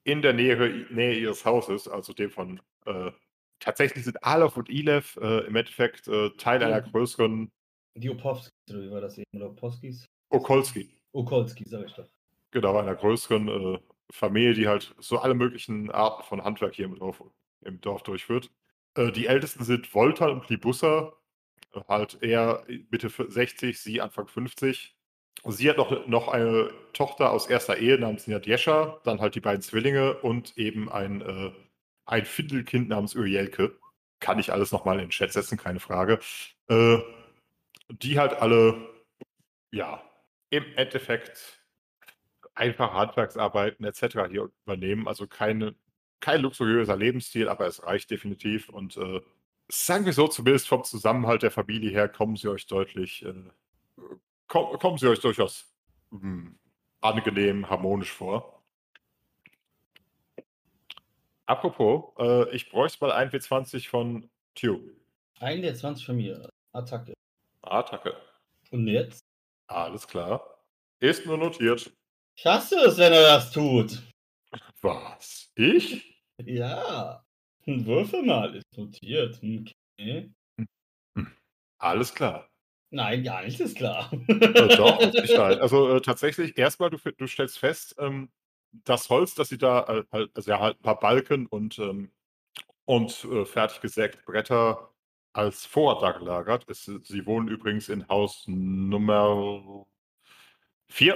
in der Nähe, Nähe ihres Hauses, also dem von, äh, tatsächlich sind Aleph und Ilef äh, im Endeffekt äh, Teil einer größeren Die Opowskis, oder wie war das eben? Oder Opowskis? Okolski. Okolski, sag ich doch. Genau, einer größeren äh, Familie, die halt so alle möglichen Arten von Handwerk hier im Dorf, im Dorf durchführt. Äh, die Ältesten sind Volta und Libussa, äh, halt er Mitte f- 60, sie Anfang 50. Sie hat noch, noch eine Tochter aus erster Ehe namens Nadjescha, dann halt die beiden Zwillinge und eben ein, äh, ein Findelkind namens Urielke. Kann ich alles nochmal in den Chat setzen, keine Frage. Äh, die halt alle, ja, im Endeffekt einfache Handwerksarbeiten etc. hier übernehmen. Also keine, kein luxuriöser Lebensstil, aber es reicht definitiv. Und äh, sagen wir so, zumindest vom Zusammenhalt der Familie her, kommen sie euch deutlich, äh, komm, kommen sie euch durchaus hm, angenehm, harmonisch vor. Apropos, äh, ich bräuchte mal ein W20 von Tube. Ein der 20 von mir. Attacke. Attacke. Und jetzt? Alles klar. Ist nur notiert. Ich hasse es, wenn er das tut. Was? Ich? Ja. Würfel mal, ist notiert. Okay. Alles klar. Nein, gar nicht, ist klar. Äh, doch, Sicherheit. Also äh, tatsächlich, erstmal, du, du stellst fest, ähm, das Holz, das sie da, äh, halt, also ja, halt ein paar Balken und, ähm, und äh, fertig gesägte Bretter als Vorrat da gelagert. Es, sie wohnen übrigens in Haus Nummer 4,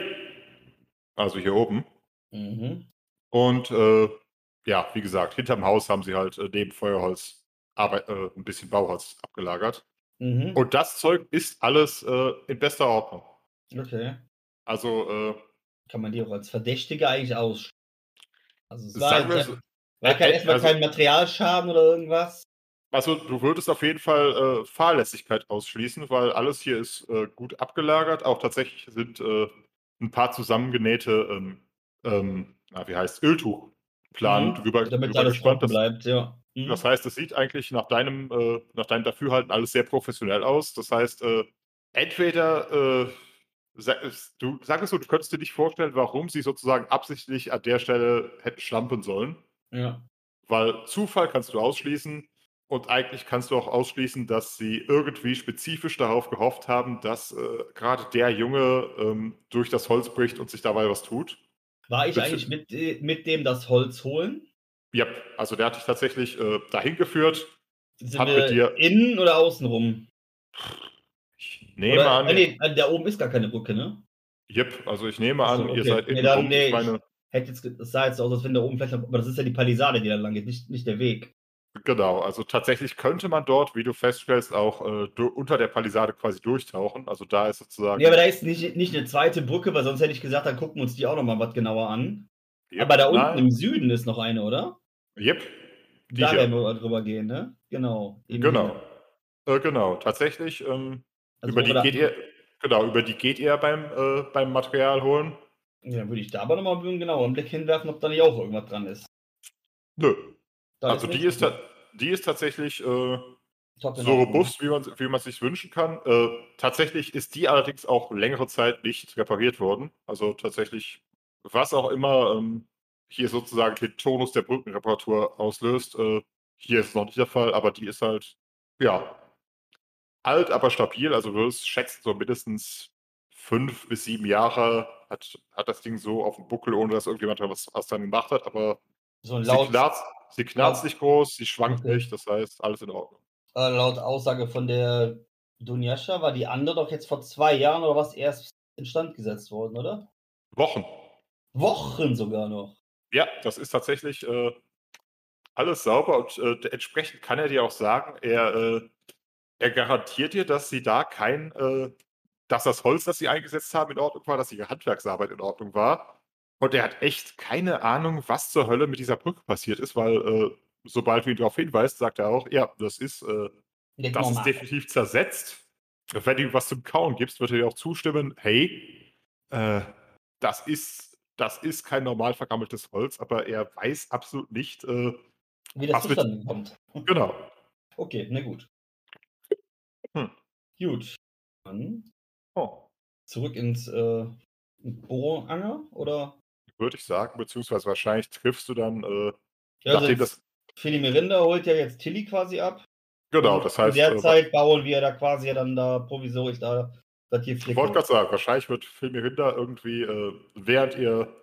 also hier oben. Mhm. Und äh, ja, wie gesagt, hinterm Haus haben sie halt äh, neben Feuerholz Arbeit, äh, ein bisschen Bauholz abgelagert. Mhm. Und das Zeug ist alles äh, in bester Ordnung. Okay. Also, äh, Kann man die auch als Verdächtige eigentlich aus. Also es war, wir so, war kein, äh, erstmal also- kein Materialschaden oder irgendwas. Also du würdest auf jeden Fall äh, Fahrlässigkeit ausschließen, weil alles hier ist äh, gut abgelagert. Auch tatsächlich sind äh, ein paar zusammengenähte, ähm, ähm, na, wie heißt Öltuchplan Mhm. drüber, Damit drüber alles gespannt. Das, bleibt, ja. Mhm. das heißt, es sieht eigentlich nach deinem, äh, nach deinem Dafürhalten alles sehr professionell aus. Das heißt, äh, entweder äh, sag, du sag es so, du könntest dir nicht vorstellen, warum sie sozusagen absichtlich an der Stelle hätten schlampen sollen. ja. Weil Zufall kannst du ausschließen und eigentlich kannst du auch ausschließen, dass sie irgendwie spezifisch darauf gehofft haben, dass äh, gerade der Junge ähm, durch das Holz bricht und sich dabei was tut. War ich eigentlich mit, äh, mit dem das Holz holen? Ja, also der hat dich tatsächlich äh, dahin geführt. Sind Hat wir mit dir- innen oder außen rum? Ich nehme oder, an, äh, nee, äh, da oben ist gar keine Brücke, ne? Yep, also ich nehme Ach so, an, ihr okay. seid Nee, innen dann- rum. nee, ich meine, Hätte jetzt, es sah jetzt aus, als wenn da oben vielleicht aber das ist ja die Palisade, die da lang geht, nicht, nicht der Weg. Genau, also tatsächlich könnte man dort, wie du feststellst, auch äh, unter der Palisade quasi durchtauchen. Also da ist sozusagen. Nee, aber da ist nicht, nicht eine zweite Brücke, weil sonst hätte ich gesagt, dann gucken wir uns die auch nochmal was genauer an. Yep, aber da unten nein, im Süden ist noch eine, oder? Yep, die Da hier. werden wir drüber gehen, ne? Genau. Genau. Äh, genau, tatsächlich. Ähm, Also über die geht ihr, genau, über die geht ihr beim, äh, beim Material holen. Ja, dann würde ich da aber nochmal genau einen Blick hinwerfen, ob da nicht auch irgendwas dran ist. Nö. Da also die nicht? ist, die ist tatsächlich äh, so robust, wie man wie man sich wünschen kann. Äh, tatsächlich ist die allerdings auch längere Zeit nicht repariert worden. Also tatsächlich, was auch immer ähm, hier sozusagen den Tonus der Brückenreparatur auslöst, äh, hier ist es noch nicht der Fall, aber die ist halt, ja, alt, aber stabil. Also du schätzen, so mindestens fünf bis sieben Jahre hat, hat das Ding so auf dem Buckel, ohne dass irgendjemand was, was dann gemacht hat. Aber So ein laut, sie knarzt nicht groß, sie schwankt Okay. nicht, das heißt, alles in Ordnung. äh, laut Aussage von der Dunjascha war die andere doch jetzt vor zwei Jahren oder was erst instand gesetzt worden, oder? Wochen. Wochen sogar noch. Ja, das ist tatsächlich äh, alles sauber und äh, entsprechend kann er dir auch sagen, er, äh, er garantiert dir, dass sie da kein, äh, dass das Holz, das sie eingesetzt haben, in Ordnung war, dass ihre Handwerksarbeit in Ordnung war. Und er hat echt keine Ahnung, was zur Hölle mit dieser Brücke passiert ist, weil äh, sobald du ihn darauf hinweist, sagt er auch, ja, das ist, äh, das ist definitiv zersetzt. Wenn du ihm was zum Kauen gibst, wird er dir auch zustimmen, hey, äh, das ist, das ist kein normal vergammeltes Holz, aber er weiß absolut nicht, äh, Wie das mit- zustande kommt. genau. Okay, na gut. Hm. Gut. Dann Oh. zurück ins äh, Bohranger oder? Würde ich sagen, beziehungsweise wahrscheinlich triffst du dann, äh, Ja, nachdem also das, Fili Merinda holt ja jetzt Tilly quasi ab. genau, das heißt, In der äh, Zeit bauen wir da quasi ja dann da provisorisch da das hier Ich wollte gerade sagen, wahrscheinlich wird Filmirinder irgendwie, äh, während ihr,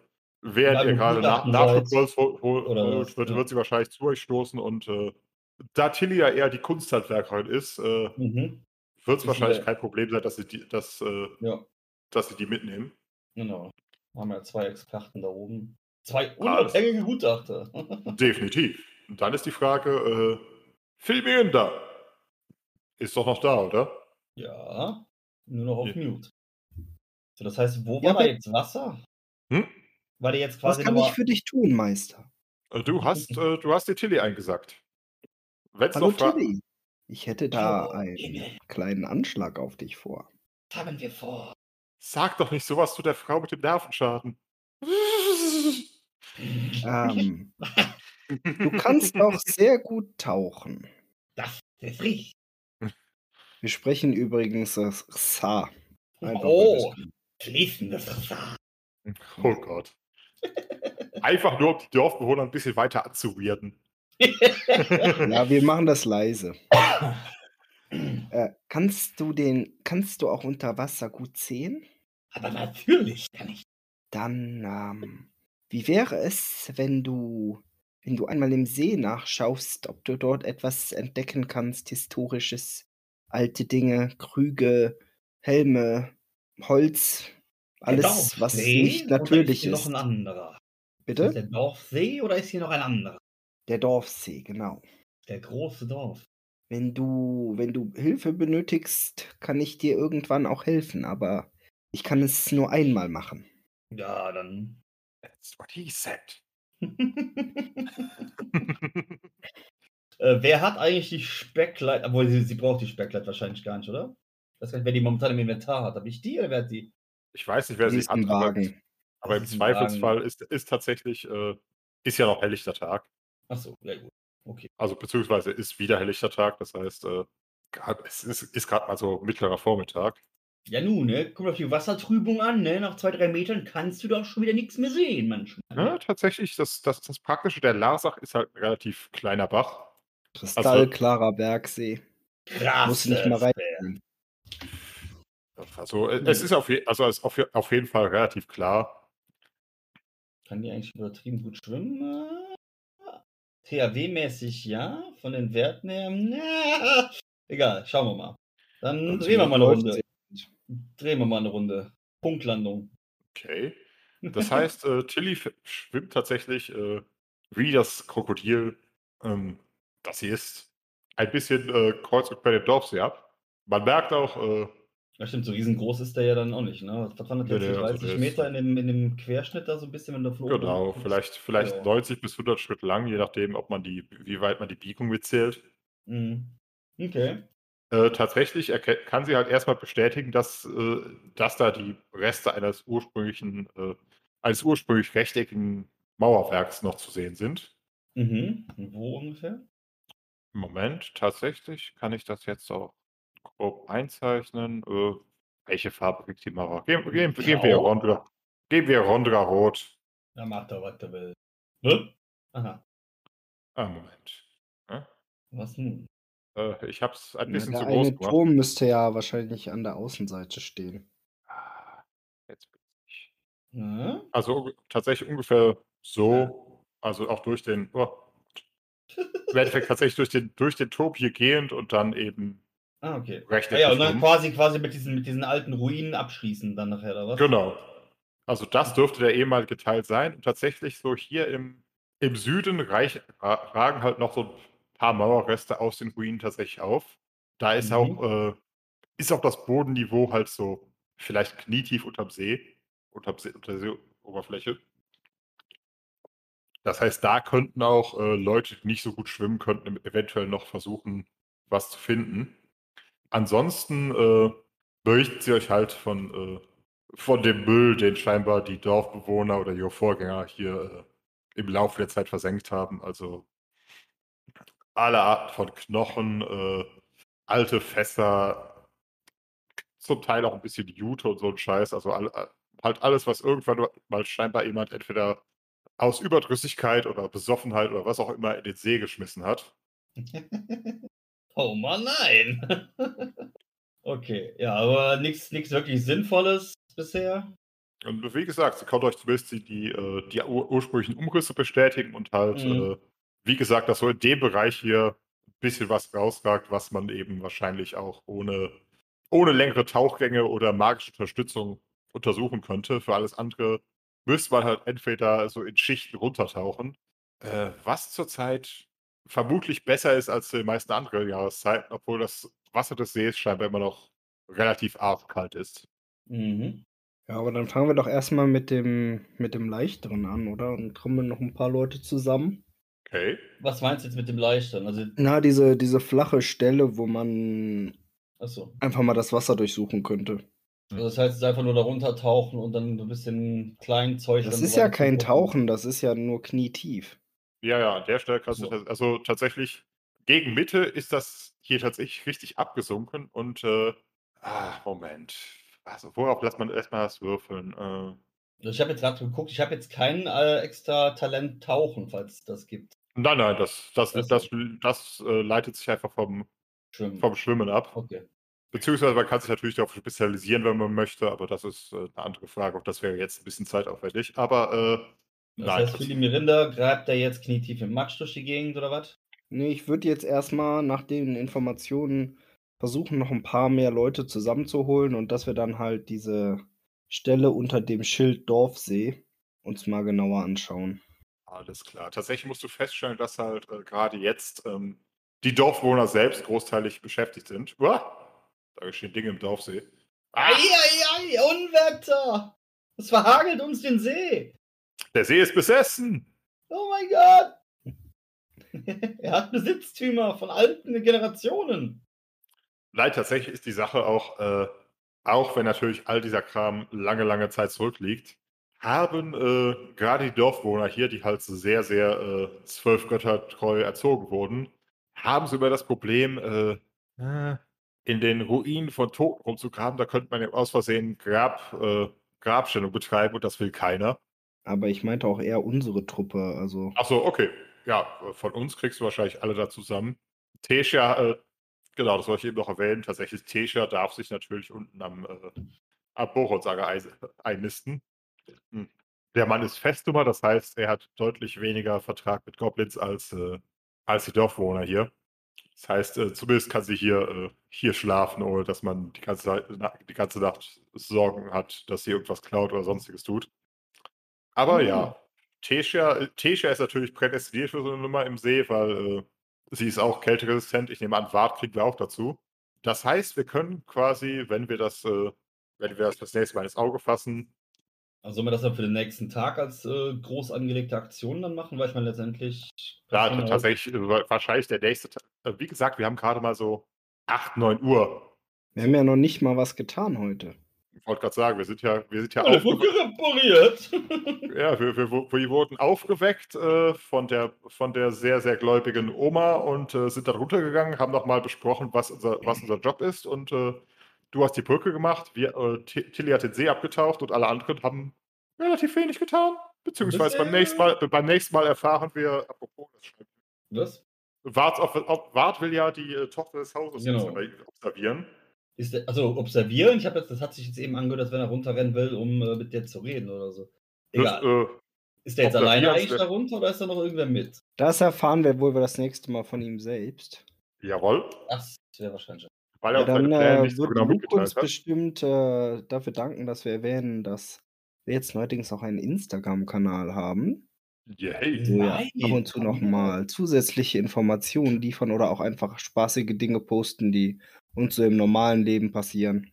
während ihr gerade nach, holt, was, wird, ja. wird sie wahrscheinlich zu euch stoßen und äh, da Tilly ja eher die Kunsthandwerkerin ist, äh, Mhm. wird es wahrscheinlich kein Problem sein, dass sie die, dass, äh, Ja, dass sie die mitnehmen. genau. Haben wir zwei Experten da oben. Zwei unabhängige Gutachter. Definitiv. Und dann ist die Frage, äh, Filmirinder ist doch noch da, oder? ja, nur noch auf Ja. Mute. So, das heißt, wo Ja, war da jetzt Wasser? Hm? War der jetzt Was quasi kann nur... ich für dich tun, Meister? Äh, Du hast, äh, du hast die Tilly eingesackt. Wenn's Hallo noch Tilly. Ich hätte da Hallo, einen Himmel. kleinen Anschlag auf dich vor. Was haben wir vor? Sag doch nicht sowas zu der Frau mit dem Nervenschaden. Ähm, du kannst auch sehr gut tauchen. Das ist richtig. Wir sprechen übrigens das Sa. Einfach, Oh. Fließendes Wasser. Oh Gott. Einfach nur, um die Dorfbewohner ein bisschen weiter anzuweirden. Ja, wir machen das leise. Äh, kannst du den, kannst du auch unter Wasser gut sehen? Aber natürlich kann ich. Dann, ähm, wie wäre es, wenn du, wenn du einmal im See nachschaust, ob du dort etwas entdecken kannst, historisches, alte Dinge, Krüge, Helme, Holz, alles, was nicht oder natürlich hier ist. noch ein anderer? Ist Bitte? der Dorfsee oder ist hier noch ein anderer? Der Dorfsee, genau. Der große Dorf. Wenn du, wenn du Hilfe benötigst, kann ich dir irgendwann auch helfen, aber ich kann es nur einmal machen. Ja, dann. That's what he said. äh, wer hat eigentlich die Speckleiter? Obwohl, sie, sie braucht die Speckleiter wahrscheinlich gar nicht, oder? Ich weiß gar nicht, wer die momentan im Inventar hat. Habe ich die oder wer hat die? ich weiß nicht, wer sie hat, aber, Wagen. aber im Zweifelsfall Wagen. ist, ist tatsächlich, äh, ist ja noch helllichter Tag. Achso, ja gut. Okay. Also beziehungsweise ist wieder helllichter Tag, das heißt, äh, grad- es ist, ist gerade mal so mittlerer Vormittag. Ja, nun, ne? Guck mal auf die Wassertrübung an, ne? Nach zwei, drei Metern kannst du doch schon wieder nichts mehr sehen, manchmal. Ja, tatsächlich, das, das, das Praktische der Larsach ist halt ein relativ kleiner Bach. Kristallklarer Bergsee. Krass. Muss nicht mal rein. Also äh, es ist auf, je, also es ist auf, auf jeden Fall relativ klar. Kann die eigentlich übertrieben gut schwimmen? THW-mäßig ja, von den Werten her. Na, egal, schauen wir mal. Dann drehen wir mal eine Runde. Sie. Drehen wir mal eine Runde. Punktlandung. Okay. Das heißt, äh, Tilly schwimmt tatsächlich äh, wie das Krokodil, ähm, das sie ist, ein bisschen äh, kreuz und quer den Dorfsee ab. Man merkt auch, äh, Ja, stimmt, so riesengroß ist der ja dann auch nicht, ne? Was waren das Nee, jetzt, nee, so also 30 der ist- Meter in dem, in dem Querschnitt da so ein bisschen, wenn du von oben genau, vielleicht, vielleicht Ja. 90 bis 100 Schritt lang, je nachdem, ob man die, wie weit man die Biegung mitzählt. Mhm. Okay. Äh, tatsächlich kann sie halt erstmal bestätigen, dass, äh, dass da die Reste eines ursprünglichen, äh, eines ursprünglich rechteckigen Mauerwerks noch zu sehen sind. Mhm. Wo ungefähr? Moment, tatsächlich kann ich das jetzt auch grob einzeichnen. Äh, welche Farbe kriegt die Mauer? Geben, geben, geben wir? Rondra. Geben wir Rondra rot. Ja, macht er, was er will. Ne? Aha. Ah, Moment. Was nun? Äh, ich habe es ein Ja, bisschen der zu groß eine gemacht. Turm müsste ja wahrscheinlich an der Außenseite stehen. Ah, jetzt bin ich. Na? Also tatsächlich ungefähr so, also auch durch den, oh, im Endeffekt tatsächlich durch den, durch den Turm hier gehend und dann eben Ah, okay. Ah, rechteckig. ja, und dann quasi, quasi mit diesen, mit diesen alten Ruinen abschließen dann nachher, oder was? Genau. Also das dürfte der ehemalige Teil sein. Und tatsächlich so hier im, im Süden reich, ra- ragen halt noch so ein paar Mauerreste aus den Ruinen tatsächlich auf. Da ist Mhm. auch, äh, ist auch das Bodenniveau halt so vielleicht knietief unterm See, unterm See, unter der Seeoberfläche. Das heißt, da könnten auch äh, Leute, die nicht so gut schwimmen könnten, eventuell noch versuchen, was zu finden. Ansonsten äh, berichten sie euch halt von, äh, von dem Müll, den scheinbar die Dorfbewohner oder ihre Vorgänger hier äh, im Laufe der Zeit versenkt haben. Also alle Arten von Knochen, äh, alte Fässer, zum Teil auch ein bisschen Jute und so ein Scheiß. Also all, halt alles, was irgendwann mal scheinbar jemand entweder aus Überdrüssigkeit oder Besoffenheit oder was auch immer in den See geschmissen hat. oh Mann, nein. okay, ja, aber nichts wirklich Sinnvolles bisher. Und wie gesagt, sie konnte euch zumindest die, die, äh, die ur ursprünglichen Umrisse bestätigen und halt, mhm. äh, wie gesagt, dass so in dem Bereich hier ein bisschen was rausragt, was man eben wahrscheinlich auch ohne, ohne längere Tauchgänge oder magische Unterstützung untersuchen könnte. Für alles andere müsste man halt entweder so in Schichten runtertauchen, äh, was zurzeit vermutlich besser ist als die meisten anderen Jahreszeiten, obwohl das Wasser des Sees scheinbar immer noch relativ kalt ist. Mhm. Ja, aber dann fangen wir doch erstmal mit dem, mit dem Leichteren an, oder? Und kommen noch ein paar Leute zusammen. Okay. Was meinst du jetzt mit dem Leichteren? Also, Na, diese, diese flache Stelle, wo man achso. einfach mal das Wasser durchsuchen könnte. Also das heißt, es ist einfach nur darunter tauchen und dann so ein bisschen klein Zeug. Das ist ja kein Tauchen, das ist ja nur knietief. Ja, ja, an der Stelle kannst so. du, also tatsächlich, gegen Mitte ist das hier tatsächlich richtig abgesunken und, äh, ah, Moment. Also, worauf lässt man erstmal das würfeln? Äh, also ich habe jetzt gerade geguckt, ich habe jetzt kein äh, extra Talent Tauchen, falls es das gibt. Nein, nein, das, das, das, das, das äh, leitet sich einfach vom Schwimmen. vom Schwimmen ab. Okay. Beziehungsweise man kann sich natürlich darauf spezialisieren, wenn man möchte, aber das ist äh, eine andere Frage. Auch das wäre jetzt ein bisschen zeitaufwendig. Aber äh, das nein. heißt, für die Mirinda greift er jetzt knietief im Matsch durch die Gegend oder was? Nee, ich würde jetzt erstmal nach den Informationen versuchen, noch ein paar mehr Leute zusammenzuholen und dass wir dann halt diese Stelle unter dem Schild Dorfsee uns mal genauer anschauen. Alles klar. Tatsächlich musst du feststellen, dass halt äh, gerade jetzt ähm, die Dorfbewohner selbst großteilig beschäftigt sind. Uah! Da geschehen Dinge im Dorfsee. Eieiei, Unwetter! Es verhagelt uns den See. Der See ist besessen. Oh mein Gott. er hat Besitztümer von alten Generationen. Nein, tatsächlich ist die Sache auch, äh, auch wenn natürlich all dieser Kram lange, lange Zeit zurückliegt, haben äh, gerade die Dorfbewohner hier, die halt sehr, sehr äh, zwölf Götter treu erzogen wurden, haben sie über das Problem, äh, äh in den Ruinen von Toten rumzugraben, da könnte man ja aus Versehen Grab, äh, Grabstellung betreiben und das will keiner. Aber ich meinte auch eher unsere Truppe, also. Ach so, okay. Ja, von uns kriegst du wahrscheinlich alle da zusammen. Tesha, äh, genau, das wollte ich eben noch erwähnen. Tatsächlich, Tesha darf sich natürlich unten am, äh, am Bochonsager einnisten. Hm. Der Mann ist Festnummer, das heißt, er hat deutlich weniger Vertrag mit Goblins als, äh, als die Dorfbewohner hier. Das heißt, äh, zumindest kann sie hier, äh, hier schlafen, ohne dass man die ganze, Zeit, die ganze Nacht Sorgen hat, dass sie irgendwas klaut oder sonstiges tut. Aber mhm. ja, Tesha, äh, Tesha ist natürlich prädestiniert für so eine Nummer im See, weil äh, sie ist auch kälteresistent. Ich nehme an, Wart kriegen wir auch dazu. Das heißt, wir können quasi, wenn wir das, äh, wenn wir das das nächste Mal ins Auge fassen, also sollen wir das dann für den nächsten Tag als äh, groß angelegte Aktion dann machen? Weil ich meine, letztendlich. Ja, tatsächlich, äh, wahrscheinlich der nächste Tag. Äh, wie gesagt, wir haben gerade mal so 8, 9 Uhr. Wir haben ja noch nicht mal was getan heute. Ich wollte gerade sagen, wir sind ja, wir sind ja oh, repariert. ja, wir, wir, wir, wurden aufgeweckt äh, von, der, von der sehr, sehr gläubigen Oma und äh, sind dann runtergegangen, haben nochmal besprochen, was unser, was unser Job ist und äh, Du hast die Brücke gemacht, wir, äh, Tilly hat den See abgetaucht und alle anderen haben relativ wenig getan. Beziehungsweise beim nächsten, Mal, beim nächsten Mal erfahren wir, apropos das Schreiben. Was? Wart, auf, Wart will ja die äh, Tochter des Hauses genau. observieren. Ist der, also observieren, ich habe jetzt, das hat sich jetzt eben angehört, als wenn er runterrennen will, um äh, mit dir zu reden oder so. Egal. Das, äh, ist der jetzt alleine eigentlich da runter oder ist da noch irgendwer mit? Das erfahren wir wohl das nächste Mal von ihm selbst. Jawohl. Das wäre wahrscheinlich. Weil ja, dann äh, wird genau Luke uns bestimmt äh, dafür danken, dass wir erwähnen, dass wir jetzt neuerdings auch einen Instagram-Kanal haben. Yay. Wo wir ab und zu nochmal zusätzliche Informationen liefern oder auch einfach spaßige Dinge posten, die uns so im normalen Leben passieren.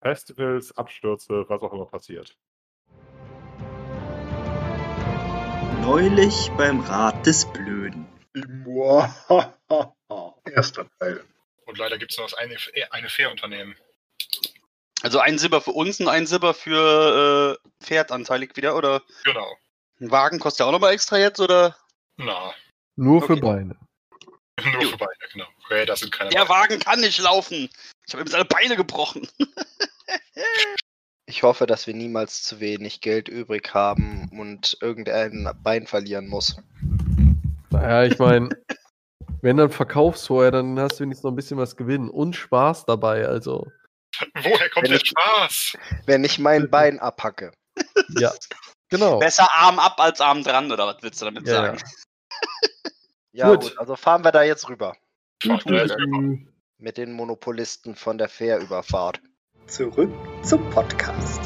Festivals, Abstürze, was auch immer passiert. Neulich beim Rat des Blöden. Erster Teil. Und leider gibt es noch das eine, eine Fährunternehmen. Also ein Silber für uns und ein Silber für äh, Pferd anteilig wieder, oder? Genau. Ein Wagen kostet ja auch nochmal extra jetzt, oder? Na, Nur für Okay. Beine. nur für Beine, genau. Räder sind keine Der Beine. Wagen kann nicht laufen. Ich habe ihm seine Beine gebrochen. Ich hoffe, dass wir niemals zu wenig Geld übrig haben und irgendein Bein verlieren muss. Naja, ich meine, wenn dann verkaufst vorher, dann hast du wenigstens noch ein bisschen was gewinnen und Spaß dabei. Also, Woher kommt Wenn der ich- Spaß? Wenn ich mein Bein abhacke. ja. Genau. Besser Arm ab als Arm dran, oder was willst du damit Ja, sagen? Ja, Gut. gut. Also fahren wir da jetzt rüber. Da jetzt Mhm. Mit den Monopolisten von der Fährüberfahrt. Zurück zum Podcast.